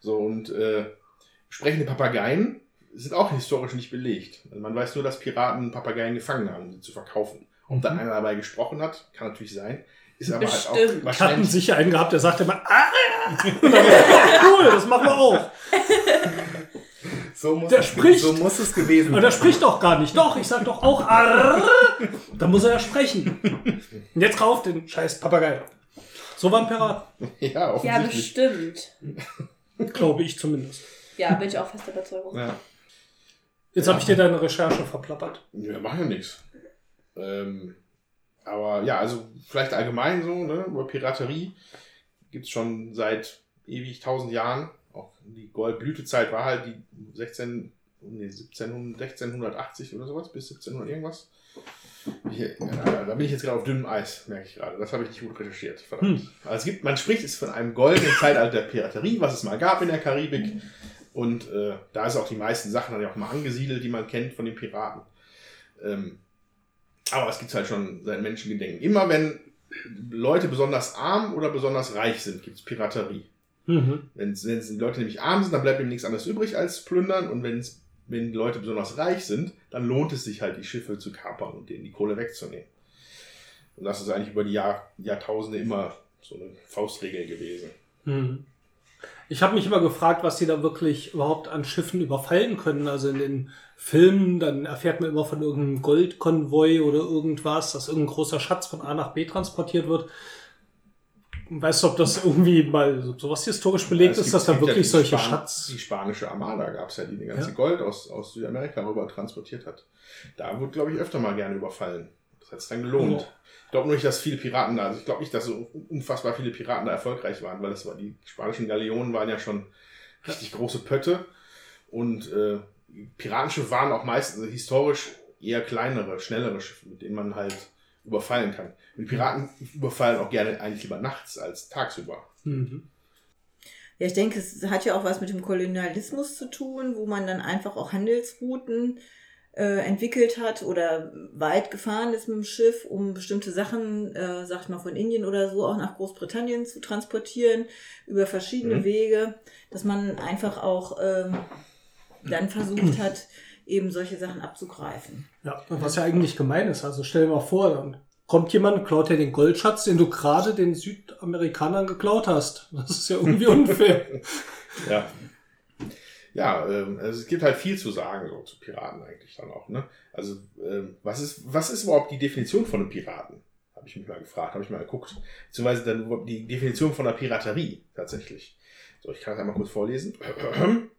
So, und äh, sprechende Papageien sind auch historisch nicht belegt. Also man weiß nur, dass Piraten Papageien gefangen haben, um sie zu verkaufen. Ob da einer dabei gesprochen hat, kann natürlich sein. Ist aber halt auch Bestimmt. hatten wahrscheinlich. sicher einen gehabt, der sagte immer, ah, und dann, cool, das machen wir auch. So muss, Der es, spricht. so muss es gewesen Aber der spricht doch gar nicht. Doch, ich sag doch auch, arr. Da muss er ja sprechen. Und jetzt kauf den scheiß Papagei. So war ein Pirat, Ja, Ja, bestimmt. glaube ich zumindest. Ja, bin ich auch fest der Überzeugung. Ja. Jetzt habe ich dir deine Recherche verplappert. Ja, macht ja nichts. Ähm, aber ja, also vielleicht allgemein so, ne, über Piraterie gibt's schon seit ewig tausend Jahren. Auch die Goldblütezeit war halt die 16, nee, 1700, 1680 oder sowas, bis 1700 irgendwas. Hier, ja, da bin ich jetzt gerade auf dünnem Eis, merke ich gerade. Das habe ich nicht gut recherchiert. Verdammt. Also es gibt, man spricht es von einem goldenen Zeitalter der Piraterie, was es mal gab in der Karibik. Und äh, da ist auch die meisten Sachen dann ja auch mal angesiedelt, die man kennt von den Piraten. Ähm, aber es gibt halt schon seit Menschengedenken. Immer wenn Leute besonders arm oder besonders reich sind, gibt's Piraterie. Mhm. Wenn die Leute nämlich arm sind, dann bleibt ihnen nichts anderes übrig als plündern. Und wenn's, wenn die Leute besonders reich sind, dann lohnt es sich halt, die Schiffe zu kapern und denen die Kohle wegzunehmen. Und das ist eigentlich über die Jahr, Jahrtausende immer so eine Faustregel gewesen. Mhm. Ich habe mich immer gefragt, was sie da wirklich überhaupt an Schiffen überfallen können. Also in den Filmen, dann erfährt man immer von irgendeinem Goldkonvoi oder irgendwas, dass irgendein großer Schatz von A nach B transportiert wird. Weißt du, ob das irgendwie mal so sowas historisch belegt Ja, ist, gibt- dass da ja wirklich die solche Span- Schatz... Die spanische Armada gab es ja, die die ganze Ja. Gold aus, aus Südamerika rüber transportiert hat. Da wurde, glaube ich, öfter mal gerne überfallen. Das hat es dann gelohnt. Ich glaube nicht, dass viele Piraten da, also ich glaube nicht, dass so unfassbar viele Piraten da erfolgreich waren, weil das war, die spanischen Galeonen waren ja schon richtig große Pötte und äh, Piratenschiffe waren auch meistens historisch eher kleinere, schnellere Schiffe, mit denen man halt überfallen kann. Und Piraten überfallen auch gerne eigentlich lieber nachts als tagsüber. Mhm. Ja, ich denke, es hat ja auch was mit dem Kolonialismus zu tun, wo man dann einfach auch Handelsrouten äh, entwickelt hat oder weit gefahren ist mit dem Schiff, um bestimmte Sachen, äh, sag ich mal, von Indien oder so auch nach Großbritannien zu transportieren, über verschiedene Mhm. Wege, dass man einfach auch ähm, dann versucht hat, eben solche Sachen abzugreifen. Ja, was ja eigentlich gemein ist. Also stell dir mal vor, dann kommt jemand, klaut dir den Goldschatz, den du gerade den Südamerikanern geklaut hast. Das ist ja irgendwie unfair. Ja. Ja, ähm, also es gibt halt viel zu sagen so zu Piraten eigentlich dann auch. Ne? Also ähm, was ist was ist überhaupt die Definition von einem Piraten? Habe ich mich mal gefragt, habe ich mal geguckt. Beziehungsweise dann die Definition von der Piraterie tatsächlich. So, ich kann das einmal kurz vorlesen.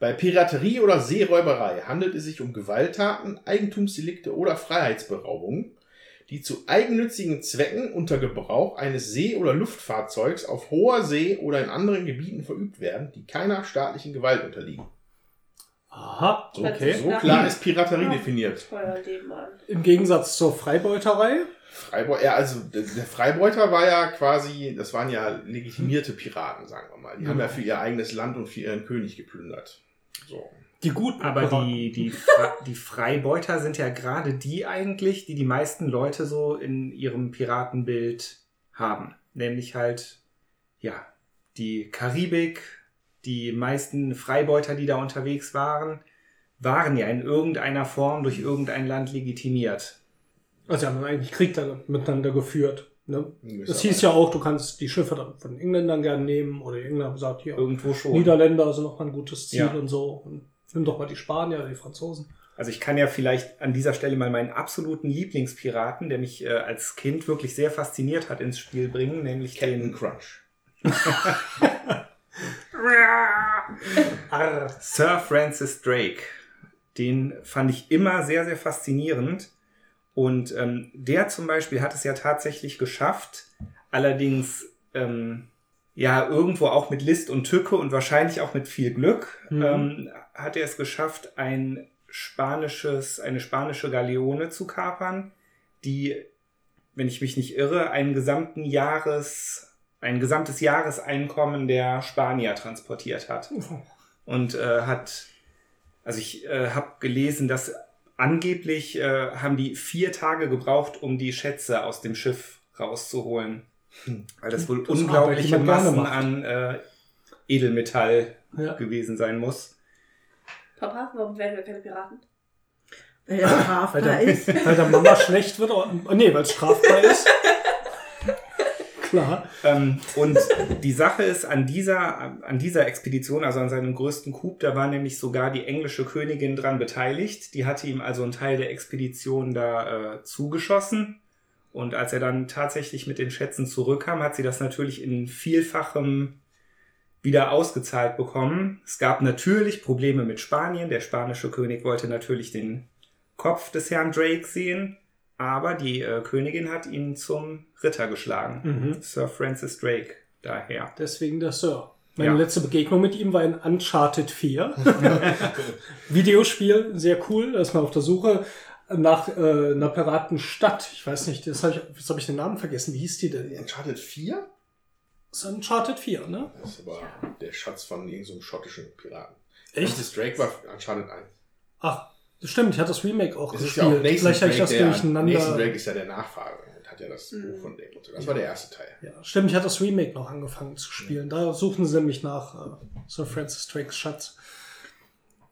Bei Piraterie oder Seeräuberei handelt es sich um Gewalttaten, Eigentumsdelikte oder Freiheitsberaubungen, die zu eigennützigen Zwecken unter Gebrauch eines See- oder Luftfahrzeugs auf hoher See oder in anderen Gebieten verübt werden, die keiner staatlichen Gewalt unterliegen. Aha, So, okay. so klar ist Piraterie definiert. Leben an. Im Gegensatz zur Freibeuterei. Freibeuter, ja, also der der Freibeuter war ja quasi, das waren ja legitimierte Piraten, sagen wir mal. Die haben ja für ihr eigenes Land und für ihren König geplündert. So. Die guten Aber die, die, die Freibeuter sind ja gerade die eigentlich, die die meisten Leute so in ihrem Piratenbild haben. Nämlich halt, ja, die Karibik, die meisten Freibeuter, die da unterwegs waren, waren ja in irgendeiner Form durch irgendein Land legitimiert. Also sie haben dann eigentlich Krieg da miteinander geführt. Ne? Es hieß ja auch, du kannst die Schiffe dann von Engländern gerne nehmen oder die Engländer haben gesagt, hier, Irgendwo schon. Niederländer sind noch mal ein gutes Ziel Ja. und so. Und nimm doch mal die Spanier oder die Franzosen. Also ich kann ja vielleicht an dieser Stelle mal meinen absoluten Lieblingspiraten, der mich äh, als Kind wirklich sehr fasziniert hat, ins Spiel bringen, nämlich Captain den Crunch. Sir Francis Drake. Den fand ich immer sehr, sehr faszinierend. Und ähm, der zum Beispiel hat es ja tatsächlich geschafft, allerdings ähm, ja irgendwo auch mit List und Tücke und wahrscheinlich auch mit viel Glück, Mhm. ähm, hat er es geschafft, ein spanisches, eine spanische Galeone zu kapern, die, wenn ich mich nicht irre, einen gesamten Jahres, ein gesamtes Jahreseinkommen der Spanier transportiert hat. Und äh, hat, also ich äh, habe gelesen, dass angeblich äh, haben die vier Tage gebraucht, um die Schätze aus dem Schiff rauszuholen. Weil das wohl Das unglaubliche Massen an äh, Edelmetall Ja. gewesen sein muss. Papa, warum werden wir keine Piraten? Weil Weil strafbar der, ist. weil der Mama schlecht wird. Oder, oh, nee, weil es strafbar ist. Klar. Ähm, und die Sache ist, an dieser, an dieser Expedition, also an seinem größten Coup, da war nämlich sogar die englische Königin dran beteiligt. Die hatte ihm also einen Teil der Expedition da äh, zugeschossen. Und als er dann tatsächlich mit den Schätzen zurückkam, hat sie das natürlich in vielfachem wieder ausgezahlt bekommen. Es gab natürlich Probleme mit Spanien. Der spanische König wollte natürlich den Kopf des Herrn Drake sehen. Aber die äh, Königin hat ihn zum Ritter geschlagen. Mhm. Sir Francis Drake daher. Deswegen der Sir. Meine Ja. letzte Begegnung mit ihm war in Uncharted 4. Videospiel, sehr cool. Man auf der Suche nach äh, einer Piratenstadt. Ich weiß nicht, das habe ich, jetzt habe ich den Namen vergessen. Wie hieß die denn? Uncharted 4? Das ist Uncharted 4, ne? Das ist aber der Schatz von irgendeinem schottischen Piraten. Echt? Francis Drake war Uncharted 1. Ach, das stimmt, ich hatte das Remake auch Es ist gespielt. ja auch Nathan Vielleicht habe ich Drake, das der, durcheinander. Nathan Drake ist ja der Nachfahre und hat ja das Mhm. Buch von dem. und so. Das war der erste Teil. Ja, stimmt, ich hatte das Remake noch angefangen zu spielen. Da suchen sie nämlich nach äh, Sir Francis Drakes Schatz.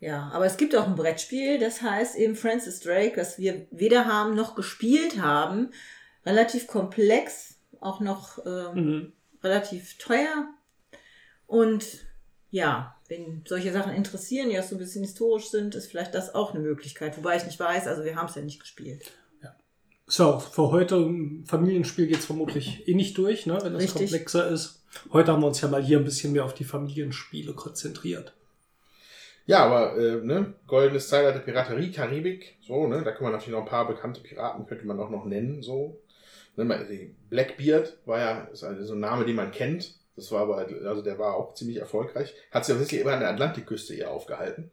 Ja, aber es gibt auch ein Brettspiel, das heißt eben Francis Drake, das wir weder haben noch gespielt haben. Relativ komplex, auch noch ähm, Mhm. relativ teuer. Und ja, wenn solche Sachen interessieren, die auch so ein bisschen historisch sind, ist vielleicht das auch eine Möglichkeit. Wobei ich nicht weiß, also wir haben es ja nicht gespielt. So, für heute ein Familienspiel geht's vermutlich eh nicht durch, ne, wenn das Richtig. komplexer ist. Heute haben wir uns ja mal hier ein bisschen mehr auf die Familienspiele konzentriert. Ja, aber äh, ne, goldenes Zeitalter Piraterie, Karibik, so, ne, da kann man natürlich noch ein paar bekannte Piraten, könnte man auch noch nennen, so. Ne, Blackbeard war ja ist also so ein Name, den man kennt. Das war aber, halt- also der war auch ziemlich erfolgreich. Hat sich ja wirklich immer an der Atlantikküste eher aufgehalten.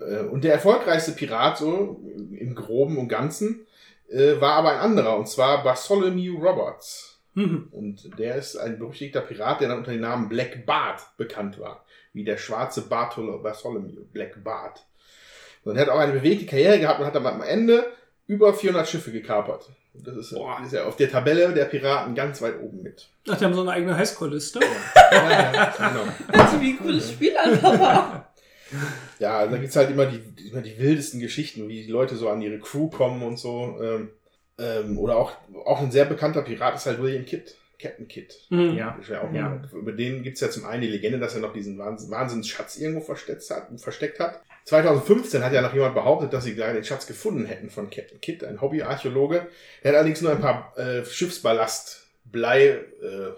Äh, und der erfolgreichste Pirat, so im Groben und Ganzen, äh, war aber ein anderer, und zwar Bartholomew Roberts. Mhm. Und der ist ein berüchtigter Pirat, der dann unter dem Namen Black Bart bekannt war. Wie der schwarze Barthol Bartholomew, Black Bart. Und er hat auch eine bewegte Karriere gehabt und hat dann am Ende über 400 Schiffe gekapert. Und Das ist, Boah. ist ja auf der Tabelle der Piraten ganz weit oben mit. Ach, die haben so eine eigene Highscore-Liste. Ja, ja, genau. Also wie ein cooles Spiel Papa. Ja, also da gibt's halt immer die, immer die wildesten Geschichten, wie die Leute so an ihre Crew kommen und so. Ähm, ähm, oder auch, auch ein sehr bekannter Pirat ist halt William Kidd, Captain Kidd. Mhm. Ja. Ja. Über den gibt's ja zum einen die Legende, dass er noch diesen Wahns- Wahnsinnsschatz irgendwo versteckt hat, versteckt hat. 2015 hat ja noch jemand behauptet, dass sie gerade den Schatz gefunden hätten von Captain Kidd, ein Hobbyarchäologe. Der hat allerdings nur ein paar äh, Schiffsballast, Blei, äh,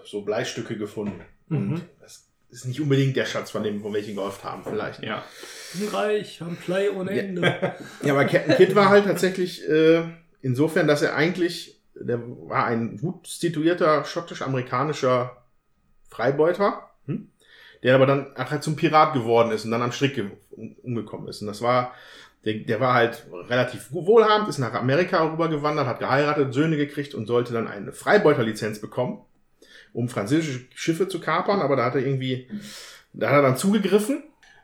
so Bleistücke gefunden. Mhm. Und das ist nicht unbedingt der Schatz, von dem, von welchen gehofft haben, vielleicht. Ja. Sind reich, haben Play ohne Ende. Ja, aber Captain Kidd war halt tatsächlich äh, insofern, dass er eigentlich, der war ein gut situierter schottisch-amerikanischer Freibeuter, hm? der aber dann halt zum Pirat geworden ist und dann am Strick ge- um- umgekommen ist. Und das war, der, der war halt relativ wohlhabend, ist nach Amerika rübergewandert, hat geheiratet, Söhne gekriegt und sollte dann eine Freibeuterlizenz bekommen, um französische Schiffe zu kapern, aber da hat er irgendwie, da hat er dann zugegriffen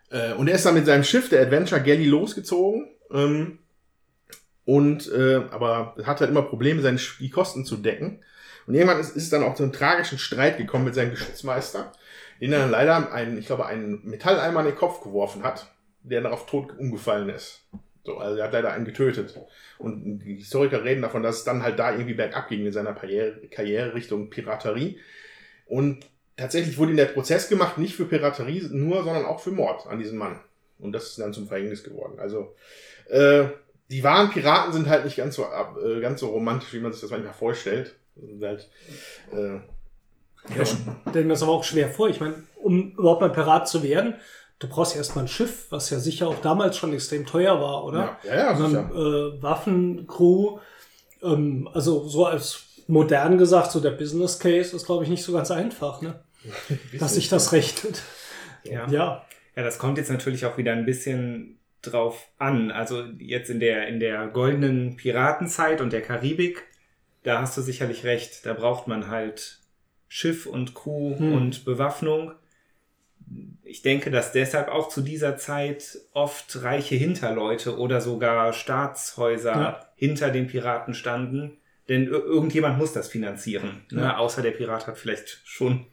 äh, und er ist dann mit seinem Schiff, der Adventure Galley, losgezogen. Ähm, und äh, aber hat halt immer Probleme, seine die Kosten zu decken. Und irgendwann ist, ist es dann auch zu einem tragischen Streit gekommen mit seinem Geschützmeister, den er dann leider einen, ich glaube, einen Metalleimer in den Kopf geworfen hat, der darauf tot umgefallen ist. So, also er hat leider einen getötet. Und die Historiker reden davon, dass es dann halt da irgendwie bergab ging in seiner Karriere, Karriere Richtung Piraterie. Und tatsächlich wurde ihm der Prozess gemacht, nicht für Piraterie nur, sondern auch für Mord an diesem Mann. Und das ist dann zum Verhängnis geworden. Also, äh, die wahren Piraten sind halt nicht ganz so, äh, ganz so romantisch, wie man sich das manchmal vorstellt. Halt, äh, Ja, ich stelle mir das aber auch schwer vor. Ich meine, um überhaupt mal Pirat zu werden, du brauchst ja erstmal ein Schiff, was ja sicher auch damals schon extrem teuer war, oder? Ja, ja, ja, Und dann sicher. äh, Waffen, Crew, ähm, also so als modern gesagt, so der Business Case ist, glaube ich, nicht so ganz einfach, ne? Dass sich das rechnet. Ja. Ja. Ja, das kommt jetzt natürlich auch wieder ein bisschen drauf an. Also jetzt in der, in der goldenen Piratenzeit und der Karibik da hast du sicherlich recht. Da braucht man halt Schiff und Crew Hm. und Bewaffnung. Ich denke, dass deshalb auch zu dieser Zeit oft reiche Hinterleute oder sogar Staatshäuser Ja. hinter den Piraten standen. Denn ir- irgendjemand muss das finanzieren. Ne? Ja. Außer der Pirat hat vielleicht schon.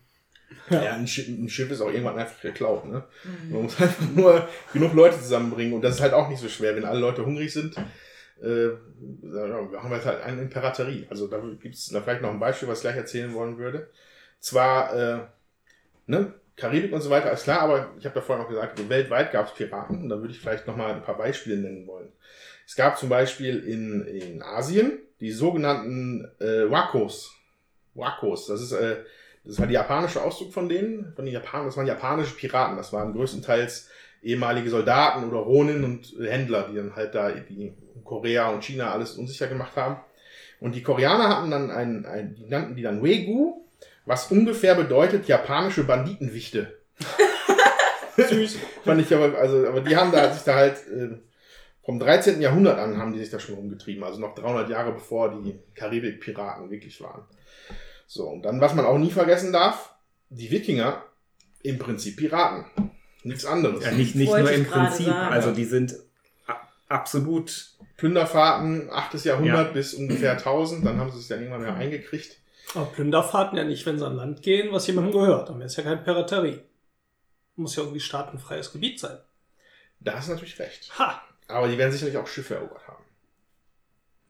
Ja, ein, Schiff, ein Schiff ist auch irgendwann einfach geklaut. Ne? Man muss einfach nur genug Leute zusammenbringen. Und das ist halt auch nicht so schwer, wenn alle Leute hungrig sind. Äh, ja, wir haben jetzt halt eine Imperaterie. Also da gibt es vielleicht noch ein Beispiel, was ich gleich erzählen wollen würde. Zwar, äh, ne, Karibik und so weiter, ist klar, aber ich habe da vorhin noch gesagt, weltweit gab es Piraten. Und da würde ich vielleicht noch mal ein paar Beispiele nennen wollen. Es gab zum Beispiel in, in Asien die sogenannten äh, Wakos. Wakos, das ist, äh, das war die japanische Ausdruck von denen, von den Japanern, das waren japanische Piraten, das waren größtenteils ehemalige Soldaten oder Ronin und Händler, die dann halt da die Korea und China alles unsicher gemacht haben. Und die Koreaner hatten dann ein, ein die nannten die dann Wegu, was ungefähr bedeutet japanische Banditenwichte. Süß. Fand ich aber, also, aber die haben da sich da halt äh, vom 13. Jahrhundert an haben die sich da schon rumgetrieben, also noch 300 Jahre bevor die Karibik-Piraten wirklich waren. So, und dann, was man auch nie vergessen darf, die Wikinger im Prinzip Piraten. Nichts anderes. Ja, nicht, nicht nur im Prinzip. sagen. Also die sind absolut. Plünderfahrten, 8. Jahrhundert Ja. bis ungefähr 1000, dann haben sie es ja irgendwann wieder eingekriegt. Aber Plünderfahrten ja nicht, wenn sie an Land gehen, was jemandem gehört. Dann wäre es ja keine Piraterie. Muss ja irgendwie staatenfreies Gebiet sein. Da hast du natürlich recht. Ha! Aber die werden sicherlich auch Schiffe erobert haben.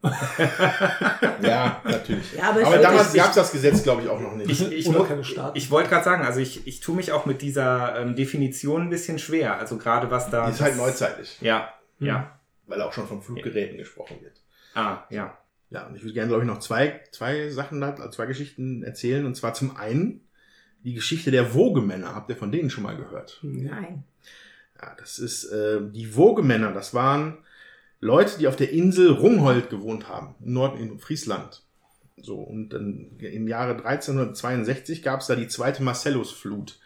ja, natürlich. Ja, aber aber ich- damals ich- gab es das Gesetz, glaube ich, auch noch nicht. Ich, ich, Staaten. ich wollte gerade sagen, also ich, ich tue mich auch mit dieser ähm, Definition ein bisschen schwer. Also gerade was da. die ist halt neuzeitlich, Ja, Hm. ja. weil auch schon von Fluggeräten gesprochen wird. Ah, ja. Ja, und ich würde gerne, glaube ich, noch zwei, zwei Sachen, da- also zwei Geschichten erzählen. Und zwar zum einen die Geschichte der Wogemänner. Habt ihr von denen schon mal gehört? Nein. Ja, das ist äh, die Wogemänner. Das waren Leute, die auf der Insel Rungholt gewohnt haben, im Norden in Friesland. So, und dann im Jahre 1362 gab es da die zweite Marcellusflut.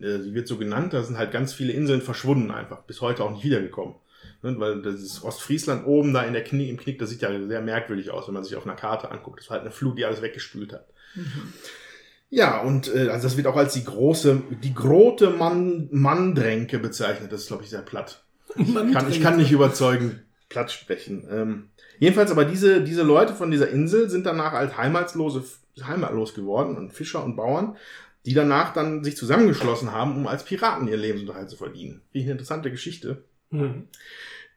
Äh, Sie wird so genannt, da sind halt ganz viele Inseln verschwunden einfach, bis heute auch nicht wiedergekommen. Ne, Weil das ist Ostfriesland oben da in der Knie, im Knick, das sieht ja sehr merkwürdig aus, wenn man sich auf einer Karte anguckt. Das war halt eine Flut, die alles weggespült hat. Ja, und äh, also das wird auch als die große, die große Mann, Manndränke bezeichnet. Das ist, glaube ich, sehr platt. Kann, ich kann nicht überzeugen, platt sprechen. Ähm, jedenfalls aber diese, diese Leute von dieser Insel sind danach als heimatlose, heimatlos geworden und Fischer und Bauern, die danach dann sich zusammengeschlossen haben, um als Piraten ihren Lebensunterhalt zu verdienen. Finde ich eine interessante Geschichte. Hm.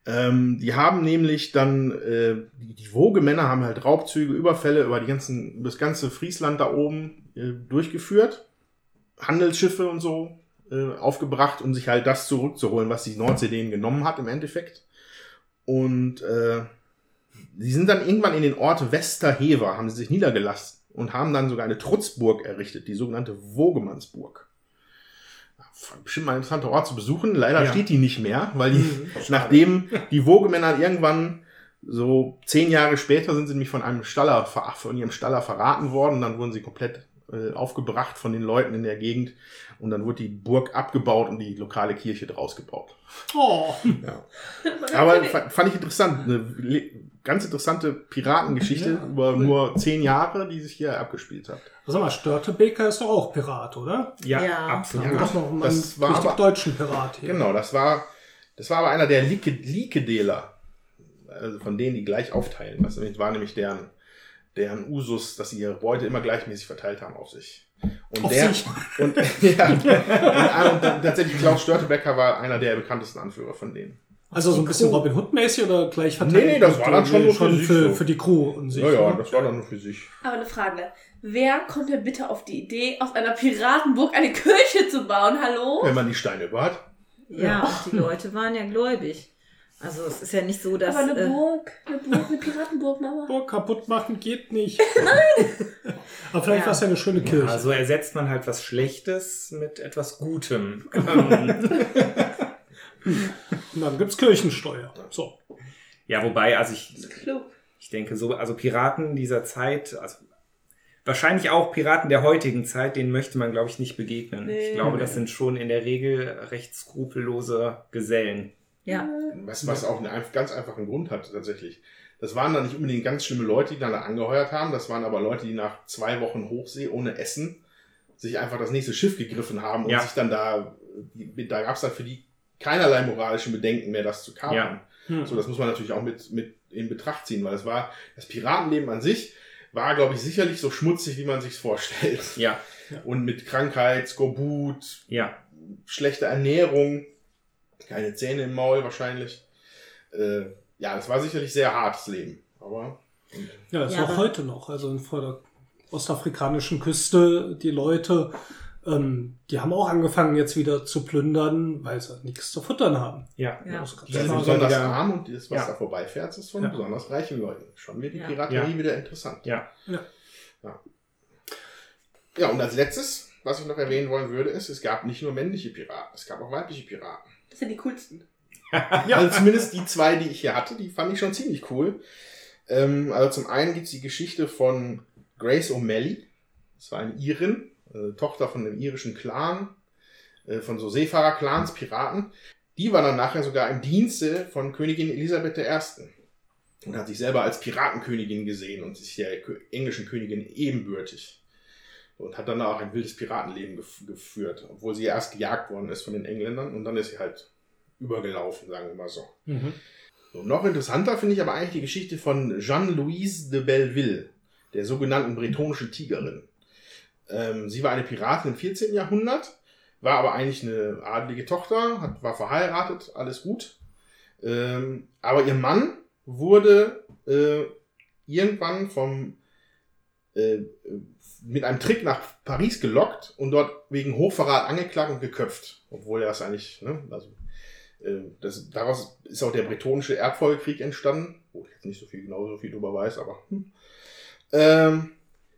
Ähm, die haben nämlich dann, äh, die, die Wogemänner haben halt Raubzüge, Überfälle über die ganzen, über das ganze Friesland da oben äh, durchgeführt. Handelsschiffe und so äh, aufgebracht, um sich halt das zurückzuholen, was die Nordsee denen genommen hat im Endeffekt. Und äh, sie sind dann irgendwann in den Ort Westerhever, haben sie sich niedergelassen und haben dann sogar eine Trutzburg errichtet, die sogenannte Wogemannsburg. Bestimmt mal ein interessanter Ort zu besuchen. Leider Ja. steht die nicht mehr, weil die, nachdem die Wogemänner irgendwann so zehn Jahre später sind sie nämlich von einem Staller, von ihrem Staller verraten worden. Dann wurden sie komplett äh, aufgebracht von den Leuten in der Gegend. Und dann wurde die Burg abgebaut und die lokale Kirche draus gebaut. Oh. Ja. Aber fa- fand ich interessant. Eine ganz interessante Piratengeschichte Ja, über nur zehn Jahre, die sich hier abgespielt hat. Sag mal, Störtebeker ist doch auch Pirat, oder? Ja, Ja. absolut. Da haben wir doch noch das war richtig aber- deutschen Pirat hier. Genau, das war, das war aber einer der Lieke-Dealer. Also von denen, die gleich aufteilen. Das war nämlich deren, deren Usus, dass sie ihre Beute immer gleichmäßig verteilt haben auf sich. Und Auf der, sich. Und, ja, und, und, dann tatsächlich Klaus Störtebecker war einer der bekanntesten Anführer von denen. Also so ein bisschen Robin Hood-mäßig oder gleich verteilt? Nee, nee, das war dann schon nur für schon sich für, so. für die Crew und sich. Ja, ja, ne? das war dann nur für sich. Aber eine Frage. Wer kommt denn bitte auf die Idee, aus einer Piratenburg eine Kirche zu bauen? Hallo? Wenn man die Steine über hat. Ja, und die Leute waren ja gläubig. Also es ist ja nicht so, dass... Aber eine äh, Burg, eine Burg, eine Piratenburg, Mama. Burg kaputt machen geht nicht. Nein! Aber vielleicht Ja. war es ja eine schöne Kirche. Ja, so ersetzt man halt was Schlechtes mit etwas Gutem. Und dann gibt's Kirchensteuer. So. ja, wobei, also ich, Klug. ich denke so, also Piraten dieser Zeit, also wahrscheinlich auch Piraten der heutigen Zeit, denen möchte man, glaube ich, nicht begegnen. Nee. Ich glaube, das sind schon in der Regel recht skrupellose Gesellen. Ja, Was, was auch einen ganz einfachen Grund hat tatsächlich. Das waren dann nicht unbedingt ganz schlimme Leute, die dann da angeheuert haben. Das waren aber Leute, die nach zwei Wochen Hochsee ohne Essen sich einfach das nächste Schiff gegriffen haben und Ja. sich dann da, da gab es dann für die keinerlei moralischen Bedenken mehr, das zu kapern. Ja. Hm. So, das muss man natürlich auch mit, mit in Betracht ziehen, weil es war, das Piratenleben an sich war, glaube ich, sicherlich so schmutzig, wie man sich vorstellt. Ja, Und mit Krankheit, Skorbut, ja. schlechte Ernährung, keine Zähne im Maul wahrscheinlich. Äh, ja, das war sicherlich sehr hartes Leben. Aber Ja, ist Ja, auch heute noch. Also vor der ostafrikanischen Küste, die Leute, ähm, die haben auch angefangen jetzt wieder zu plündern, weil sie nichts zu futtern haben. Ja. Ja. Das ist besonders wieder- arm und das, was Ja. da vorbeifährt, ist von Ja. besonders reichen Leuten. Schon wird die Ja. Piraterie Ja. wieder interessant. Ja. Ja, und als letztes, was ich noch erwähnen wollen würde, ist, es gab nicht nur männliche Piraten, es gab auch weibliche Piraten. Das sind die coolsten. Ja. Also zumindest die zwei, die ich hier hatte, die fand ich schon ziemlich cool. Ähm, also zum einen gibt's die Geschichte von Grace O'Malley. Das war eine Irin, äh, Tochter von einem irischen Clan, äh, von so Seefahrer-Clans, Piraten. Die war dann nachher sogar im Dienste von Königin Elisabeth I. Und hat sich selber als Piratenkönigin gesehen und sich der englischen Königin ebenbürtig. Und hat dann auch ein wildes Piratenleben gef geführt, obwohl sie erst gejagt worden ist von den Engländern und dann ist sie halt übergelaufen, sagen wir mal so. Mhm. So, noch interessanter finde ich aber eigentlich die Geschichte von Jeanne-Louise de Belleville, der sogenannten bretonischen Tigerin. Ähm, sie war eine Piratin im 14. Jahrhundert, war aber eigentlich eine adlige Tochter, hat, war verheiratet, alles gut. Ähm, aber ihr Mann wurde äh, irgendwann vom, äh, mit einem Trick nach Paris gelockt und dort wegen Hochverrat angeklagt und geköpft. Obwohl er das eigentlich, ne, also äh, das, daraus ist auch der bretonische Erbfolgekrieg entstanden, wo ich jetzt nicht so viel genau so viel drüber weiß, aber hm. ähm,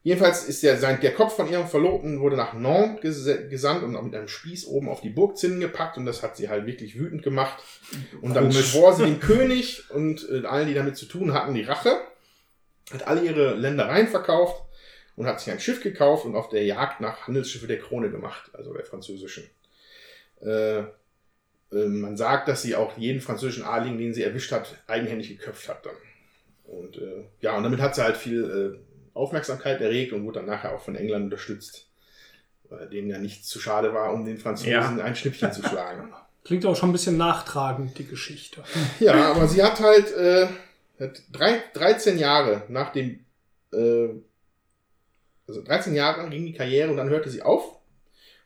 jedenfalls ist der, sein, der Kopf von ihrem Verlobten wurde nach Nantes ges gesandt und auch mit einem Spieß oben auf die Burgzinnen gepackt und das hat sie halt wirklich wütend gemacht. Und dann Komisch. schwor sie dem König und äh, allen, die damit zu tun hatten, die Rache, hat alle ihre Ländereien verkauft und hat sich ein Schiff gekauft und auf der Jagd nach Handelsschiffe der Krone gemacht, also der französischen. Äh, äh, man sagt, dass sie auch jeden französischen Adligen, den sie erwischt hat, eigenhändig geköpft hat dann. Und äh, ja, und damit hat sie halt viel äh, Aufmerksamkeit erregt und wurde dann nachher auch von England unterstützt. Weil denen ja nichts zu schade war, um den Franzosen Ja. ein Schnippchen zu schlagen. Klingt auch schon ein bisschen nachtragend, die Geschichte. Ja, aber sie hat halt äh, hat drei, 13 Jahre nach dem, äh, also 13 Jahre ging die Karriere und dann hörte sie auf,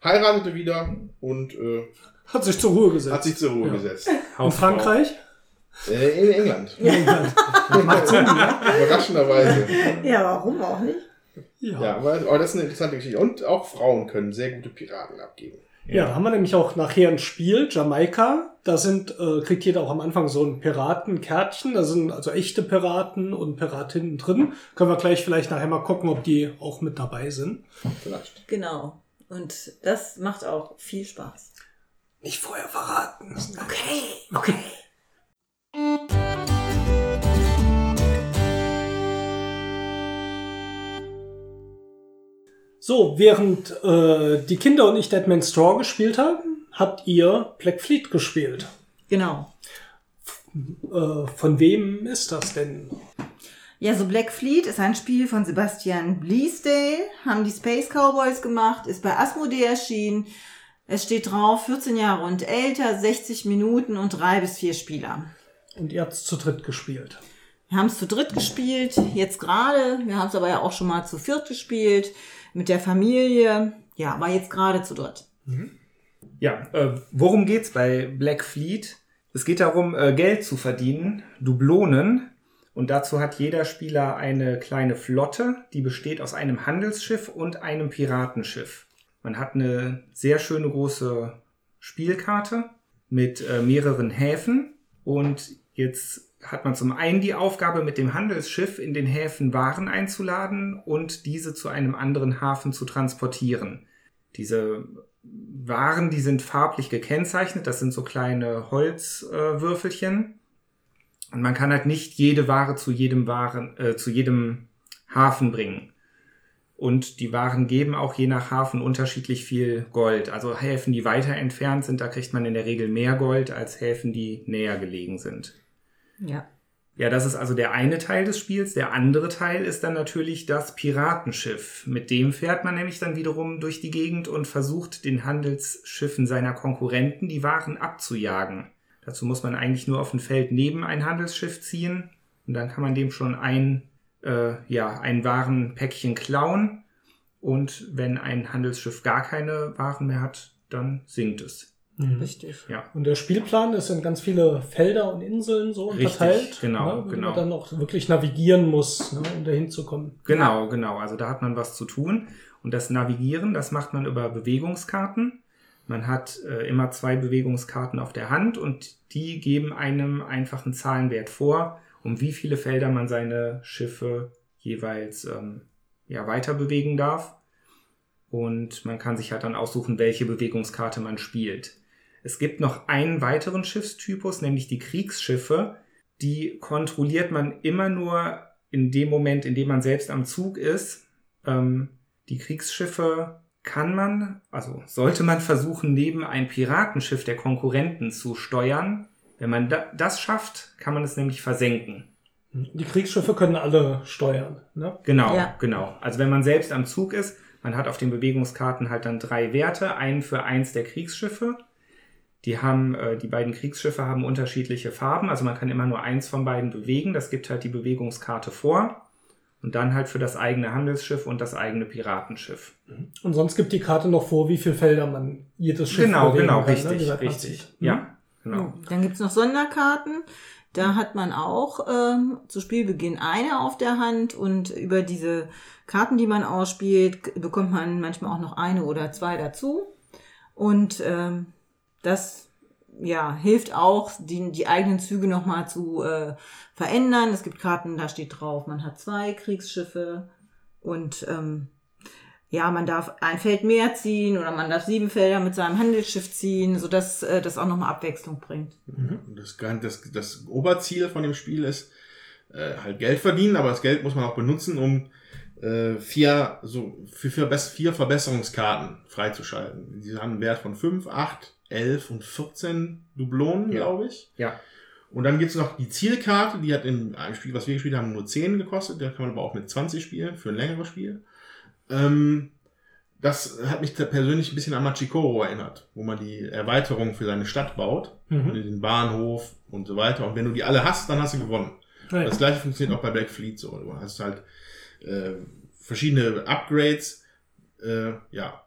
heiratete wieder und äh, Hat sich zur Ruhe gesetzt. hat sich zur Ruhe Ja. gesetzt. In Frankreich? Äh, in England. Macht Sinn, ne? Überraschenderweise. Ja, warum auch nicht? Ja. Ja, aber, aber das ist eine interessante Geschichte. Und auch Frauen können sehr gute Piraten abgeben. Ja, da haben wir nämlich auch nachher ein Spiel, Jamaika. Da sind, äh, kriegt jeder auch am Anfang so ein Piratenkärtchen. Da sind also echte Piraten und Piratinnen drin. Können wir gleich vielleicht nachher mal gucken, ob die auch mit dabei sind. Vielleicht. Genau. Und das macht auch viel Spaß. Nicht vorher verraten. Okay, okay. So, während äh, die Kinder und ich Deadman Straw gespielt haben, habt ihr Black Fleet gespielt. Genau. Äh, von wem ist das denn? Ja, so Black Fleet ist ein Spiel von Sebastian Bleasdale, haben die Space Cowboys gemacht, ist bei Asmodee erschienen. Es steht drauf, 14 Jahre und älter, 60 Minuten und drei bis vier Spieler. Und ihr habt es zu dritt gespielt. Wir haben es zu dritt gespielt, jetzt gerade. Wir haben es aber ja auch schon mal zu viert gespielt, mit der Familie. Ja, aber jetzt gerade zu dritt. Ja, äh, worum geht's bei Black Fleet? Es geht darum, äh, Geld zu verdienen, Dublonen. Und dazu hat jeder Spieler eine kleine Flotte, die besteht aus einem Handelsschiff und einem Piratenschiff. Man hat eine sehr schöne große Spielkarte mit äh, mehreren Häfen. Und jetzt hat man zum einen die Aufgabe, mit dem Handelsschiff in den Häfen Waren einzuladen und diese zu einem anderen Hafen zu transportieren. Diese waren, die sind farblich gekennzeichnet. Das sind so kleine Holzwürfelchen. Äh, und man kann halt nicht jede Ware zu jedem Waren, äh, zu jedem Hafen bringen. Und die Waren geben auch je nach Hafen unterschiedlich viel Gold. Also Häfen, die weiter entfernt sind, da kriegt man in der Regel mehr Gold als Häfen, die näher gelegen sind. Ja. Ja, das ist also der eine Teil des Spiels. Der andere Teil ist dann natürlich das Piratenschiff. Mit dem fährt man nämlich dann wiederum durch die Gegend und versucht den Handelsschiffen seiner Konkurrenten die Waren abzujagen. Dazu muss man eigentlich nur auf ein Feld neben ein Handelsschiff ziehen und dann kann man dem schon ein, äh, ja, ein Warenpäckchen klauen. Und wenn ein Handelsschiff gar keine Waren mehr hat, dann sinkt es. Richtig. Ja. Und der Spielplan ist in ganz viele Felder und Inseln so Richtig, unterteilt. genau, ne, wo genau. man dann auch wirklich navigieren muss, ne, um dahin zu kommen. Genau, genau. Also da hat man was zu tun. Und das Navigieren, das macht man über Bewegungskarten. Man hat äh, immer zwei Bewegungskarten auf der Hand und die geben einem einfach einen Zahlenwert vor, um wie viele Felder man seine Schiffe jeweils ähm, ja, weiter bewegen darf. Und man kann sich halt dann aussuchen, welche Bewegungskarte man spielt. Es gibt noch einen weiteren Schiffstypus, nämlich die Kriegsschiffe. Die kontrolliert man immer nur in dem Moment, in dem man selbst am Zug ist. Ähm, die Kriegsschiffe kann man, also sollte man versuchen, neben ein Piratenschiff der Konkurrenten zu steuern. Wenn man da, das schafft, kann man es nämlich versenken. Die Kriegsschiffe können alle steuern. Ne? Genau, Ja. genau. Also wenn man selbst am Zug ist, man hat auf den Bewegungskarten halt dann drei Werte, einen für eins der Kriegsschiffe. Die haben, äh, die beiden Kriegsschiffe haben unterschiedliche Farben, also man kann immer nur eins von beiden bewegen. Das gibt halt die Bewegungskarte vor. Und dann halt für das eigene Handelsschiff und das eigene Piratenschiff. Und sonst gibt die Karte noch vor, wie viele Felder man jedes Schiff genau, bewegen genau, kann, ne, richtig, man richtig. zieht. Ja, genau. Dann gibt's noch Sonderkarten. Da hat man auch ähm, zu Spielbeginn eine auf der Hand und über diese Karten, die man ausspielt, bekommt man manchmal auch noch eine oder zwei dazu. Und ähm, das ja, hilft auch, die, die eigenen Züge nochmal zu äh, verändern. Es gibt Karten, da steht drauf, man hat zwei Kriegsschiffe und ähm, ja, man darf ein Feld mehr ziehen oder man darf sieben Felder mit seinem Handelsschiff ziehen, sodass äh, das auch nochmal Abwechslung bringt. Und Das, das, das Oberziel von dem Spiel ist äh, halt Geld verdienen, aber das Geld muss man auch benutzen, um äh, vier, so, für Bess- vier Verbesserungskarten freizuschalten. Die haben einen Wert von 5, 8, 11 und 14 Dublonen, Ja. glaube ich. Ja. Und dann gibt's noch die Zielkarte, die hat in einem Spiel, was wir gespielt haben, nur 10 gekostet. Da kann man aber auch mit 20 spielen, für ein längeres Spiel. Ähm, das hat mich persönlich ein bisschen an Machikoro erinnert, wo man die Erweiterung für seine Stadt baut, Mhm. den Bahnhof und so weiter. Und wenn du die alle hast, dann hast du gewonnen. Ja, Das gleiche funktioniert auch bei Black Fleet so. Du hast halt äh, verschiedene Upgrades. Äh, ja,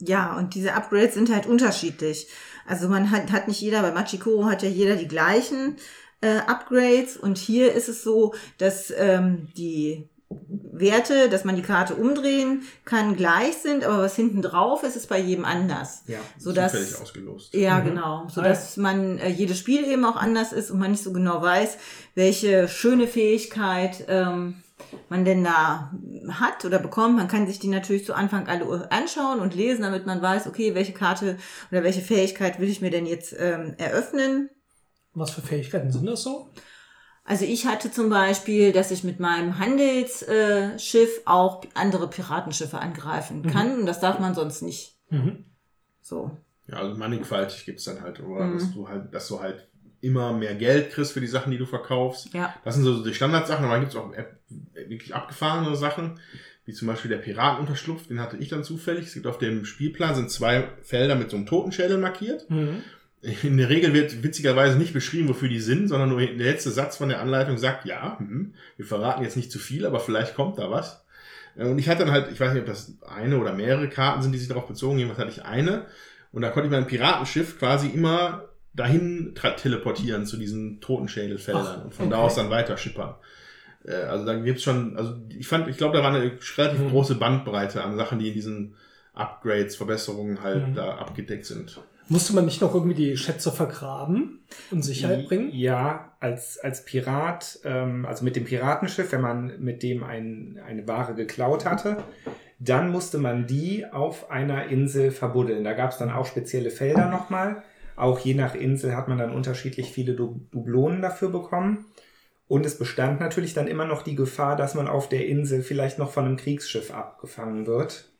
Ja, und diese Upgrades sind halt unterschiedlich. Also man hat, hat nicht jeder, bei Machikoro hat ja jeder die gleichen äh, Upgrades und hier ist es so, dass ähm, die Werte, dass man die Karte umdrehen kann, gleich sind, aber was hinten drauf ist, ist bei jedem anders. Ja. So dass, zufällig ausgelost. ja, Mhm. genau. So dass man äh, jedes Spiel eben auch anders ist und man nicht so genau weiß, welche schöne Fähigkeit ähm, man denn da hat oder bekommt. Man kann sich die natürlich zu Anfang alle anschauen und lesen, damit man weiß, okay, welche Karte oder welche Fähigkeit will ich mir denn jetzt ähm, eröffnen. Was für Fähigkeiten sind das so? Also ich hatte zum Beispiel, dass ich mit meinem Handelsschiff äh, Schiff auch andere Piratenschiffe angreifen kann. Und das darf man sonst nicht. Mhm. So. Ja, also mannigfaltig gibt's dann halt, oder? Mhm. Dass du halt, dass du halt immer mehr Geld kriegst für die Sachen, die du verkaufst. Ja. Das sind so die Standardsachen, aber dann gibt's auch äh, wirklich abgefahrene Sachen, wie zum Beispiel der Piratenunterschlupf, den hatte ich dann zufällig. Es gibt auf dem Spielplan sind zwei Felder mit so einem Totenschädel markiert. Mhm. In der Regel wird witzigerweise nicht beschrieben, wofür die sind, sondern nur der letzte Satz von der Anleitung sagt, ja, hm, wir verraten jetzt nicht zu viel, aber vielleicht kommt da was. Äh, Und ich hatte dann halt, ich weiß nicht, ob das eine oder mehrere Karten sind, die sich darauf bezogen, jedenfalls hatte ich eine. Und da konnte ich mein Piratenschiff quasi immer dahin teleportieren zu diesen Totenschädelfeldern Ach, und von okay. da aus dann weiter schippern. Äh, Also da gibt's schon, also ich fand, ich glaube, da war eine relativ Mhm. große Bandbreite an Sachen, die in diesen Upgrades, Verbesserungen halt Mhm. da abgedeckt sind. Musste man nicht noch irgendwie die Schätze vergraben und Sicherheit bringen? Ja, als, als Pirat, ähm, also mit dem Piratenschiff, wenn man mit dem ein, eine Ware geklaut hatte, dann musste man die auf einer Insel verbuddeln. Da gab es dann auch spezielle Felder nochmal. Auch je nach Insel hat man dann unterschiedlich viele Du- Dublonen dafür bekommen. Und es bestand natürlich dann immer noch die Gefahr, dass man auf der Insel vielleicht noch von einem Kriegsschiff abgefangen wird.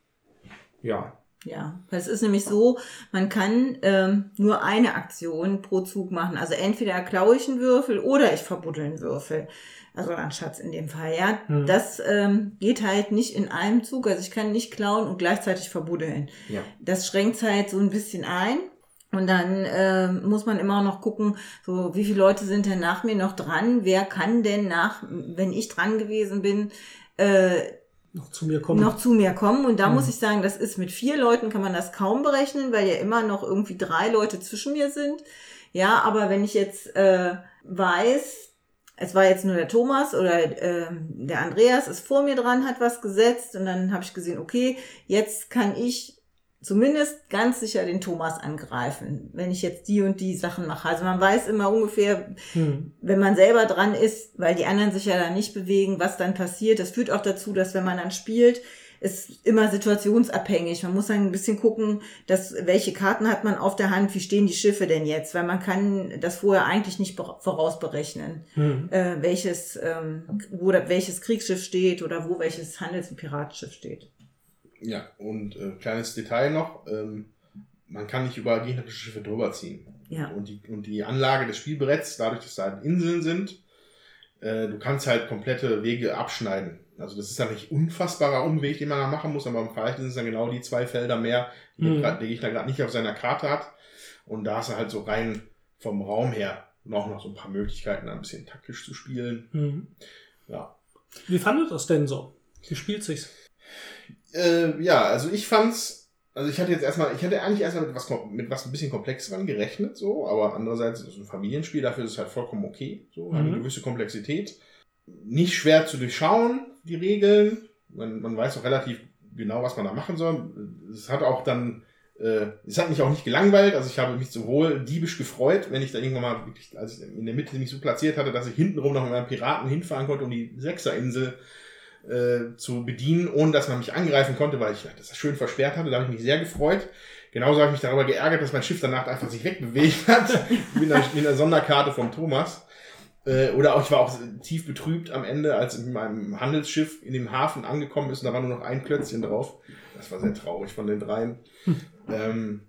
Ja, Ja, das ist nämlich so, man kann ähm, nur eine Aktion pro Zug machen. Also entweder klaue ich einen Würfel oder ich verbuddel einen Würfel. Also ein Schatz in dem Fall, ja. Mhm. Das ähm, geht halt nicht in einem Zug. Also ich kann nicht klauen und gleichzeitig verbuddeln. Ja. Das schränkt halt so ein bisschen ein. Und dann ähm, muss man immer noch gucken, so wie viele Leute sind denn nach mir noch dran? Wer kann denn nach, wenn ich dran gewesen bin, äh, Noch zu mir kommen. noch zu mir kommen. Und da Mhm. muss ich sagen, das ist mit vier Leuten kann man das kaum berechnen, weil ja immer noch irgendwie drei Leute zwischen mir sind. Ja, aber wenn ich jetzt äh, weiß, es war jetzt nur der Thomas oder ähm, der Andreas ist vor mir dran, hat was gesetzt und dann habe ich gesehen, okay, jetzt kann ich zumindest ganz sicher den Thomas angreifen, wenn ich jetzt die und die Sachen mache. Also man weiß immer ungefähr, Hm. wenn man selber dran ist, weil die anderen sich ja dann nicht bewegen, was dann passiert. Das führt auch dazu, dass wenn man dann spielt, ist immer situationsabhängig. Man muss dann ein bisschen gucken, dass, welche Karten hat man auf der Hand, wie stehen die Schiffe denn jetzt, weil man kann das vorher eigentlich nicht vorausberechnen, Hm. äh, welches, ähm, wo da, welches Kriegsschiff steht oder wo welches Handels- und Piratenschiff steht. Ja, und äh, kleines Detail noch, ähm, man kann nicht über gegnerische Schiffe drüber ziehen. Ja. Und die, und die Anlage des Spielbretts, dadurch, dass da halt Inseln sind, äh, du kannst halt komplette Wege abschneiden. Also das ist ja nicht unfassbarer Umweg, den man da machen muss, aber vielleicht sind es dann genau die zwei Felder mehr, die Mhm. der Gegner gerade nicht auf seiner Karte hat. Und da hast du halt so rein vom Raum her noch, noch so ein paar Möglichkeiten, ein bisschen taktisch zu spielen. Hm. Ja. Wie fandet das denn so? Wie spielt sich's? Äh, ja, also ich fand's, also ich hatte jetzt erstmal, ich hätte eigentlich erstmal mit was, mit was ein bisschen komplexerem gerechnet, so, aber andererseits ist es ein Familienspiel, dafür ist es halt vollkommen okay, so, hat eine Mhm. gewisse Komplexität. Nicht schwer zu durchschauen, die Regeln. Man, man weiß auch relativ genau, was man da machen soll. Es hat auch dann, äh, es hat mich auch nicht gelangweilt, also ich habe mich sowohl diebisch gefreut, wenn ich da irgendwann mal wirklich, als ich in der Mitte mich so platziert hatte, dass ich hintenrum noch mit meinem Piraten hinfahren konnte, um die Sechserinsel äh, zu bedienen, ohne dass man mich angreifen konnte, weil ich das schön versperrt hatte. Da habe ich mich sehr gefreut. Genauso habe ich mich darüber geärgert, dass mein Schiff danach einfach sich wegbewegt hat, mit einer, mit einer Sonderkarte vom Thomas. Äh, oder auch, ich war auch tief betrübt am Ende, als in meinem Handelsschiff in dem Hafen angekommen ist und da war nur noch ein Klötzchen drauf. Das war sehr traurig von den dreien. Ähm,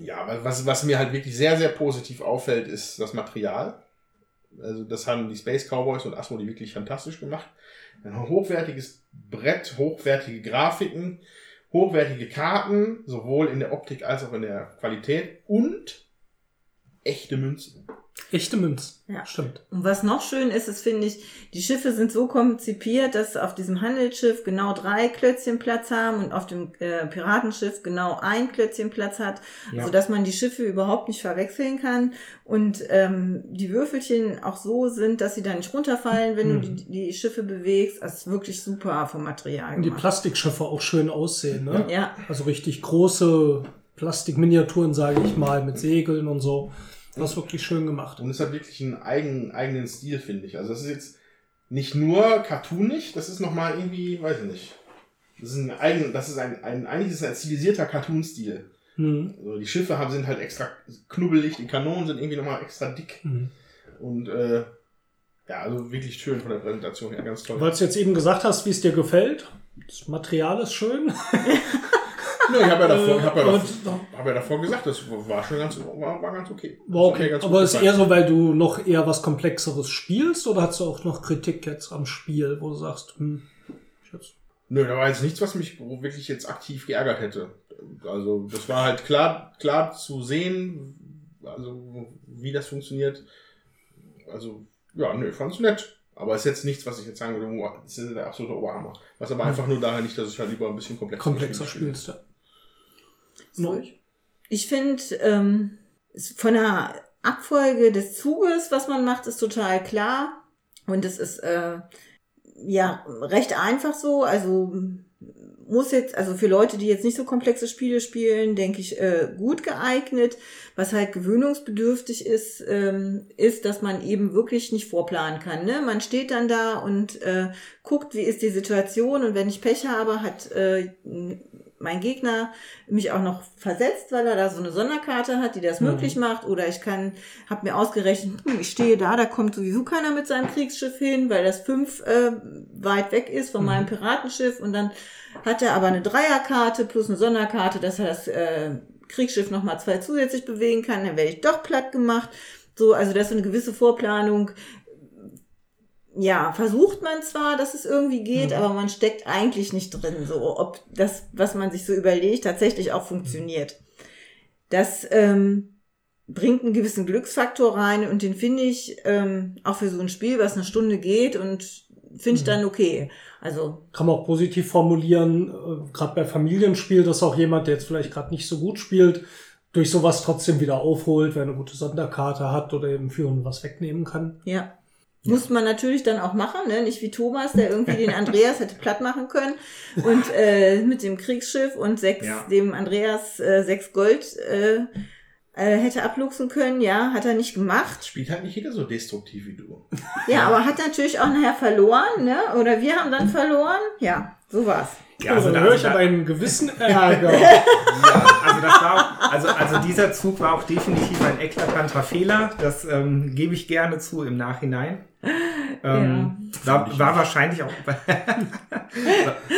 ja, wa- was, was mir halt wirklich sehr, sehr positiv auffällt, ist das Material. Also das haben die Space Cowboys und Asmo die wirklich fantastisch gemacht. Ein hochwertiges Brett, hochwertige Grafiken, hochwertige Karten, sowohl in der Optik als auch in der Qualität und echte Münzen. Echte Münz. Ja. Stimmt. Und was noch schön ist, ist, finde ich, die Schiffe sind so konzipiert, dass auf diesem Handelsschiff genau drei Klötzchen Platz haben und auf dem äh, Piratenschiff genau ein Klötzchen Platz hat, Ja. sodass man die Schiffe überhaupt nicht verwechseln kann. Und ähm, die Würfelchen auch so sind, dass sie dann nicht runterfallen, wenn Mhm. du die, die Schiffe bewegst. Das ist wirklich super vom Material Und die gemacht. Plastikschiffe auch schön aussehen, ne? Ja, Also richtig große Plastikminiaturen, sage ich mal, mit Segeln und so. Das ist wirklich schön gemacht. Und es hat wirklich einen eigen, eigenen Stil, finde ich. Also das ist jetzt nicht nur cartoonig, das ist nochmal irgendwie, weiß ich nicht. Das ist ein eigen, das ist ein, ein eigentlich ist es ein stilisierter Cartoon-Stil. Hm. Also die Schiffe haben, sind halt extra knubbelig, die Kanonen sind irgendwie nochmal extra dick. Hm. Und äh, ja, also wirklich schön von der Präsentation her, ganz toll. Weil du jetzt eben gesagt hast, wie es dir gefällt. Das Material ist schön. Nö, ich habe ja, davor, hab ja, Äh, davor, hab ja davor gesagt, das war schon ganz, war, war ganz okay. War okay. ganz Aber ist eher so, weil du noch eher was Komplexeres spielst oder hast du auch noch Kritik jetzt am Spiel, wo du sagst, hm, jetzt Nö, da war jetzt nichts, was mich wirklich jetzt aktiv geärgert hätte. Also das war halt klar, klar zu sehen, also wie das funktioniert. Also ja, nö, ich fand's nett. Aber ist jetzt nichts, was ich jetzt sagen würde, oh, das ist der absolute Oberhammer. Was aber einfach nur daher nicht, dass ich halt lieber ein bisschen komplexer, komplexer Spiele spielst. Ja. So. Ich finde, ähm, von der Abfolge des Zuges, was man macht, ist total klar. Und es ist äh, ja recht einfach so. Also muss jetzt, also für Leute, die jetzt nicht so komplexe Spiele spielen, denke ich, äh, gut geeignet. Was halt gewöhnungsbedürftig ist, ähm, ist, dass man eben wirklich nicht vorplanen kann. Ne? Man steht dann da und äh, guckt, wie ist die Situation und wenn ich Pech habe, hat äh, mein Gegner mich auch noch versetzt, weil er da so eine Sonderkarte hat, die das Mhm. möglich macht. Oder ich kann, habe mir ausgerechnet, hm, ich stehe da, da kommt sowieso keiner mit seinem Kriegsschiff hin, weil das fünf äh, weit weg ist von Mhm. meinem Piratenschiff und dann hat er aber eine Dreierkarte plus eine Sonderkarte, dass er das äh, Kriegsschiff nochmal zwei zusätzlich bewegen kann, dann werde ich doch platt gemacht. So, also das ist so eine gewisse Vorplanung. Ja, versucht man zwar, dass es irgendwie geht, Mhm. aber man steckt eigentlich nicht drin, so ob das, was man sich so überlegt, tatsächlich auch funktioniert. Das ähm, bringt einen gewissen Glücksfaktor rein und den finde ich ähm, auch für so ein Spiel, was eine Stunde geht und finde ich dann okay. Also Kann man auch positiv formulieren, äh, gerade bei Familienspiel, dass auch jemand, der jetzt vielleicht gerade nicht so gut spielt, durch sowas trotzdem wieder aufholt, wer eine gute Sonderkarte hat oder eben für und was wegnehmen kann. Ja. Muss man natürlich dann auch machen, ne? nicht wie Thomas, der irgendwie den Andreas hätte platt machen können und äh, mit dem Kriegsschiff und sechs, Ja. dem Andreas äh, sechs Gold äh, äh, hätte abluchsen können. Ja, hat er nicht gemacht. Spielt halt nicht jeder so destruktiv wie du. Ja, aber hat natürlich auch nachher verloren, ne? Oder wir haben dann verloren. Ja, so war's. Ja, also, also, da höre ich da, aber einen gewissen Ärger. ja, also das war auch, also, also dieser Zug war auch definitiv ein eklatanter Fehler. Das ähm, gebe ich gerne zu im Nachhinein. Ähm, war, war wahrscheinlich auch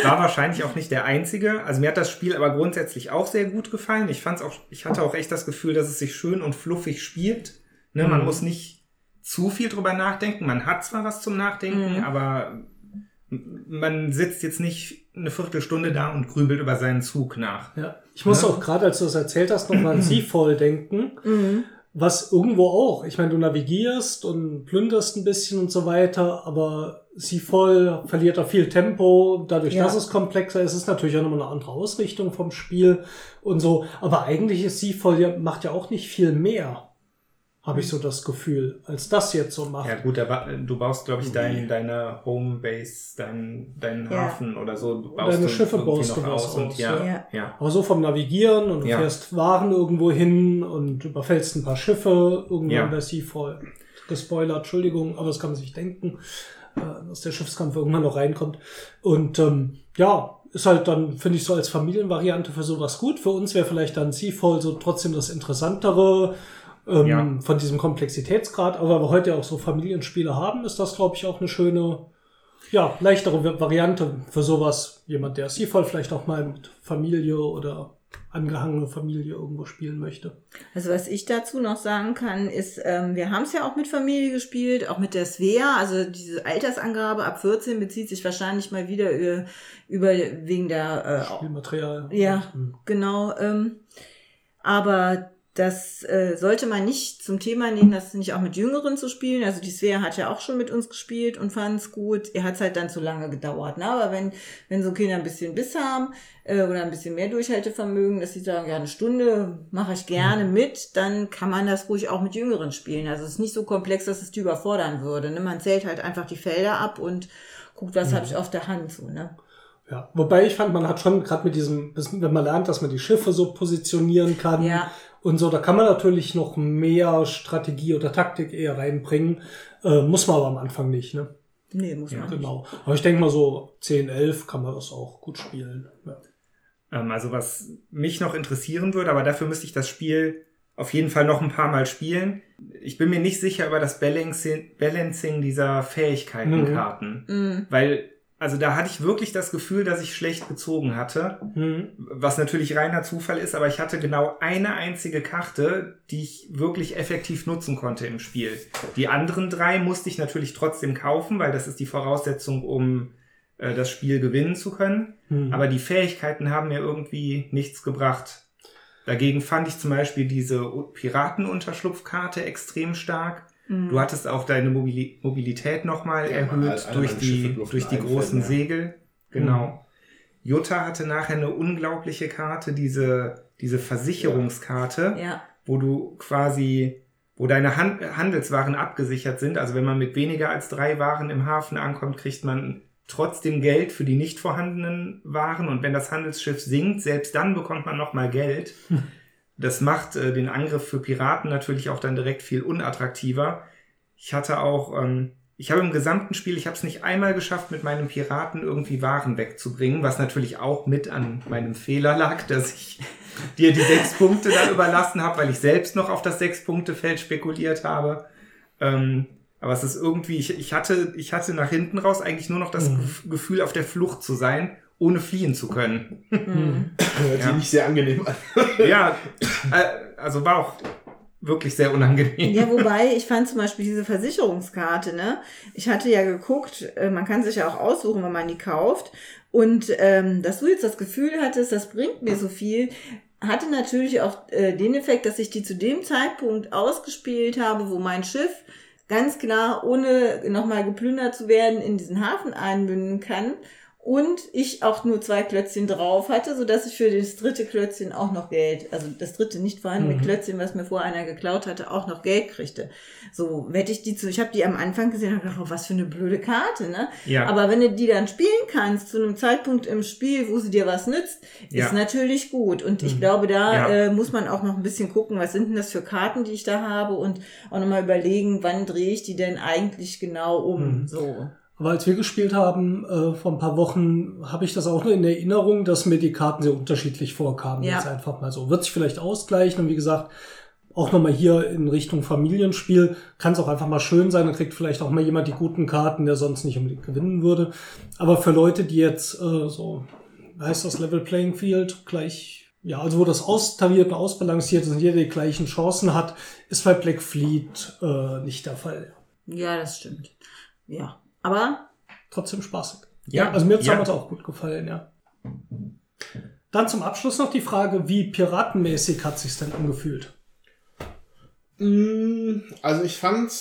war wahrscheinlich auch nicht der einzige. Also mir hat das Spiel aber grundsätzlich auch sehr gut gefallen. Ich fand's auch, ich hatte auch echt das Gefühl, dass es sich schön und fluffig spielt. Ne, Man Mhm. muss nicht zu viel drüber nachdenken. Man hat zwar was zum Nachdenken, Mhm. aber man sitzt jetzt nicht eine Viertelstunde da und grübelt über seinen Zug nach. Ja. Ich muss Ja. auch gerade, als du das erzählt hast, nochmal an Seafall denken. Mhm. Was irgendwo auch, ich meine, du navigierst und plünderst ein bisschen und so weiter, aber Seafall verliert auch viel Tempo. Dadurch, Ja. dass es komplexer ist, ist natürlich auch nochmal eine andere Ausrichtung vom Spiel und so. Aber eigentlich ist Seafall ja, macht ja auch nicht viel mehr, habe ich so das Gefühl, als das jetzt so macht. Ja gut, da ba- du baust, glaube ich, dein, deine Homebase, dein, deinen Ja. Hafen oder so. Du baust Deine du Schiffe baust du was und aus, ja, ja. ja. Aber so vom Navigieren und du Ja. fährst Waren irgendwo hin und überfällst ein paar Schiffe irgendwann Ja. bei Seafall. Gespoilert, Entschuldigung, aber das kann man sich denken, äh, dass der Schiffskampf irgendwann noch reinkommt. Und ähm, ja, ist halt dann, finde ich, so als Familienvariante für sowas gut. Für uns wäre vielleicht dann Seafall so trotzdem das Interessantere ähm, Ja. von diesem Komplexitätsgrad. Aber weil wir heute auch so Familienspiele haben, ist das, glaube ich, auch eine schöne, ja, leichtere Va- Variante für sowas. Jemand, der Seafall vielleicht auch mal mit Familie oder angehangene Familie irgendwo spielen möchte. Also was ich dazu noch sagen kann, ist, ähm, wir haben es ja auch mit Familie gespielt, auch mit der Svea. Also diese Altersangabe ab 14 bezieht sich wahrscheinlich mal wieder über, über wegen der äh, Spielmaterial. Ja, Hm. genau. Ähm, aber das äh, sollte man nicht zum Thema nehmen, das nicht auch mit Jüngeren zu spielen. Also die Svea hat ja auch schon mit uns gespielt und fand es gut. Er hat es halt dann zu lange gedauert. Ne? Aber wenn, wenn so Kinder ein bisschen Biss haben äh, oder ein bisschen mehr Durchhaltevermögen, dass sie sagen, ja, eine Stunde mache ich gerne mit, dann kann man das ruhig auch mit Jüngeren spielen. Also es ist nicht so komplex, dass es die überfordern würde. Ne? Man zählt halt einfach die Felder ab und guckt, was habe ich auf der Hand. So, ne? Ja, wobei ich fand, man hat schon gerade mit diesem, wenn man lernt, dass man die Schiffe so positionieren kann Ja. Und so, da kann man natürlich noch mehr Strategie oder Taktik eher reinbringen. Äh, muss man aber am Anfang nicht, ne? Nee, muss man nicht. Genau. Aber ich denke mal so 10, 11 kann man das auch gut spielen. Ja. Ähm, also was mich noch interessieren würde, aber dafür müsste ich das Spiel auf jeden Fall noch ein paar Mal spielen. Ich bin mir nicht sicher über das Balancing, Balancing dieser Fähigkeitenkarten. Mm. Weil, also da hatte ich wirklich das Gefühl, dass ich schlecht gezogen hatte. Hm. Was natürlich reiner Zufall ist, aber ich hatte genau eine einzige Karte, die ich wirklich effektiv nutzen konnte im Spiel. Die anderen drei musste ich natürlich trotzdem kaufen, weil das ist die Voraussetzung, um äh, das Spiel gewinnen zu können. Hm. Aber die Fähigkeiten haben mir irgendwie nichts gebracht. Dagegen fand ich zum Beispiel diese Piratenunterschlupfkarte extrem stark. Mhm. Du hattest auch deine Mobili Mobilität nochmal Ja, erhöht alle- durch die, durch die einfällen, großen ja. Segel. Genau. Jutta hatte nachher eine unglaubliche Karte, diese, diese Versicherungskarte, Ja. wo du quasi, wo deine Han Handelswaren abgesichert sind. Also wenn man mit weniger als drei Waren im Hafen ankommt, kriegt man trotzdem Geld für die nicht vorhandenen Waren. Und wenn das Handelsschiff sinkt, selbst dann bekommt man nochmal Geld. Das macht äh, den Angriff für Piraten natürlich auch dann direkt viel unattraktiver. Ich hatte auch, ähm, ich habe im gesamten Spiel, ich habe es nicht einmal geschafft, mit meinem Piraten irgendwie Waren wegzubringen, was natürlich auch mit an meinem Fehler lag, dass ich dir die sechs Punkte da überlassen habe, weil ich selbst noch auf das Sechs-Punkte-Feld spekuliert habe. Ähm, aber es ist irgendwie, ich, ich, hatte, ich hatte nach hinten raus eigentlich nur noch das Mhm. Gef- Gefühl, auf der Flucht zu sein ohne fliehen zu können. Hört Ja. sich nicht sehr angenehm an. ja, äh, also war auch wirklich sehr unangenehm. Ja, wobei, ich fand zum Beispiel diese Versicherungskarte, ne? Ich hatte ja geguckt, äh, man kann sich ja auch aussuchen, wenn man die kauft. Und ähm, dass du jetzt das Gefühl hattest, das bringt mir so viel, hatte natürlich auch äh, den Effekt, dass ich die zu dem Zeitpunkt ausgespielt habe, wo mein Schiff ganz klar, ohne nochmal geplündert zu werden, in diesen Hafen einmünden kann. Und ich auch nur zwei Klötzchen drauf hatte, so dass ich für das dritte Klötzchen auch noch Geld, also das dritte nicht vorhandene Mhm. Klötzchen, was mir vorher einer geklaut hatte, auch noch Geld kriegte. So, hätte ich die zu, ich habe die am Anfang gesehen und gedacht, oh, was für eine blöde Karte, ne? Ja. Aber wenn du die dann spielen kannst, zu einem Zeitpunkt im Spiel, wo sie dir was nützt, Ja. ist natürlich gut. Und ich Mhm. glaube, da Ja. äh, muss man auch noch ein bisschen gucken, was sind denn das für Karten, die ich da habe und auch nochmal überlegen, wann drehe ich die denn eigentlich genau um. Mhm. So. Aber als wir gespielt haben, äh, vor ein paar Wochen, habe ich das auch nur in Erinnerung, dass mir die Karten sehr unterschiedlich vorkamen. Ja. Jetzt einfach mal so. Wird sich vielleicht ausgleichen und wie gesagt, auch nochmal hier in Richtung Familienspiel kann es auch einfach mal schön sein. Dann kriegt vielleicht auch mal jemand die guten Karten, der sonst nicht unbedingt gewinnen würde. Aber für Leute, die jetzt äh, so, heißt das Level Playing Field, gleich, ja, also wo das austariert und ausbalanciert ist und jeder die gleichen Chancen hat, ist bei Black Fleet äh, nicht der Fall. Ja, das stimmt. Ja. Aber Trotzdem spaßig. Ja, Also mir hat es ja. damals auch gut gefallen, ja. Dann zum Abschluss noch die Frage, wie piratenmäßig hat sich's denn angefühlt? Mm, Also ich fand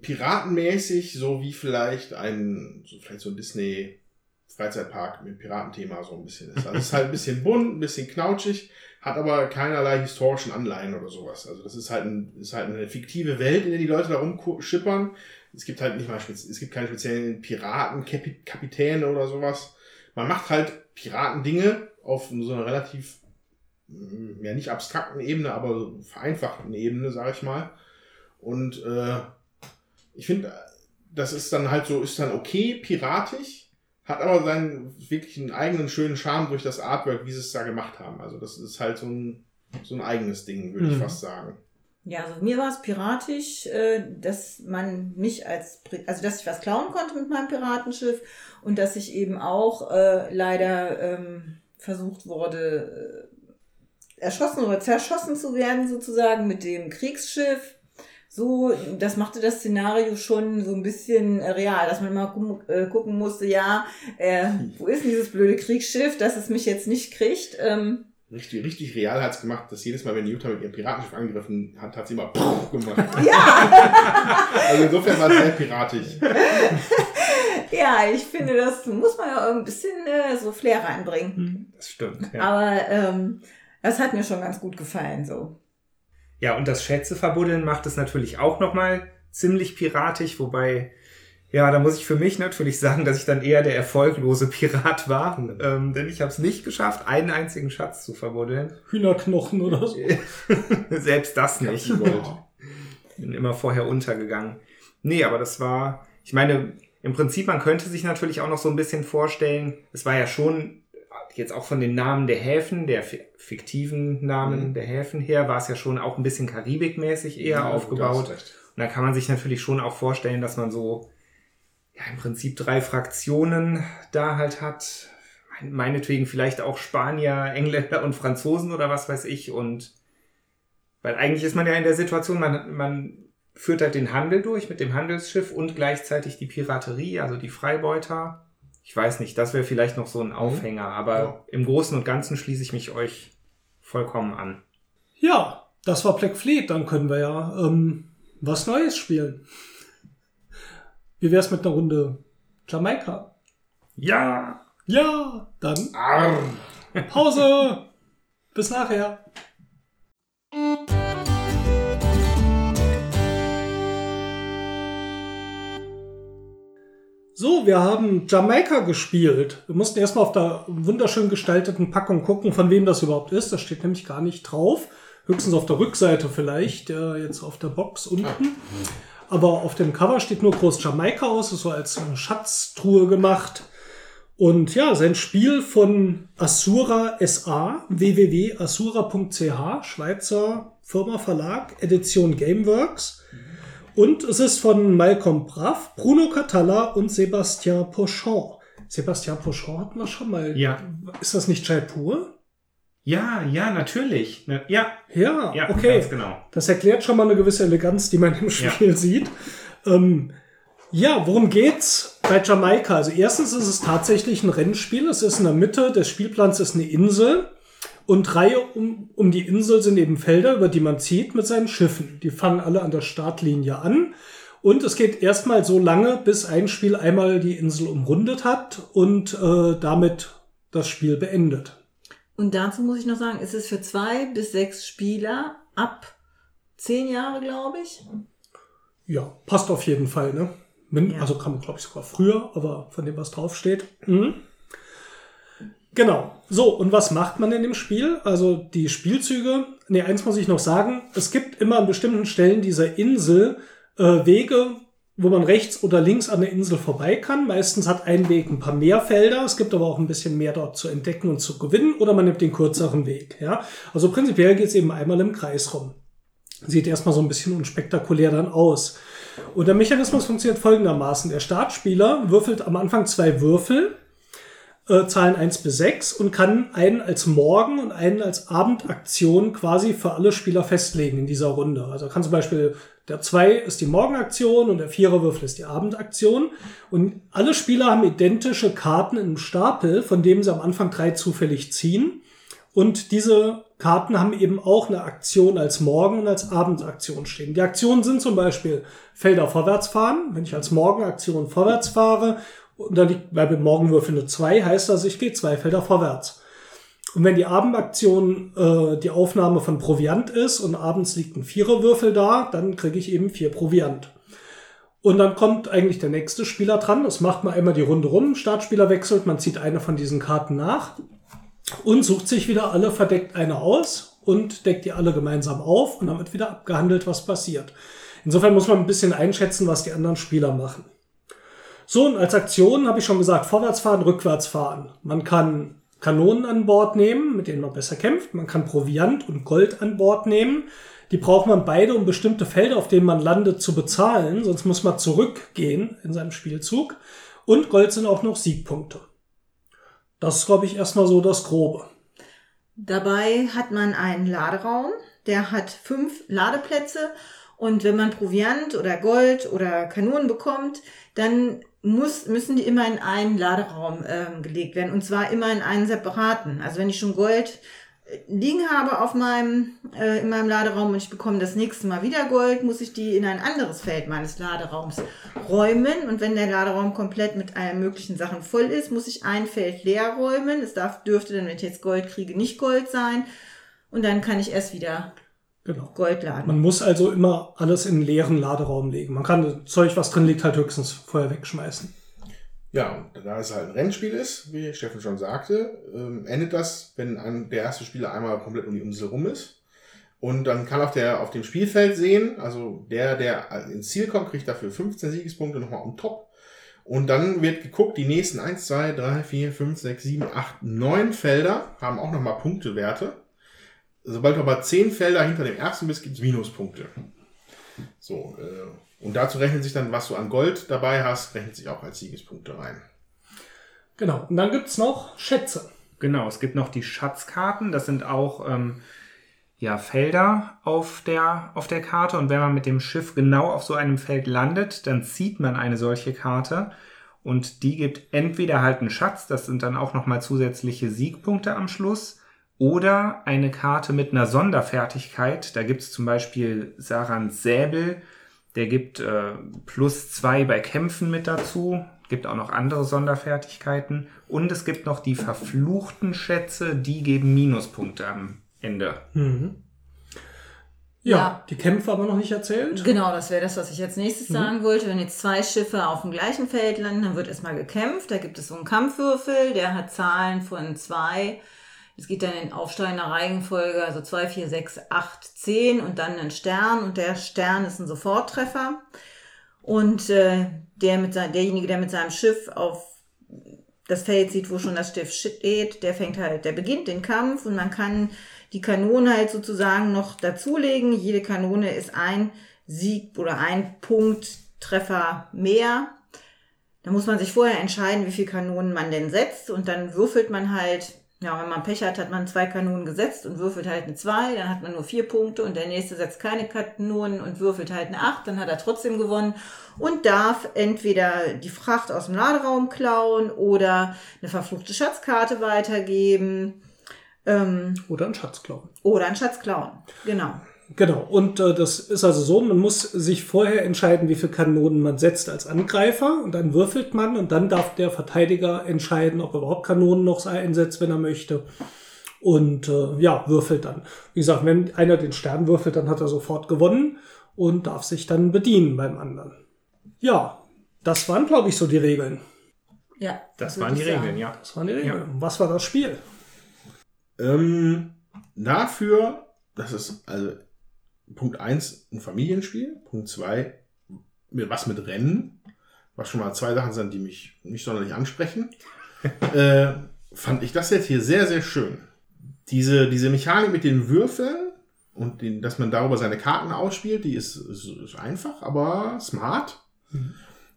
piratenmäßig, so wie vielleicht ein, so vielleicht so ein Disney Freizeitpark mit Piratenthema so ein bisschen ist. Also es ist halt ein bisschen bunt, ein bisschen knautschig, hat aber keinerlei historischen Anleihen oder sowas. Also das ist halt, ein, ist halt eine fiktive Welt, in der die Leute da rumschippern. Es gibt halt nicht mal, es gibt keine speziellen Piratenkapitäne oder sowas. Man macht halt Piratendinge auf so einer relativ mm, ja nicht abstrakten Ebene, aber vereinfachten Ebene, sage ich mal. Und äh, ich finde, das ist dann halt so, ist dann okay, piratisch, hat aber seinen wirklich einen eigenen schönen Charme durch das Artwork, wie sie es da gemacht haben. Also das ist halt so ein, so ein eigenes Ding, würde ich Mhm. fast sagen. Ja, also mir war es piratisch, äh, dass man mich als, also dass ich was klauen konnte mit meinem Piratenschiff und dass ich eben auch äh, leider ähm, versucht wurde, äh, erschossen oder zerschossen zu werden sozusagen mit dem Kriegsschiff. So, das machte das Szenario schon so ein bisschen real, dass man mal gu äh, gucken musste, ja, äh, wo ist denn dieses blöde Kriegsschiff, dass es mich jetzt nicht kriegt. Ähm, Richtig, richtig real hat's gemacht, dass jedes Mal, wenn Jutta mit ihrem Piratenschiff angegriffen hat, hat sie immer gemacht. ja! Also insofern war es sehr piratisch. Ja, ich finde, das muss man ja ein bisschen äh, so Flair reinbringen. Das stimmt. Ja. Aber ähm, das hat mir schon ganz gut gefallen so. Ja, und das Schätze verbuddeln macht es natürlich auch nochmal ziemlich piratisch, wobei, ja, da muss ich für mich natürlich sagen, dass ich dann eher der erfolglose Pirat war, ähm, denn ich habe es nicht geschafft, einen einzigen Schatz zu verbuddeln. Hühnerknochen oder so? Selbst das nicht. Gold. Bin immer vorher untergegangen. Nee, aber das war, ich meine, im Prinzip, man könnte sich natürlich auch noch so ein bisschen vorstellen, es war ja schon jetzt auch von den Namen der Häfen, der fi- fiktiven Namen Mhm. der Häfen her, war es ja schon auch ein bisschen karibikmäßig eher Ja, aufgebaut. Und da kann man sich natürlich schon auch vorstellen, dass man so, ja, im Prinzip drei Fraktionen da halt hat. Mein- Meinetwegen vielleicht auch Spanier, Engländer und Franzosen oder was weiß ich. Und weil eigentlich ist man ja in der Situation, man, man führt halt den Handel durch mit dem Handelsschiff und gleichzeitig die Piraterie, also die Freibeuter. Ich weiß nicht, das wäre vielleicht noch so ein Aufhänger, aber Ja. im Großen und Ganzen schließe ich mich euch vollkommen an. Ja, das war Black Fleet. Dann können wir ja ähm, was Neues spielen. Wie wär's mit einer Runde Jamaika? Ja! Ja, dann Arr. Pause. Bis nachher. So, wir haben Jamaika gespielt. Wir mussten erstmal auf der wunderschön gestalteten Packung gucken, von wem das überhaupt ist. Das steht nämlich gar nicht drauf. Höchstens auf der Rückseite vielleicht, äh, jetzt auf der Box unten. Aber auf dem Cover steht nur groß Jamaika aus, ist so als Schatztruhe gemacht. Und ja, sein Spiel von Asura SA, www.asura.ch, Schweizer Firma Verlag, Edition Gameworks. Und es ist von Malcolm Braff, Bruno Catalla und Sébastien Pochon. Sebastian Pochon hatten wir schon mal. Ja. Ist das nicht Jaipur? Ja, ja, natürlich. Na, Ja, Ja, ja, okay. genau. Das erklärt schon mal eine gewisse Eleganz, die man im Spiel sieht. Ähm, ja, worum geht's bei Jamaika? Also erstens ist es tatsächlich ein Rennspiel. Es ist in der Mitte des Spielplans ist eine Insel. Und Reihe um, um die Insel sind eben Felder, über die man zieht mit seinen Schiffen. Die fangen alle an der Startlinie an. Und es geht erstmal so lange, bis ein Spiel einmal die Insel umrundet hat und äh, damit das Spiel beendet. Und dazu muss ich noch sagen, es ist für zwei bis sechs Spieler ab zehn Jahre, glaube ich. Ja, passt auf jeden Fall, ne? Min Ja. Also kann man, glaube ich, sogar früher, aber von dem, was draufsteht. Mhm. Genau. So, und was macht man in dem Spiel? Also die Spielzüge, nee, eins muss ich noch sagen, es gibt immer an bestimmten Stellen dieser Insel äh, Wege, wo man rechts oder links an der Insel vorbei kann. Meistens hat ein Weg ein paar mehr Felder, es gibt aber auch ein bisschen mehr dort zu entdecken und zu gewinnen, oder man nimmt den kürzeren Weg. Ja? Also prinzipiell geht es eben einmal im Kreis rum. Sieht erstmal so ein bisschen unspektakulär dann aus. Und der Mechanismus funktioniert folgendermaßen. Der Startspieler würfelt am Anfang zwei Würfel, äh, Zahlen 1 bis 6 und kann einen als Morgen- und einen als Abendaktion quasi für alle Spieler festlegen in dieser Runde. Also kann zum Beispiel der 2 ist die Morgenaktion und der vierer Würfel ist die Abendaktion. Und alle Spieler haben identische Karten im Stapel, von dem sie am Anfang drei zufällig ziehen. Und diese Karten haben eben auch eine Aktion als Morgen- und als Abendaktion stehen. Die Aktionen sind zum Beispiel Felder vorwärts fahren. Wenn ich als Morgenaktion vorwärts fahre, und da liegt bei Morgenwürfel eine 2, heißt das, ich gehe zwei Felder vorwärts. Und wenn die Abendaktion äh, die Aufnahme von Proviant ist und abends liegt ein Viererwürfel da, dann kriege ich eben vier Proviant. Und dann kommt eigentlich der nächste Spieler dran. Das macht man einmal die Runde rum. Startspieler wechselt, man zieht eine von diesen Karten nach und sucht sich wieder alle verdeckt eine aus und deckt die alle gemeinsam auf und dann wird wieder abgehandelt, was passiert. Insofern muss man ein bisschen einschätzen, was die anderen Spieler machen. So, und als Aktion habe ich schon gesagt, vorwärts fahren, rückwärts fahren. Man kann Kanonen an Bord nehmen, mit denen man besser kämpft. Man kann Proviant und Gold an Bord nehmen. Die braucht man beide, um bestimmte Felder, auf denen man landet, zu bezahlen. Sonst muss man zurückgehen in seinem Spielzug. Und Gold sind auch noch Siegpunkte. Das ist, glaube ich, erstmal so das Grobe. Dabei hat man einen Laderaum, der hat fünf Ladeplätze und wenn man Proviant oder Gold oder Kanonen bekommt, dann muss, müssen die immer in einen Laderaum ähm, gelegt werden und zwar immer in einen separaten. Also wenn ich schon Gold äh, liegen habe auf meinem, äh, in meinem Laderaum und ich bekomme das nächste Mal wieder Gold, muss ich die in ein anderes Feld meines Laderaums räumen. Und wenn der Laderaum komplett mit allen möglichen Sachen voll ist, muss ich ein Feld leer räumen. Es darf, dürfte dann, wenn ich jetzt Gold kriege, nicht Gold sein. Und dann kann ich erst wieder Genau. Gold laden. Man muss also immer alles in einen leeren Laderaum legen. Man kann das Zeug, was drin liegt, halt höchstens vorher wegschmeißen. Ja, und da es halt ein Rennspiel ist, wie Steffen schon sagte, ähm, endet das, wenn ein, der erste Spieler einmal komplett um die Insel rum ist. Und dann kann auf, der, auf dem Spielfeld sehen, also der, der ins Ziel kommt, kriegt dafür 15 Siegespunkte nochmal on top. Und dann wird geguckt, die nächsten 1, 2, 3, 4, 5, 6, 7, 8, 9 Felder haben auch nochmal Punktewerte. Sobald du aber 10 Felder hinter dem ersten bist, gibt's Minuspunkte. So, äh, und dazu rechnet sich dann, was du an Gold dabei hast, rechnet sich auch als Siegespunkte rein. Genau. Und dann gibt's noch Schätze. Genau, es gibt noch die Schatzkarten. Das sind auch ähm, ja, Felder auf der, auf der Karte. Und wenn man mit dem Schiff genau auf so einem Feld landet, dann zieht man eine solche Karte. Und die gibt entweder halt einen Schatz, das sind dann auch nochmal zusätzliche Siegpunkte am Schluss, oder eine Karte mit einer Sonderfertigkeit. Da gibt es zum Beispiel Sarans Säbel, der gibt äh, plus zwei bei Kämpfen mit dazu. Gibt auch noch andere Sonderfertigkeiten. Und es gibt noch die verfluchten Schätze, die geben Minuspunkte am Ende. Mhm. Ja, Ja. die Kämpfe aber noch nicht erzählt. Genau, das wäre das, was ich als nächstes sagen wollte. Wenn jetzt zwei Schiffe auf dem gleichen Feld landen, dann wird erstmal gekämpft. Da gibt es so einen Kampfwürfel, der hat Zahlen von zwei. Es geht dann in aufsteigender Reihenfolge, also zwei, vier, sechs, acht, zehn und dann ein Stern. Und der Stern ist ein Soforttreffer. Und äh, der mit sein, derjenige, der mit seinem Schiff auf das Feld sieht, wo schon das Schiff steht, der fängt halt, der beginnt den Kampf und man kann die Kanone halt sozusagen noch dazulegen. Jede Kanone ist ein Sieg oder ein Punkt Treffer mehr. Da muss man sich vorher entscheiden, wie viele Kanonen man denn setzt und dann würfelt man halt, ja, wenn man Pech hat, hat man zwei Kanonen gesetzt und würfelt halt eine zwei, dann hat man nur vier Punkte und der nächste setzt keine Kanonen und würfelt halt eine acht, dann hat er trotzdem gewonnen und darf entweder die Fracht aus dem Laderaum klauen oder eine verfluchte Schatzkarte weitergeben ähm, Oder einen Schatz klauen. oder einen Schatz klauen. Genau. Genau, und äh, das ist also so, man muss sich vorher entscheiden, wie viele Kanonen man setzt als Angreifer und dann würfelt man und dann darf der Verteidiger entscheiden, ob er überhaupt Kanonen noch einsetzt, wenn er möchte. Und äh, ja, würfelt dann. Wie gesagt, wenn einer den Stern würfelt, dann hat er sofort gewonnen und darf sich dann bedienen beim anderen. Ja, das waren, glaube ich, so die Regeln. Ja. Das waren die sagen. Regeln, ja. Das waren die Regeln. Was war das Spiel? Ähm, dafür, das ist also Punkt eins ein Familienspiel, Punkt zwei was mit Rennen, was schon mal zwei Sachen sind, die mich nicht sonderlich ansprechen, äh, fand ich das jetzt hier sehr, sehr schön. Diese, diese Mechanik mit den Würfeln und den, dass man darüber seine Karten ausspielt, die ist, ist, ist einfach, aber smart.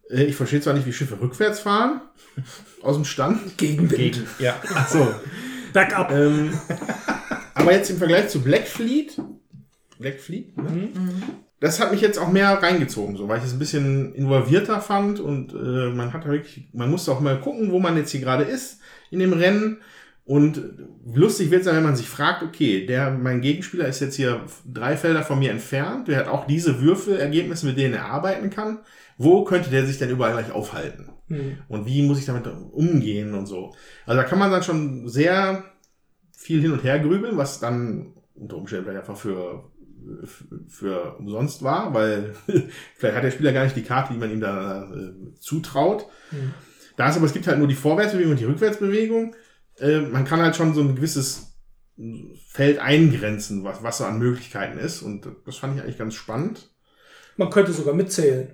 Äh, Ich verstehe zwar nicht, wie Schiffe rückwärts fahren, aus dem Stand. Gegenwind. Gegen, ja. Achso, Backup. ähm, aber jetzt im Vergleich zu Black Fleet, Black Fleet, ne? das hat mich jetzt auch mehr reingezogen, so, weil ich es ein bisschen involvierter fand und äh, man hat wirklich, man musste auch mal gucken, wo man jetzt hier gerade ist in dem Rennen. Und lustig wird es dann, wenn man sich fragt, okay, der, mein Gegenspieler ist jetzt hier drei Felder von mir entfernt, der hat auch diese Würfelergebnisse, mit denen er arbeiten kann. Wo könnte der sich denn überall gleich aufhalten? Hm. Und wie muss ich damit umgehen und so. Also da kann man dann schon sehr viel hin und her grübeln, was dann unter Umständen vielleicht einfach für, für umsonst war, weil vielleicht hat der Spieler gar nicht die Karte, die man ihm da äh, zutraut. Hm. Da ist aber, es gibt halt nur die Vorwärtsbewegung und die Rückwärtsbewegung. Äh, man kann halt schon so ein gewisses Feld eingrenzen, was, was so an Möglichkeiten ist. Und das fand ich eigentlich ganz spannend. Man könnte sogar mitzählen,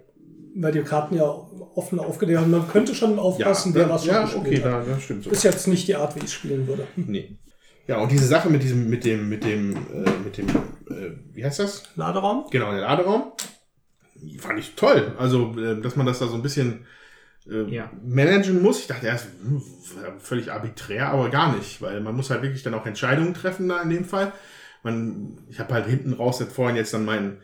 weil die Karten ja offen aufgelegt haben. Man könnte schon aufpassen, wer was schon ja, okay, da, das stimmt so. Ist jetzt nicht die Art, wie ich spielen würde. Nee. Ja, und diese Sache mit diesem, mit dem, mit dem, äh, mit dem, äh, wie heißt das? Laderaum? Genau, der Laderaum. Die Fand ich toll. Also, äh, dass man das da so ein bisschen äh, Ja. managen muss. Ich dachte erst, hm, völlig arbiträr, aber gar nicht, weil man muss halt wirklich dann auch Entscheidungen treffen da in dem Fall. Man, ich habe halt hinten raus jetzt vorhin jetzt dann mein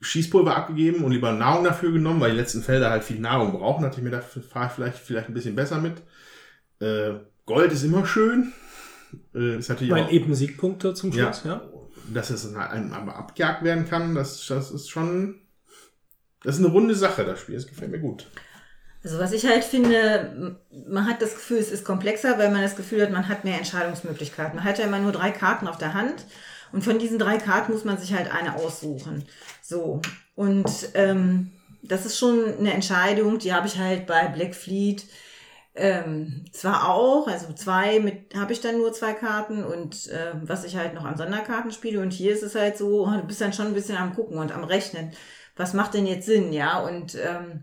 Schießpulver abgegeben und lieber Nahrung dafür genommen, weil die letzten Felder halt viel Nahrung brauchen. Da dachte ich mir, da fahre ich vielleicht, vielleicht ein bisschen besser mit. Äh, Gold ist immer schön. Äh, ist natürlich Weil auch, eben Siegpunkte zum ja, Schluss, ja. dass es einem aber abgejagt werden kann, das, das ist schon, das ist eine runde Sache, das Spiel. Das gefällt mir gut. Also was ich halt finde, man hat das Gefühl, es ist komplexer, weil man das Gefühl hat, man hat mehr Entscheidungsmöglichkeiten. Man hat ja immer nur drei Karten auf der Hand und von diesen drei Karten muss man sich halt eine aussuchen. So. Und ähm, das ist schon eine Entscheidung, die habe ich halt bei Black Fleet ähm, zwar auch, also zwei mit habe ich dann nur zwei Karten und äh, was ich halt noch an Sonderkarten spiele und hier ist es halt so, du bist dann schon ein bisschen am gucken und am rechnen. Was macht denn jetzt Sinn, ja? Und ähm,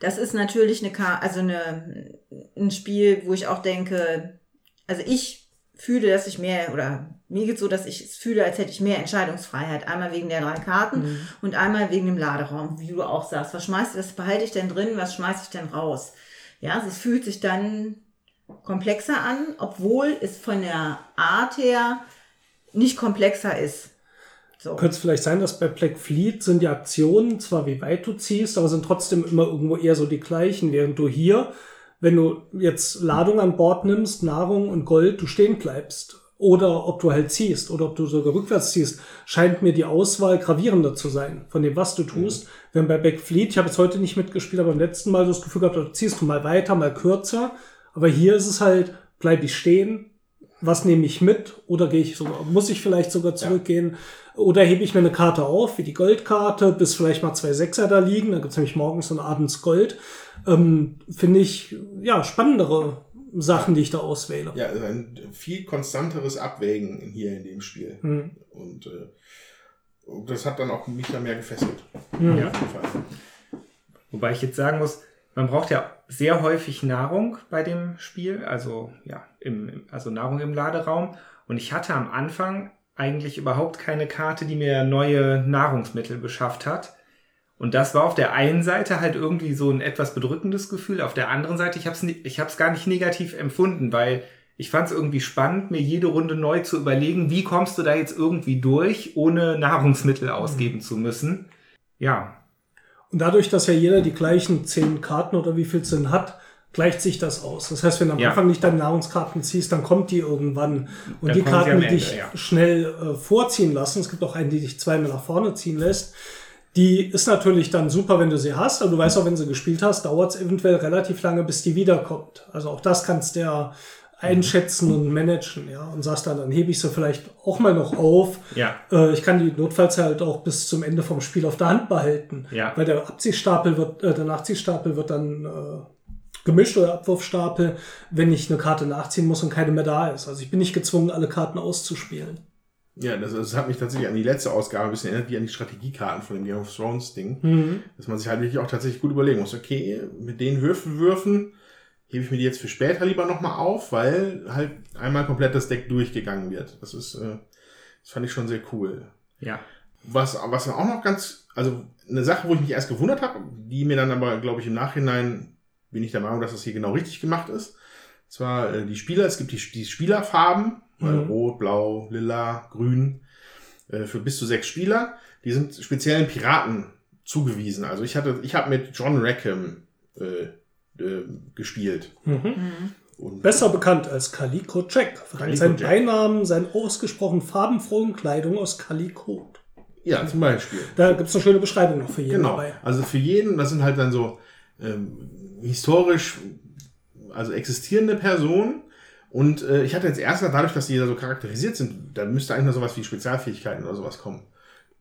das ist natürlich eine, Ka also eine, ein Spiel, wo ich auch denke, also ich fühle, dass ich mehr, oder mir geht so, dass ich es fühle, als hätte ich mehr Entscheidungsfreiheit. Einmal wegen der drei Karten und einmal wegen dem Laderaum, wie du auch sagst. Was schmeißt, was behalte ich denn drin, was schmeiße ich denn raus? Ja, also es fühlt sich dann komplexer an, obwohl es von der Art her nicht komplexer ist. So. Könnte es vielleicht sein, dass bei Black Fleet sind die Aktionen zwar wie weit du ziehst, aber sind trotzdem immer irgendwo eher so die gleichen, während du hier, wenn du jetzt Ladung an Bord nimmst, Nahrung und Gold, du stehen bleibst. Oder ob du halt ziehst oder ob du sogar rückwärts ziehst, scheint mir die Auswahl gravierender zu sein von dem, was du tust. Wenn bei Black Fleet, ich habe jetzt heute nicht mitgespielt, aber beim letzten Mal so das Gefühl gehabt, da ziehst du mal weiter, mal kürzer. Aber hier ist es halt, bleib ich stehen, was nehme ich mit oder gehe ich sogar, muss ich vielleicht sogar zurückgehen oder hebe ich mir eine Karte auf, wie die Goldkarte, bis vielleicht mal zwei Sechser da liegen, da gibt's nämlich morgens und abends Gold. Ähm, Finde ich, ja, spannendere Sachen, die ich da auswähle. Ja, also ein viel konstanteres Abwägen hier in dem Spiel. Hm. Und äh, das hat dann auch mich da mehr gefesselt. Hm. Ja. Auf jeden Fall. Wobei ich jetzt sagen muss, man braucht ja sehr häufig Nahrung bei dem Spiel, also ja, im, im- also Nahrung im Laderaum. Und ich hatte am Anfang eigentlich überhaupt keine Karte, die mir neue Nahrungsmittel beschafft hat. Und das war auf der einen Seite halt irgendwie so ein etwas bedrückendes Gefühl. Auf der anderen Seite, ich habe es ich hab's gar nicht negativ empfunden, weil ich fand es irgendwie spannend, mir jede Runde neu zu überlegen, wie kommst du da jetzt irgendwie durch, ohne Nahrungsmittel ausgeben zu müssen. Ja, Und dadurch, dass ja jeder die gleichen zehn Karten oder wie viel es denn hat, gleicht sich das aus. Das heißt, wenn du am Ja. Anfang nicht deine Nahrungskarten ziehst, dann kommt die irgendwann. Und Dann die Karten, am die Ende, dich ja. schnell äh, vorziehen lassen, es gibt auch eine, die dich zweimal nach vorne ziehen lässt, die ist natürlich dann super, wenn du sie hast, aber du weißt auch, wenn sie gespielt hast, dauert es eventuell relativ lange, bis die wiederkommt. Also auch das kannst du ja einschätzen und managen, ja, und sagst dann, dann hebe ich sie vielleicht auch mal noch auf. ja, Äh, ich kann die notfalls halt auch bis zum Ende vom Spiel auf der Hand behalten. Ja. Weil der Abziehstapel wird, äh, der Nachziehstapel wird dann äh, gemischt oder Abwurfstapel, wenn ich eine Karte nachziehen muss und keine mehr da ist. Also ich bin nicht gezwungen, alle Karten auszuspielen. Ja, das, das hat mich tatsächlich an die letzte Ausgabe ein bisschen erinnert, wie an die Strategiekarten von dem Game of Thrones Ding. Mhm. Dass man sich halt wirklich auch tatsächlich gut überlegen muss, okay, mit den Würfen würfen, hebe ich mir die jetzt für später lieber nochmal auf, weil halt einmal komplett das Deck durchgegangen wird. Das ist, äh, das fand ich schon sehr cool. ja. Was, was auch noch ganz, also eine Sache, wo ich mich erst gewundert habe, die mir dann aber, glaube ich, im Nachhinein bin ich der Meinung, dass das hier genau richtig gemacht ist. Und zwar äh, die Spieler, es gibt die, die Spielerfarben, Mhm. Rot, Blau, Lila, Grün, äh, für bis zu sechs Spieler. Die sind speziellen Piraten zugewiesen. Also ich hatte, ich habe mit John Rackham äh, äh, gespielt. Mhm. Und Besser bekannt als Calico Jack. Calico seinen Jack. Beinamen, seine ausgesprochen farbenfrohen Kleidung aus Calico. Ja, zum Beispiel. Da gibt's eine schöne Beschreibung noch für jeden Genau. dabei. Also für jeden, das sind halt dann so ähm, historisch, also existierende Personen. Und äh, ich hatte jetzt erst dadurch, dass die da so charakterisiert sind, da müsste eigentlich noch sowas wie Spezialfähigkeiten oder sowas kommen.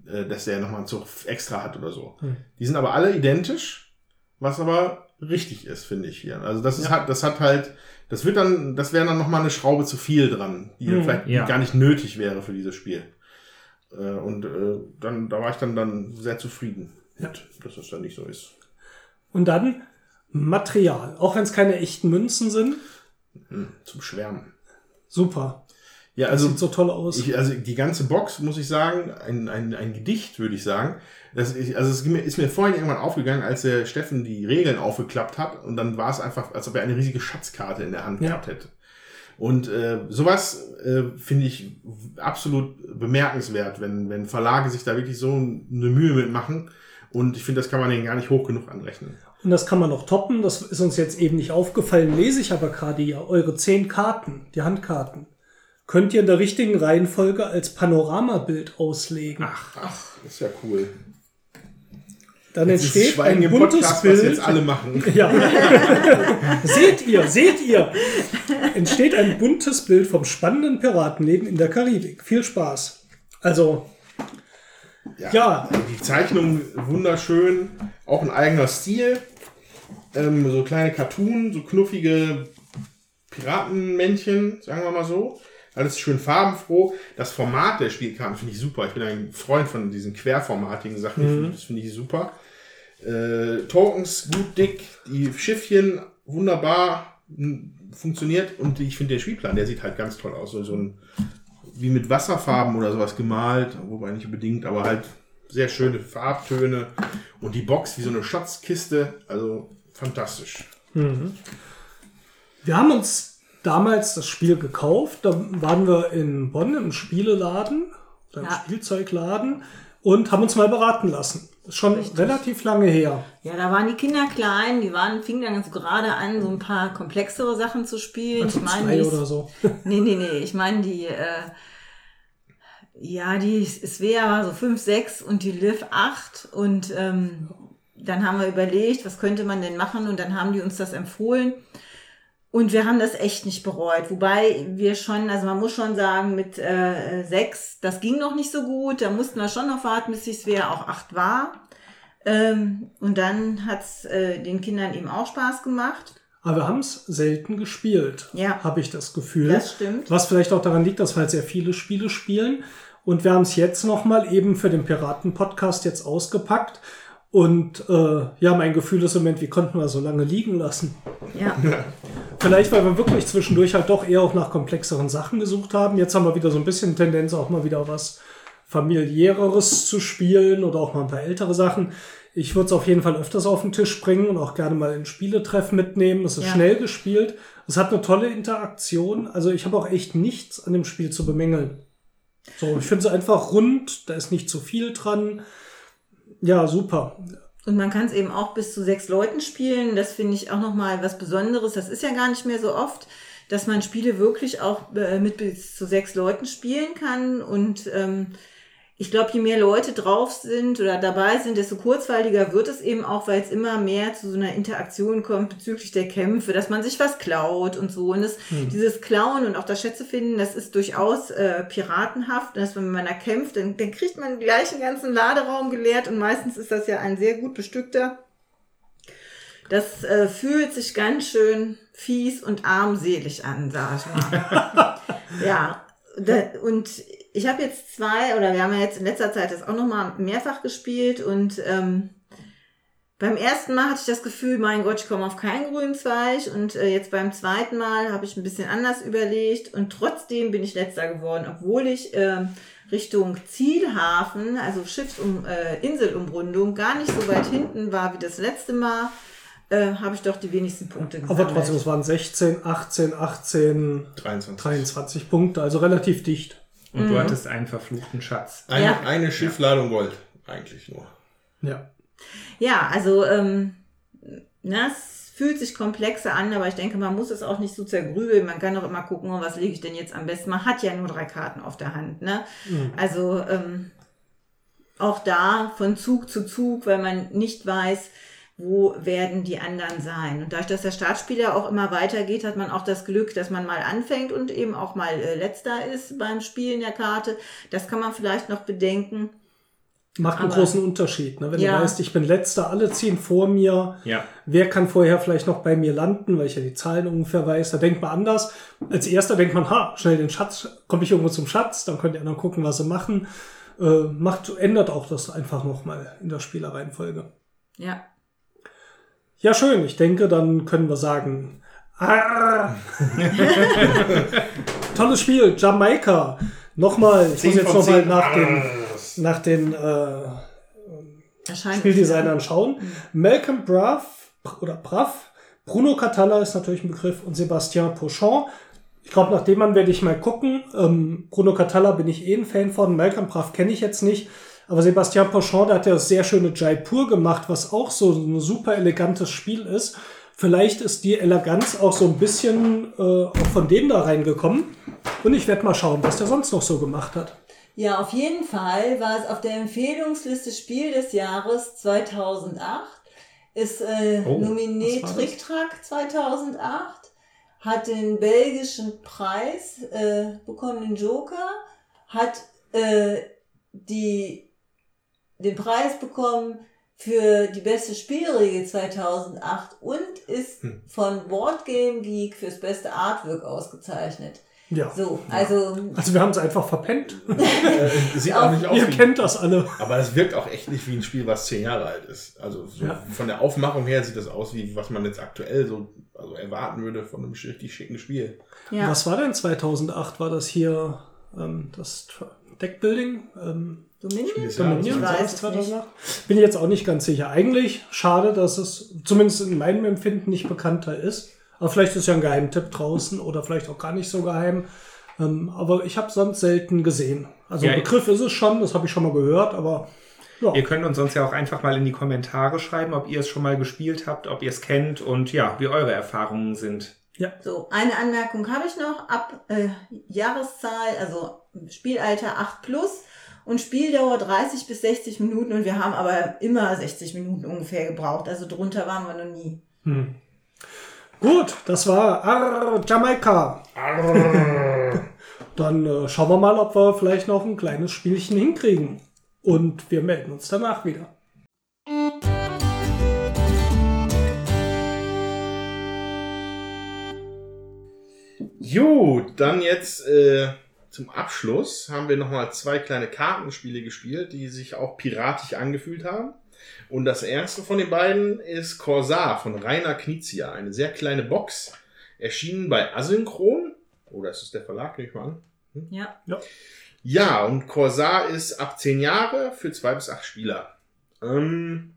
Äh, dass der nochmal einen Zug extra hat oder so. Hm. Die sind aber alle identisch, was aber richtig ist, finde ich hier. Also das ist Ja. halt, das hat halt, das wird dann, das wäre dann nochmal eine Schraube zu viel dran, die Hm. vielleicht Ja. gar nicht nötig wäre für dieses Spiel. Äh, und äh, dann, da war ich dann, dann sehr zufrieden, mit, dass das dann nicht so ist. Und dann Material. Auch wenn es keine echten Münzen sind. Hm, zum Schwärmen. Super. Ja, Also, also, sieht so toll aus. ich, also die ganze Box, muss ich sagen, ein, ein, ein Gedicht, würde ich sagen. Das ist, also es ist mir- ist mir vorhin irgendwann aufgegangen, als der Steffen die Regeln aufgeklappt hat und dann war es einfach, als ob er eine riesige Schatzkarte in der Hand Ja. gehabt hätte. Und äh, sowas äh, finde ich absolut bemerkenswert, wenn, wenn Verlage sich da wirklich so eine Mühe mitmachen. Und ich finde, das kann man denen gar nicht hoch genug anrechnen. Und das kann man noch toppen. Das ist uns jetzt eben nicht aufgefallen. Lese ich aber gerade ja eure zehn Karten, die Handkarten. Könnt ihr in der richtigen Reihenfolge als Panoramabild auslegen. Ach, das ist ja cool. Dann Jetzt entsteht ein buntes Podcast, was Bild. jetzt alle machen. Ja. seht ihr, seht ihr. Entsteht ein buntes Bild vom spannenden Piratenleben in der Karibik. Viel Spaß. Also, Ja. Die Zeichnung wunderschön, auch ein eigener Stil. Ähm, so kleine Cartoon, so knuffige Piratenmännchen, sagen wir mal so. Alles schön farbenfroh. Das Format der Spielkarten finde ich super. Ich bin ein Freund von diesen querformatigen Sachen. Das finde ich super. Äh, Tokens gut dick, die Schiffchen wunderbar funktioniert und ich finde der Spielplan, der sieht halt ganz toll aus. So, so ein wie mit Wasserfarben oder sowas gemalt, wobei nicht unbedingt, aber halt sehr schöne Farbtöne und die Box wie so eine Schatzkiste, also fantastisch. wir haben uns damals das Spiel gekauft. Da waren wir in Bonn im Spieleladen oder im Ja. Spielzeugladen und haben uns mal beraten lassen. Ist schon relativ lange her. Ja, da waren die Kinder klein, die waren, fingen dann ganz gerade an, so ein paar komplexere Sachen zu spielen. Also ich meine, zwei die- oder so. Nee, nee, nee. Ich meine, die, äh, ja, die Svea war so 5, 6 und die Liv 8. Und ähm, dann haben wir überlegt, was könnte man denn machen? Und dann haben die uns das empfohlen. Und wir haben das echt nicht bereut. Wobei wir schon, also man muss schon sagen, mit äh, 6, das ging noch nicht so gut. Da mussten wir schon noch warten, bis die Svea auch 8 war. Ähm, und dann hat's äh, den Kindern eben auch Spaß gemacht. Aber wir haben es selten gespielt, Ja. habe ich das Gefühl. Das stimmt. Was vielleicht auch daran liegt, dass wir halt sehr viele Spiele spielen. Und wir haben es jetzt nochmal eben für den Piraten-Podcast jetzt ausgepackt. Und äh, ja, mein Gefühl ist im Moment, wie konnten wir so lange liegen lassen? Ja. Vielleicht, weil wir wirklich zwischendurch halt doch eher auch nach komplexeren Sachen gesucht haben. Jetzt haben wir wieder so ein bisschen Tendenz, auch mal wieder was familiäreres zu spielen oder auch mal ein paar ältere Sachen. Ich würde es auf jeden Fall öfters auf den Tisch bringen und auch gerne mal in Spieletreff mitnehmen. Es ist Ja. schnell gespielt. Es hat eine tolle Interaktion. Also ich habe auch echt nichts an dem Spiel zu bemängeln. So, ich finde es einfach rund, da ist nicht zu viel dran. Ja, super. Und man kann es eben auch bis zu sechs Leuten spielen. Das finde ich auch nochmal was Besonderes. Das ist ja gar nicht mehr so oft, dass man Spiele wirklich auch äh, mit bis zu sechs Leuten spielen kann. Und ähm, ich glaube, je mehr Leute drauf sind oder dabei sind, desto kurzweiliger wird es eben auch, weil es immer mehr zu so einer Interaktion kommt bezüglich der Kämpfe, dass man sich was klaut und so. Und das, dieses Klauen und auch das Schätze finden, das ist durchaus äh, piratenhaft. Dass wenn man da kämpft, dann, dann kriegt man gleich einen ganzen Laderaum geleert und meistens ist das ja ein sehr gut bestückter. Das äh, fühlt sich ganz schön fies und armselig an, sag ich mal. ja, da, und ich habe jetzt zwei, oder wir haben ja jetzt in letzter Zeit das auch nochmal mehrfach gespielt und ähm, beim ersten Mal hatte ich das Gefühl, mein Gott, ich komme auf keinen grünen Zweig und äh, jetzt beim zweiten Mal habe ich ein bisschen anders überlegt und trotzdem bin ich letzter geworden, obwohl ich ähm, Richtung Zielhafen, also Schiffsum, äh, Inselumrundung, gar nicht so weit hinten war wie das letzte Mal, äh, habe ich doch die wenigsten Punkte gesammelt. Aber trotzdem, es waren 16, 18, 18, 23. 23 Punkte, also relativ dicht. Und du hattest einen verfluchten Schatz. Eine, Ja. eine Schiffladung Gold, eigentlich nur. Ja. Ja, also ähm, na, es fühlt sich komplexer an, aber ich denke, man muss es auch nicht so zergrübeln. Man kann auch immer gucken, oh, was lege ich denn jetzt am besten. Man hat ja nur drei Karten auf der Hand. Ne? Also ähm, auch da von Zug zu Zug, weil man nicht weiß, wo werden die anderen sein. Und dadurch, dass der Startspieler auch immer weitergeht, hat man auch das Glück, dass man mal anfängt und eben auch mal äh, letzter ist beim Spielen der Karte. Das kann man vielleicht noch bedenken. Macht einen Aber- großen Unterschied. Ne? Wenn Ja. du weißt, ich bin letzter, alle ziehen vor mir. Ja. Wer kann vorher vielleicht noch bei mir landen, weil ich ja die Zahlen ungefähr weiß. Da denkt man anders. Als erster denkt man, ha, schnell den Schatz, komme ich irgendwo zum Schatz, dann können die anderen gucken, was sie machen. Äh, macht, ändert auch das einfach nochmal in der Spielereihenfolge. Ja. Ja, schön. Ich denke, dann können wir sagen. Ah. Tolles Spiel, Jamaika. Nochmal, ich muss jetzt nochmal nach den, nach den äh, Spieldesignern schauen. Malcolm Braff oder Braff, Bruno Catalla ist natürlich ein Begriff und Sebastian Pochon. Ich glaube, nach dem Mann werde ich mal gucken. Ähm, Bruno Catalla bin ich eh ein Fan von. Malcolm Braff kenne ich jetzt nicht. Aber Sebastian Pochon, der hat ja das sehr schöne Jaipur gemacht, was auch so ein super elegantes Spiel ist. Vielleicht ist die Eleganz auch so ein bisschen äh, auch von dem da reingekommen. Und ich werde mal schauen, was der sonst noch so gemacht hat. Ja, auf jeden Fall war es auf der Empfehlungsliste Spiel des Jahres 2008. Ist äh, Oh, nominiert was war das? Trick Track 2008. Hat den belgischen Preis äh, bekommen, den Joker. Hat äh, die, den Preis bekommen für die beste Spielregel 2008 und ist Hm. von Board Game Geek fürs beste Artwork ausgezeichnet. Ja. So, also Also wir haben es einfach verpennt. Äh, sieht auch nicht aus Ihr wie, kennt das alle. aber das wirkt auch echt nicht wie ein Spiel, was zehn Jahre alt ist. Also so Ja. von der Aufmachung her sieht das aus, wie was man jetzt aktuell so also erwarten würde von einem richtig schicken Spiel. ja. Was war denn 2008? War das hier ähm, das Deckbuilding? Ähm, Dominion? des Dominion? ich War weiß das es 2008? Bin ich jetzt auch nicht ganz sicher. Eigentlich schade, dass es zumindest in meinem Empfinden nicht bekannter ist. Aber vielleicht ist ja ein Geheimtipp draußen oder vielleicht auch gar nicht so geheim. Ähm, aber ich habe sonst selten gesehen. Also Ja, ein Begriff ist es schon, das habe ich schon mal gehört, aber ja. Ihr könnt uns sonst ja auch einfach mal in die Kommentare schreiben, ob ihr es schon mal gespielt habt, ob ihr es kennt und ja, wie eure Erfahrungen sind. So, eine Anmerkung habe ich noch. Ab äh, Jahreszahl, also Spielalter 8 plus und Spieldauer 30 bis 60 Minuten und wir haben aber immer 60 Minuten ungefähr gebraucht. Also drunter waren wir noch nie. Hm. Gut, das war Arr, Jamaika. Dann äh, schauen wir mal, ob wir vielleicht noch ein kleines Spielchen hinkriegen. Und wir melden uns danach wieder. Gut, dann jetzt äh, zum Abschluss haben wir nochmal zwei kleine Kartenspiele gespielt, die sich auch piratisch angefühlt haben. Und das erste von den beiden ist Corsar von Rainer Knizia. Eine sehr kleine Box. Erschienen bei Asynchron. Oh, das ist der Verlag, nehme ich mal an. Ja. Ja, und Corsar ist ab 10 Jahre für zwei bis acht Spieler. Ähm,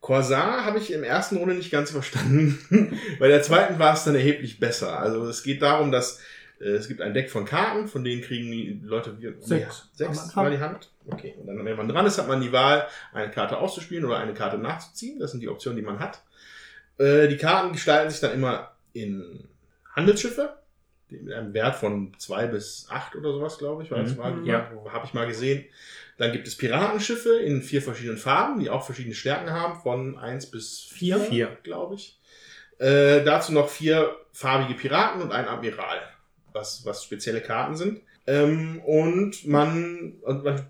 Corsar habe ich im ersten Runde nicht ganz verstanden. Bei der zweiten war es dann erheblich besser. Also es geht darum, dass es gibt ein Deck von Karten, von denen kriegen die Leute wie, Sechs. nee, sechs mal die Hand. Okay. Und dann, wenn man dran ist, hat man die Wahl, eine Karte auszuspielen oder eine Karte nachzuziehen. Das sind die Optionen, die man hat. Äh, die Karten gestalten sich dann immer in Handelsschiffe, mit einem Wert von zwei bis acht oder sowas, glaube ich, war das Mhm. mal, Ja. habe ich mal gesehen. Dann gibt es Piratenschiffe in vier verschiedenen Farben, die auch verschiedene Stärken haben, von eins bis vier, Vier. glaube ich. Äh, dazu noch vier farbige Piraten und ein Admiral, was, was spezielle Karten sind. Ähm, und man,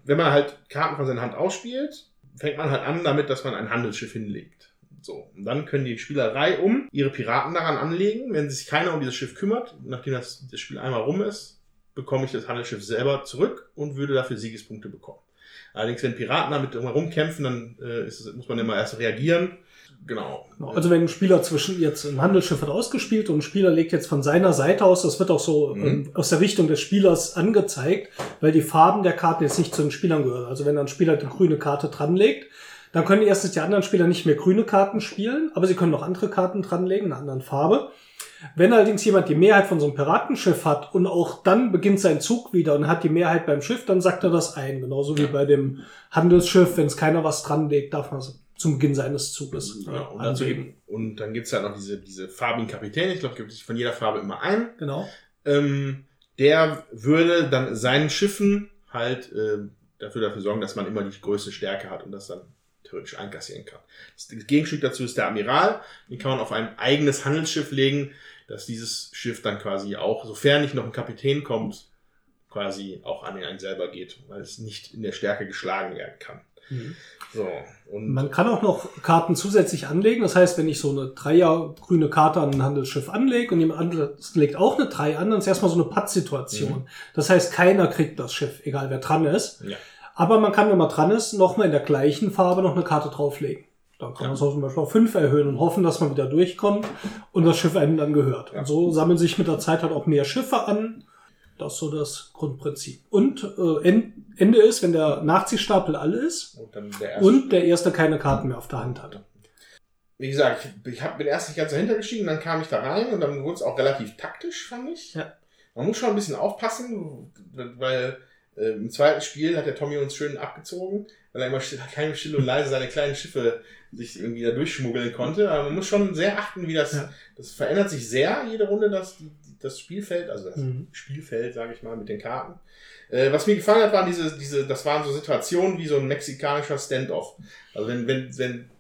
wenn man halt Karten von seiner Hand ausspielt, fängt man halt an damit, dass man ein Handelsschiff hinlegt. So, und dann können die Spielerei um ihre Piraten daran anlegen. Wenn sich keiner um dieses Schiff kümmert, nachdem das, das Spiel einmal rum ist, bekomme ich das Handelsschiff selber zurück und würde dafür Siegespunkte bekommen. Allerdings, wenn Piraten damit rumkämpfen, kämpfen, dann äh, es, muss man immer erst reagieren. Genau. Genau. Also wenn ein Spieler zwischen jetzt ein Handelsschiff hat ausgespielt und ein Spieler legt jetzt von seiner Seite aus, das wird auch so Mhm. ähm, aus der Richtung des Spielers angezeigt, weil die Farben der Karten jetzt nicht zu den Spielern gehören. Also wenn ein Spieler die grüne Karte dranlegt, dann können erstens die anderen Spieler nicht mehr grüne Karten spielen, aber sie können noch andere Karten dranlegen, in einer anderen Farbe. Wenn allerdings jemand die Mehrheit von so einem Piratenschiff hat und auch dann beginnt sein Zug wieder und hat die Mehrheit beim Schiff, dann sagt er das ein. Genauso wie bei dem Handelsschiff, wenn es keiner was dranlegt, darf man es zum Beginn seines Zuges Genau. Und, dazu anlegen. gibt, und dann gibt's halt noch diese, diese farbigen Kapitäne. Ich glaube, gibt es von jeder Farbe immer einen. Genau. Ähm, der würde dann seinen Schiffen halt äh, dafür, dafür sorgen, dass man immer die größte Stärke hat und das dann theoretisch einkassieren kann. Das Gegenstück dazu ist der Admiral. Den kann man auf ein eigenes Handelsschiff legen, dass dieses Schiff dann quasi auch, sofern nicht noch ein Kapitän kommt, quasi auch an einen selber geht, weil es nicht in der Stärke geschlagen werden kann. So, und Man kann auch noch Karten zusätzlich anlegen. Das heißt, wenn ich so eine Dreier grüne Karte an ein Handelsschiff anlege und jemand anderes legt auch eine Drei an, dann ist erstmal so eine Pattsituation. Das heißt, keiner kriegt das Schiff, egal wer dran ist. ja. Aber man kann, wenn man dran ist, nochmal in der gleichen Farbe noch eine Karte drauflegen. Dann kann man es auch zum Beispiel auf fünf erhöhen und hoffen, dass man wieder durchkommt und das Schiff einem dann gehört. Ja. Und so sammeln sich mit der Zeit halt auch mehr Schiffe an. Das ist so das Grundprinzip. Und äh, End- Ende ist, wenn der Nachziehstapel alle ist Und dann der erste und der Erste keine Karten mehr auf der Hand hat. wie gesagt, ich, hab, bin erst nicht ganz dahinter gestiegen, dann kam ich da rein und dann wurde es auch relativ taktisch, fand ich. Ja. Man muss schon ein bisschen aufpassen, weil äh, im zweiten Spiel hat der Tommy uns schön abgezogen, weil er immer still, still und leise seine kleinen Schiffe sich irgendwie da durchschmuggeln konnte. Aber man muss schon sehr achten, wie das, Ja. das verändert sich sehr jede Runde, das, die- das Spielfeld, also das Mhm. Spielfeld, sage ich mal, mit den Karten. Äh, was mir gefallen hat, waren diese, diese, das waren so Situationen wie so ein mexikanischer Standoff. Also wenn, wenn, wenn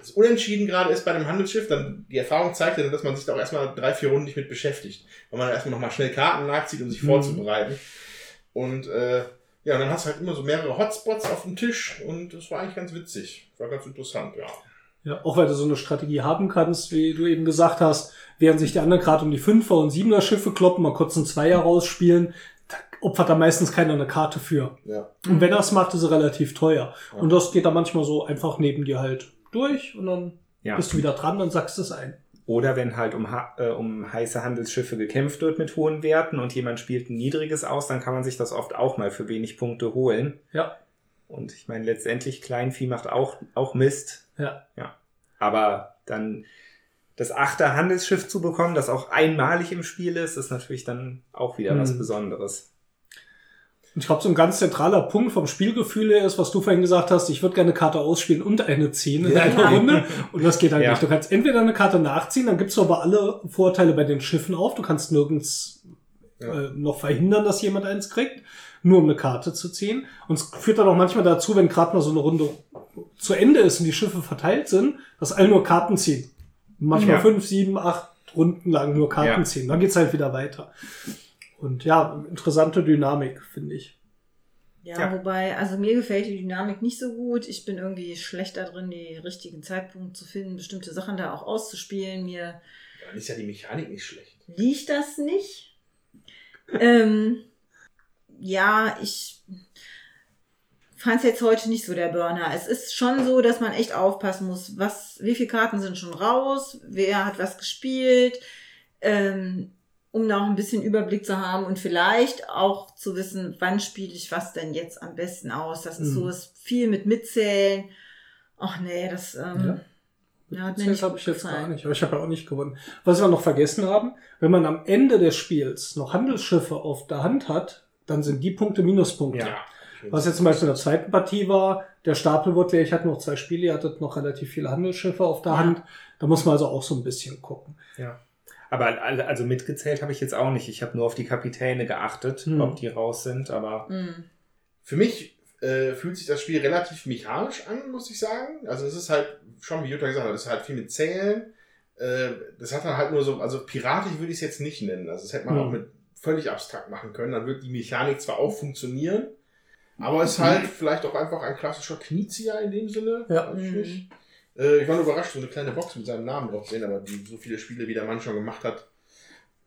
es unentschieden gerade ist bei einem Handelsschiff, dann die Erfahrung zeigt ja, dann, dass man sich da auch erstmal drei, vier Runden nicht mit beschäftigt. Weil man erstmal nochmal schnell Karten nachzieht, um sich Mhm. vorzubereiten. Und äh, ja, und dann hast du halt immer so mehrere Hotspots auf dem Tisch und das war eigentlich ganz witzig. War ganz interessant, ja. Ja, auch weil du so eine Strategie haben kannst, wie du eben gesagt hast, während sich die anderen gerade um die Fünfer- und Siebener Schiffe kloppen, mal kurz einen Zweier rausspielen, da opfert da meistens keiner eine Karte für. Ja. Und wenn er es macht, ist er relativ teuer. Ja. Und das geht da manchmal so einfach neben dir halt durch und dann Ja. bist du wieder dran und sagst es ein. Oder wenn halt um, äh, um heiße Handelsschiffe gekämpft wird mit hohen Werten und jemand spielt ein niedriges aus, dann kann man sich das oft auch mal für wenig Punkte holen. Ja. Und ich meine, letztendlich Kleinvieh macht auch, auch Mist. Ja. Ja. Aber dann das achte Handelsschiff zu bekommen, das auch einmalig im Spiel ist, ist natürlich dann auch wieder was Mhm. Besonderes. Und ich glaube, so ein ganz zentraler Punkt vom Spielgefühl her ist, was du vorhin gesagt hast, ich würde gerne eine Karte ausspielen und eine ziehen in Ja. einer Runde. Und das geht halt Ja. nicht. Du kannst entweder eine Karte nachziehen, dann gibst du aber alle Vorteile bei den Schiffen auf. Du kannst nirgends Ja. äh, noch verhindern, dass jemand eins kriegt, nur um eine Karte zu ziehen. Und es führt dann auch manchmal dazu, wenn gerade mal so eine Runde zu Ende ist und die Schiffe verteilt sind, dass alle nur Karten ziehen. Manchmal Ja. fünf, sieben, acht Runden lang nur Karten Ja. ziehen. Dann geht's halt wieder weiter. Und ja, interessante Dynamik, finde ich. Ja, Ja. wobei, also mir gefällt die Dynamik nicht so gut. Ich bin irgendwie schlecht da drin, die richtigen Zeitpunkte zu finden, bestimmte Sachen da auch auszuspielen. Mir Dann ist ja die Mechanik nicht schlecht. liegt das nicht. ähm, ja, ich fand es jetzt heute nicht so der Burner. Es ist schon so, dass man echt aufpassen muss, was, wie viele Karten sind schon raus, wer hat was gespielt, ähm, um da auch ein bisschen Überblick zu haben und vielleicht auch zu wissen, wann spiele ich was denn jetzt am besten aus. Das ist Mhm. so ist viel mit Mitzählen Ach nee, das ähm, ja. mir Das habe ich jetzt gefallen. gar nicht, aber ich habe ja auch nicht gewonnen. Was wir noch vergessen haben, wenn man am Ende des Spiels noch Handelsschiffe auf der Hand hat, dann sind die Punkte Minuspunkte. Ja. Was jetzt zum Beispiel in der zweiten Partie war, der Stapel wurde leer, ich hatte noch zwei Spiele, ihr hattet noch relativ viele Handelsschiffe auf der Ja. Hand. Da muss man also auch so ein bisschen gucken. Ja. Aber al- also mitgezählt habe ich jetzt auch nicht. Ich habe nur auf die Kapitäne geachtet, Hm. ob die raus sind, aber Mhm. Für mich äh, fühlt sich das Spiel relativ mechanisch an, muss ich sagen. Also es ist halt, schon wie Jutta gesagt hat, es ist halt viel mit Zählen. Äh, das hat dann halt nur so, also piratisch würde ich es jetzt nicht nennen. Also das hätte man Hm. auch mit völlig abstrakt machen können. Dann wird die Mechanik zwar auch funktionieren, aber es ist halt vielleicht auch einfach ein klassischer Kniezieher in dem Sinne. Ja. Ich Mhm. Äh, ich war nur überrascht, so eine kleine Box mit seinem Namen drauf sehen, aber die so viele Spiele, wie der Mann schon gemacht hat.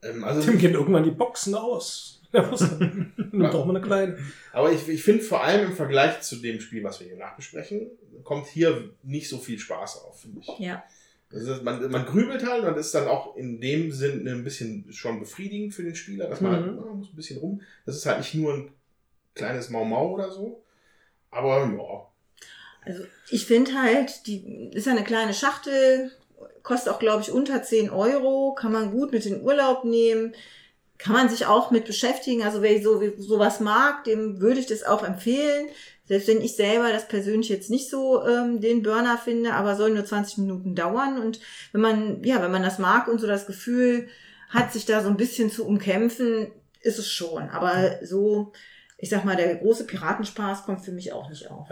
Ähm, also Tim gehen irgendwann die Boxen aus. Nimmt auch mal eine kleine. Aber ich, ich finde vor allem im Vergleich zu dem Spiel, was wir hier nachbesprechen, kommt hier nicht so viel Spaß auf, finde ich. Ja. Also man, man grübelt halt und ist dann auch in dem Sinn ein bisschen schon befriedigend für den Spieler, dass man Mhm. halt, ah, muss ein bisschen rum. Das ist halt nicht nur ein kleines Mau-Mau oder so. Aber ja. Also ich finde halt, die ist ja eine kleine Schachtel, kostet auch, glaube ich, unter 10 Euro, kann man gut mit in Urlaub nehmen, kann man sich auch mit beschäftigen. Also wer so sowas mag, dem würde ich das auch empfehlen. Selbst wenn ich selber das persönlich jetzt nicht so ähm, den Burner finde, aber soll nur 20 Minuten dauern. Und wenn man, ja, wenn man das mag und so das Gefühl hat, sich da so ein bisschen zu umkämpfen, ist es schon. Aber so, ich sag mal, der große Piratenspaß kommt für mich auch nicht auf.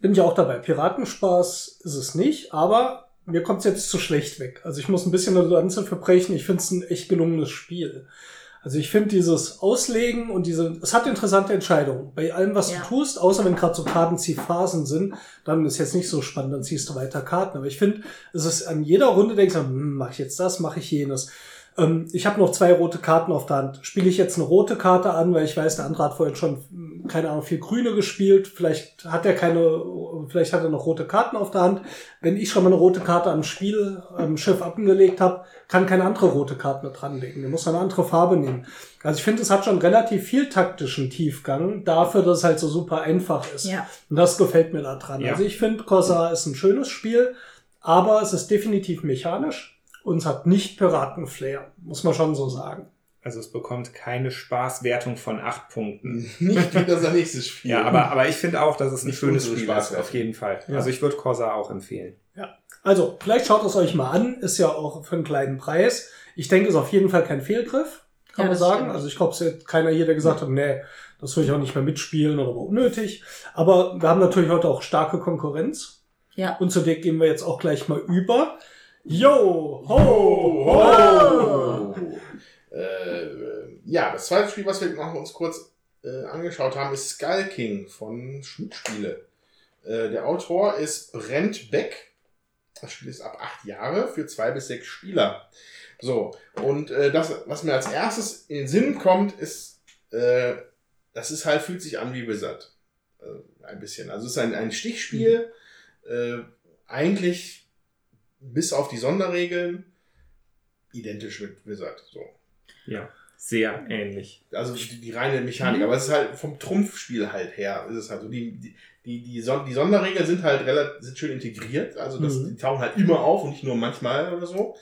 Bin ich auch dabei. Piratenspaß ist es nicht, aber mir kommt es jetzt zu schlecht weg. Also ich muss ein bisschen eine Lanze verbrechen. Ich finde es ein echt gelungenes Spiel. Also ich finde dieses Auslegen und diese, es hat interessante Entscheidungen. Bei allem, was Ja. du tust, außer wenn gerade so Kartenziehphasen sind, dann ist jetzt nicht so spannend, dann ziehst du weiter Karten. Aber ich finde, es ist an jeder Runde, denkst du, hm, mache ich jetzt das, mache ich jenes. Ähm, ich habe noch zwei rote Karten auf der Hand. Spiele ich jetzt eine rote Karte an, weil ich weiß, der andere hat vorhin schon, hm, keine Ahnung, vier grüne gespielt. Vielleicht hat er keine, vielleicht hat er noch rote Karten auf der Hand. Wenn ich schon mal eine rote Karte am Spiel, am Schiff abgelegt habe, kann keine andere rote Karte mehr dranlegen. Der muss eine andere Farbe nehmen. Also ich finde, es hat schon relativ viel taktischen Tiefgang dafür, dass es halt so super einfach ist. Ja. Und das gefällt mir da dran. Ja. Also ich finde, Corsair ist ein schönes Spiel, aber es ist definitiv mechanisch und es hat nicht Piratenflair, muss man schon so sagen. also es bekommt keine Spaßwertung von acht Punkten. Nicht wie das nächste Spiel. Ja, aber, aber ich finde auch, dass es ein Nicht schönes Spiel ist, Spaßwertung. auf jeden Fall. Ja. Also ich würde Corsa auch empfehlen. Also, vielleicht schaut es euch mal an, ist ja auch für einen kleinen Preis. Ich denke, es ist auf jeden Fall kein Fehlgriff, kann Ja, man sagen. stimmt. Also ich glaube, es hat keiner hier, der gesagt hat, nee, das will ich auch nicht mehr mitspielen oder war unnötig. Aber wir haben natürlich heute auch starke Konkurrenz. Ja. Und zu der gehen wir jetzt auch gleich mal über. Yo, ho, ho. Oh. Äh, ja, das zweite Spiel, was wir noch uns kurz äh, angeschaut haben, ist Skull King von Schmidt Spiele. Äh, der Autor ist Brent Beck. Das Spiel ist ab acht Jahre für zwei bis sechs Spieler. So, und äh, das, was mir als erstes in den Sinn kommt, ist, äh, das ist halt, fühlt sich an wie Wizard. Äh, ein bisschen. Also es ist ein, ein Stichspiel. Äh, eigentlich bis auf die Sonderregeln identisch mit Wizard. So. Ja, sehr ähnlich. Also die, die reine Mechanik, aber es ist halt vom Trumpfspiel halt her, ist es halt so. Die, die, die, die, Son die Sonderregeln sind halt relativ sind schön integriert, also das, Mhm. die tauchen halt immer auf und nicht nur manchmal oder so.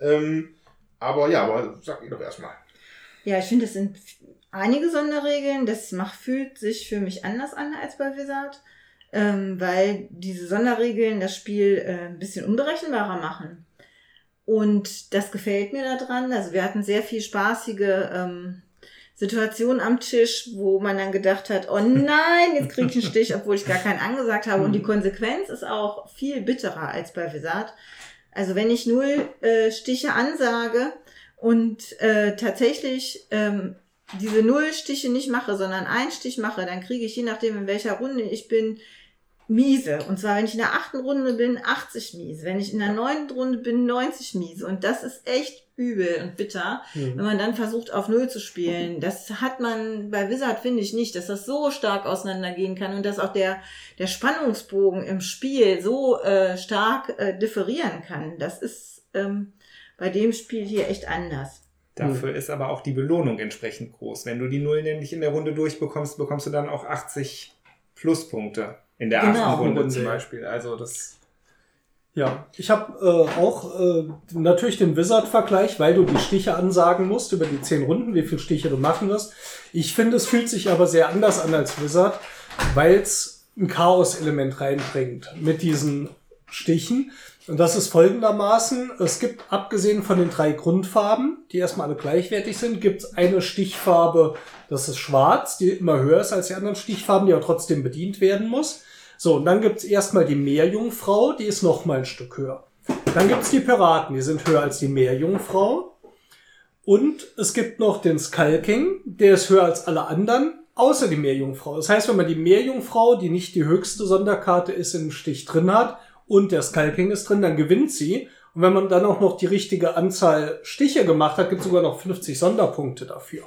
Ähm, aber ja, aber sag ihr doch erstmal. Ja, ich finde, es sind einige Sonderregeln. Das macht, fühlt sich für mich anders an als bei Wizard, ähm, weil diese Sonderregeln das Spiel äh, ein bisschen unberechenbarer machen. Und das gefällt mir daran. Also wir hatten sehr viel spaßige ähm, Situationen am Tisch, wo man dann gedacht hat, oh nein, jetzt kriege ich einen Stich, obwohl ich gar keinen angesagt habe. Und die Konsequenz ist auch viel bitterer als bei Wizard. Also wenn ich null äh, Stiche ansage und äh, tatsächlich ähm, diese null Stiche nicht mache, sondern einen Stich mache, dann kriege ich, je nachdem in welcher Runde ich bin, miese. Und zwar, wenn ich in der achten Runde bin, 80 miese. Wenn ich in der neunten Runde bin, 90 miese. Und das ist echt übel und bitter, wenn man dann versucht, auf Null zu spielen. Das hat man bei Wizard, finde ich nicht, dass das so stark auseinandergehen kann und dass auch der, der Spannungsbogen im Spiel so äh, stark äh, differieren kann. Das ist ähm, bei dem Spiel hier echt anders. Dafür ist aber auch die Belohnung entsprechend groß. Wenn du die Null nämlich in der Runde durchbekommst, bekommst du dann auch 80 Pluspunkte. In der Genau. achten Runde zum. Beispiel. Also das. Ja, ich habe äh, auch äh, natürlich den Wizard-Vergleich, weil du die Stiche ansagen musst über die zehn Runden, wie viele Stiche du machen wirst. Ich finde, es fühlt sich aber sehr anders an als Wizard, weil es ein Chaos-Element reinbringt mit diesen Stichen. Und das ist folgendermaßen, es gibt, abgesehen von den drei Grundfarben, die erstmal alle gleichwertig sind, gibt es eine Stichfarbe, das ist schwarz, die immer höher ist als die anderen Stichfarben, die aber trotzdem bedient werden muss. So, und dann gibt's erstmal die Meerjungfrau, die ist noch mal ein Stück höher. Dann gibt's die Piraten, die sind höher als die Meerjungfrau. Und es gibt noch den Skull King, der ist höher als alle anderen, außer die Meerjungfrau. Das heißt, wenn man die Meerjungfrau, die nicht die höchste Sonderkarte ist, im Stich drin hat und der Skull King ist drin, dann gewinnt sie. Und wenn man dann auch noch die richtige Anzahl Stiche gemacht hat, gibt's sogar noch 50 Sonderpunkte dafür.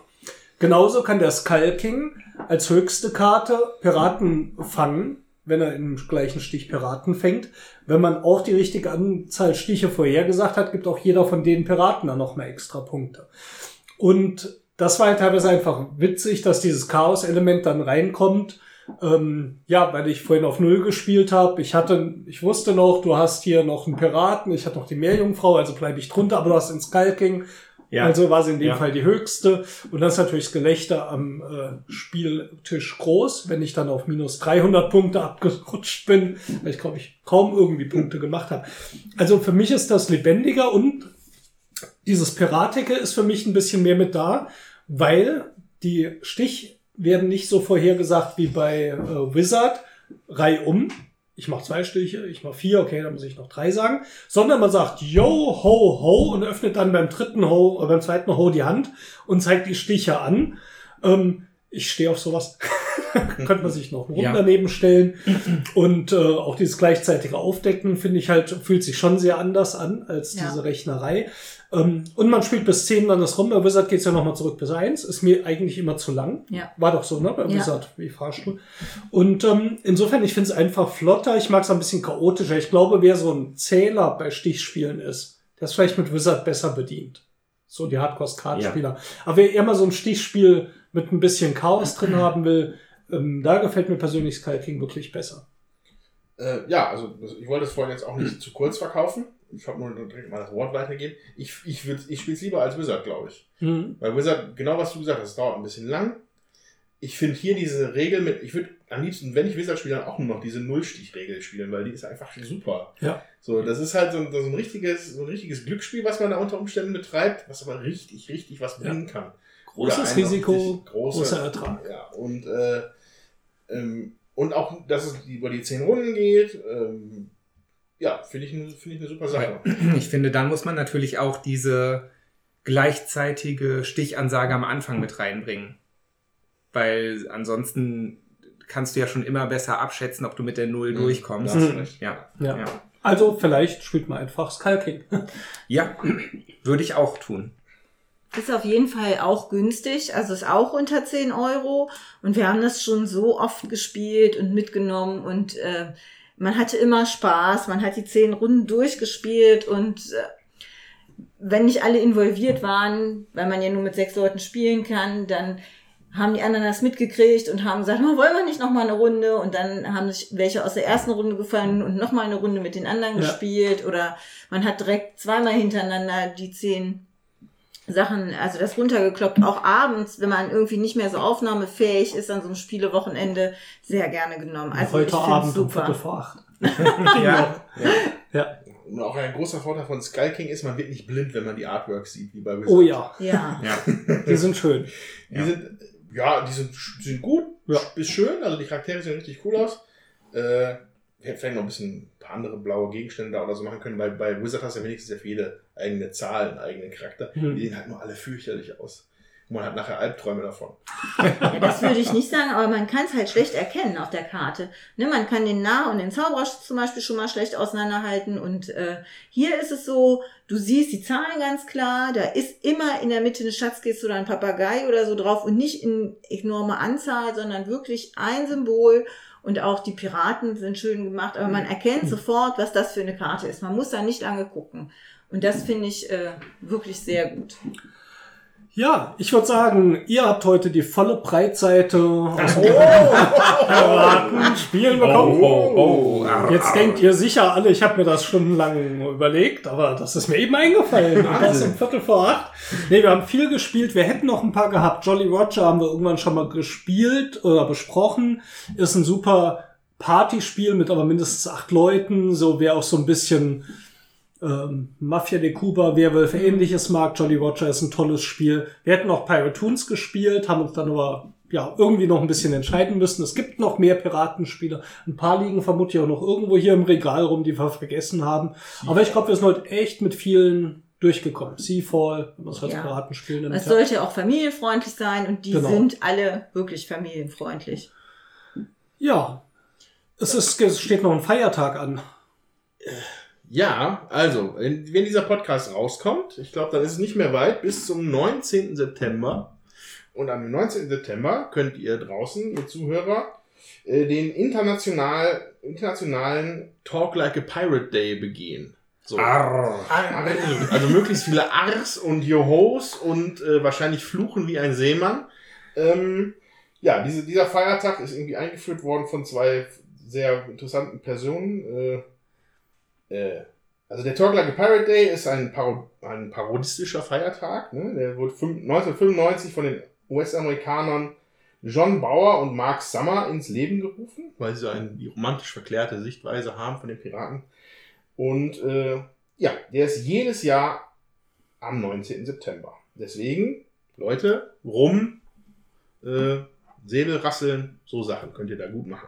Genauso kann der Skull King als höchste Karte Piraten fangen, wenn er im gleichen Stich Piraten fängt. Wenn man auch die richtige Anzahl Stiche vorhergesagt hat, gibt auch jeder von den Piraten dann noch mal extra Punkte. Und das war teilweise einfach witzig, dass dieses Chaos-Element dann reinkommt. Ähm, ja, weil ich vorhin auf Null gespielt habe. Ich hatte, ich wusste noch, du hast hier noch einen Piraten, ich hatte noch die Meerjungfrau, also bleibe ich drunter, aber du hast den Skull King. Ja. Also war sie in dem Ja. Fall die höchste. Und das ist natürlich das Gelächter am äh, Spieltisch groß, wenn ich dann auf minus 300 Punkte abgerutscht bin, weil ich glaube, ich kaum irgendwie Punkte gemacht habe. Also für mich ist das lebendiger und dieses Piratige ist für mich ein bisschen mehr mit da, weil die Stich werden nicht so vorhergesagt wie bei äh, Wizard, reihum. Ich mache zwei Stiche, ich mache vier, okay, dann muss ich noch drei sagen. Sondern man sagt Yo, ho, ho und öffnet dann beim dritten Ho, äh, beim zweiten Ho die Hand und zeigt die Stiche an. Ähm, ich stehe auf sowas. Könnte man sich noch einen Rund Ja. daneben stellen. Und äh, auch dieses gleichzeitige Aufdecken, finde ich halt, fühlt sich schon sehr anders an als Ja. diese Rechnerei. Ähm, und man spielt bis 10 dann das rum. Bei Wizard geht's ja nochmal zurück bis 1. Ist mir eigentlich immer zu lang. Ja. War doch so, ne? Bei Ja. Wizard, wie Fahrstuhl. Und ähm, insofern, ich finde es einfach flotter. Ich mag es ein bisschen chaotischer. Ich glaube, wer so ein Zähler bei Stichspielen ist, der ist vielleicht mit Wizard besser bedient. So die Hardcore-Kartenspieler. Aber wer eher mal so ein Stichspiel mit ein bisschen Chaos drin haben will, ähm, da gefällt mir persönlich Sky King wirklich besser. Äh, ja, also ich wollte es vorhin jetzt auch nicht zu kurz verkaufen. Ich habe nur direkt mal das Wort weitergeben. Ich, ich, würd- ich spiele es lieber als Wizard, glaube ich. Mhm. Weil Wizard, genau was du gesagt hast, dauert ein bisschen lang. Ich finde hier diese Regel mit, ich würde am liebsten, wenn ich Wizard spiele, dann auch nur noch diese Nullstich-Regel spielen, weil die ist einfach super. Ja. So, das ist halt so ein, so ein richtiges, so ein richtiges Glücksspiel, was man da unter Umständen betreibt, was aber richtig, richtig was bringen kann. Oder Großes Risiko, große- großer Ertrag. Ja, und, äh, ähm, und auch, dass es über die zehn Runden geht, ähm, ja, finde ich, ne- finde ich eine super Sache. Ich finde, dann muss man natürlich auch diese gleichzeitige Stichansage am Anfang mit reinbringen. Weil ansonsten kannst du ja schon immer besser abschätzen, ob du mit der Null Mhm, durchkommst. du Mhm. recht. Ja. Ja. Ja. Also vielleicht spielt man einfach Sky King. ja, würde ich auch tun. Ist auf jeden Fall auch günstig, also ist auch unter 10 Euro. Und wir haben das schon so oft gespielt und mitgenommen und äh, man hatte immer Spaß, man hat die zehn Runden durchgespielt und äh, wenn nicht alle involviert waren, weil man ja nur mit sechs Leuten spielen kann, dann haben die anderen das mitgekriegt und haben gesagt, oh, wollen wir nicht noch mal eine Runde? Und dann haben sich welche aus der ersten Runde gefallen und noch mal eine Runde mit den anderen Ja. gespielt. Oder man hat direkt zweimal hintereinander die zehn Sachen, also das runtergekloppt, auch abends, wenn man irgendwie nicht mehr so aufnahmefähig ist an so einem Spielewochenende, sehr gerne genommen. Also Heute ich Abend um super. Viertel vor acht. Ja. Ja. Und auch ein großer Vorteil von Sky King ist, man wird nicht blind, wenn man die Artworks sieht, wie bei Wizard. Oh ja, Ja. ja. die sind schön. Die Ja. sind, ja, die sind, sind gut, Ja. ist schön, also die Charaktere sehen richtig cool aus. Äh, wir hätten vielleicht noch ein bisschen ein paar andere blaue Gegenstände da oder so machen können, weil bei Wizard hast du ja wenigstens ja für jede eigene Zahl, einen eigenen Charakter. Mhm. Die sehen halt nur alle fürchterlich aus. Und man hat nachher Albträume davon. Ja, das würde ich nicht sagen, aber man kann es halt schlecht erkennen auf der Karte. Ne, man kann den Nah- und den Zauberer zum Beispiel schon mal schlecht auseinanderhalten. Und äh, hier ist es so, du siehst die Zahlen ganz klar, da ist immer in der Mitte eine Schatzkiste oder ein Papagei oder so drauf und nicht in enorme Anzahl, sondern wirklich ein Symbol. Und auch die Piraten sind schön gemacht, aber man erkennt sofort, was das für eine Karte ist. Man muss da nicht lange gucken. Und das finde ich äh, wirklich sehr gut. Ja, ich würde sagen, ihr habt heute die volle Breitseite aus dem Piraten Spielen bekommen. Oh, oh, oh. Jetzt denkt ihr sicher alle, ich habe mir das stundenlang überlegt, aber das ist mir eben eingefallen. Das um Viertel vor acht. Nee, wir haben viel gespielt. Wir hätten noch ein paar gehabt. Jolly Roger haben wir irgendwann schon mal gespielt oder besprochen. Ist ein super Partyspiel mit aber mindestens acht Leuten. So wäre auch so ein bisschen ähm, Mafia de Cuba, Werwölfe ähnliches mag. Jolly Roger ist ein tolles Spiel. Wir hätten auch Pirate Toons gespielt, haben uns dann aber ja irgendwie noch ein bisschen entscheiden müssen. Es gibt noch mehr Piratenspiele. Ein paar liegen vermutlich auch noch irgendwo hier im Regal rum, die wir vergessen haben. Aber ich glaube, wir sind heute echt mit vielen durchgekommen. Seafall, wenn man es als Ja. Piratenspiel nennt. Es sollte auch familienfreundlich sein und die Genau. sind alle wirklich familienfreundlich. ja. Es, ist, es steht noch ein Feiertag an. Ja, also, wenn, dieser Podcast rauskommt, ich glaube, dann ist es nicht mehr weit, bis zum 19. September. Und am 19. September könnt ihr draußen, ihr Zuhörer, äh, den international, internationalen Talk Like a Pirate Day begehen. So. Arr. Also möglichst viele Ars und Johos und äh, wahrscheinlich Fluchen wie ein Seemann. Ähm, ja, diese, dieser Feiertag ist irgendwie eingeführt worden von zwei sehr interessanten Personen. Äh, äh, also der Talk Like a Pirate Day ist ein, Paro ein parodistischer Feiertag. Ne? Der wurde fünf- 1995 von den US-Amerikanern John Bauer und Mark Summer ins Leben gerufen, weil sie so eine romantisch verklärte Sichtweise haben von den Piraten. Und äh, ja, der ist jedes Jahr am 19. September. Deswegen, Leute, rum, äh, Säbel rasseln, so Sachen könnt ihr da gut machen.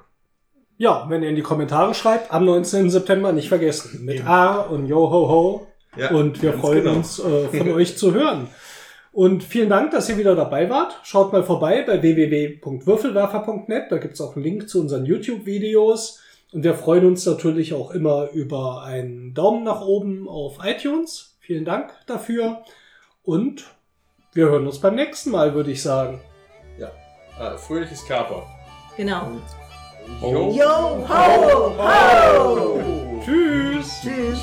Ja, wenn ihr in die Kommentare schreibt, am 19. September nicht vergessen. Mit Eben. A und Yo ho ho. Ja, und wir freuen genau. uns, äh, von euch zu hören. Und vielen Dank, dass ihr wieder dabei wart. Schaut mal vorbei bei www.würfelwerfer.net. Da gibt's auch einen Link zu unseren YouTube-Videos. Und wir freuen uns natürlich auch immer über einen Daumen nach oben auf iTunes. Vielen Dank dafür. Und wir hören uns beim nächsten Mal, würde ich sagen. Ah, fröhliches Kaper. Genau. Jo. Yo, ho, ho! Tschüss. Tschüss.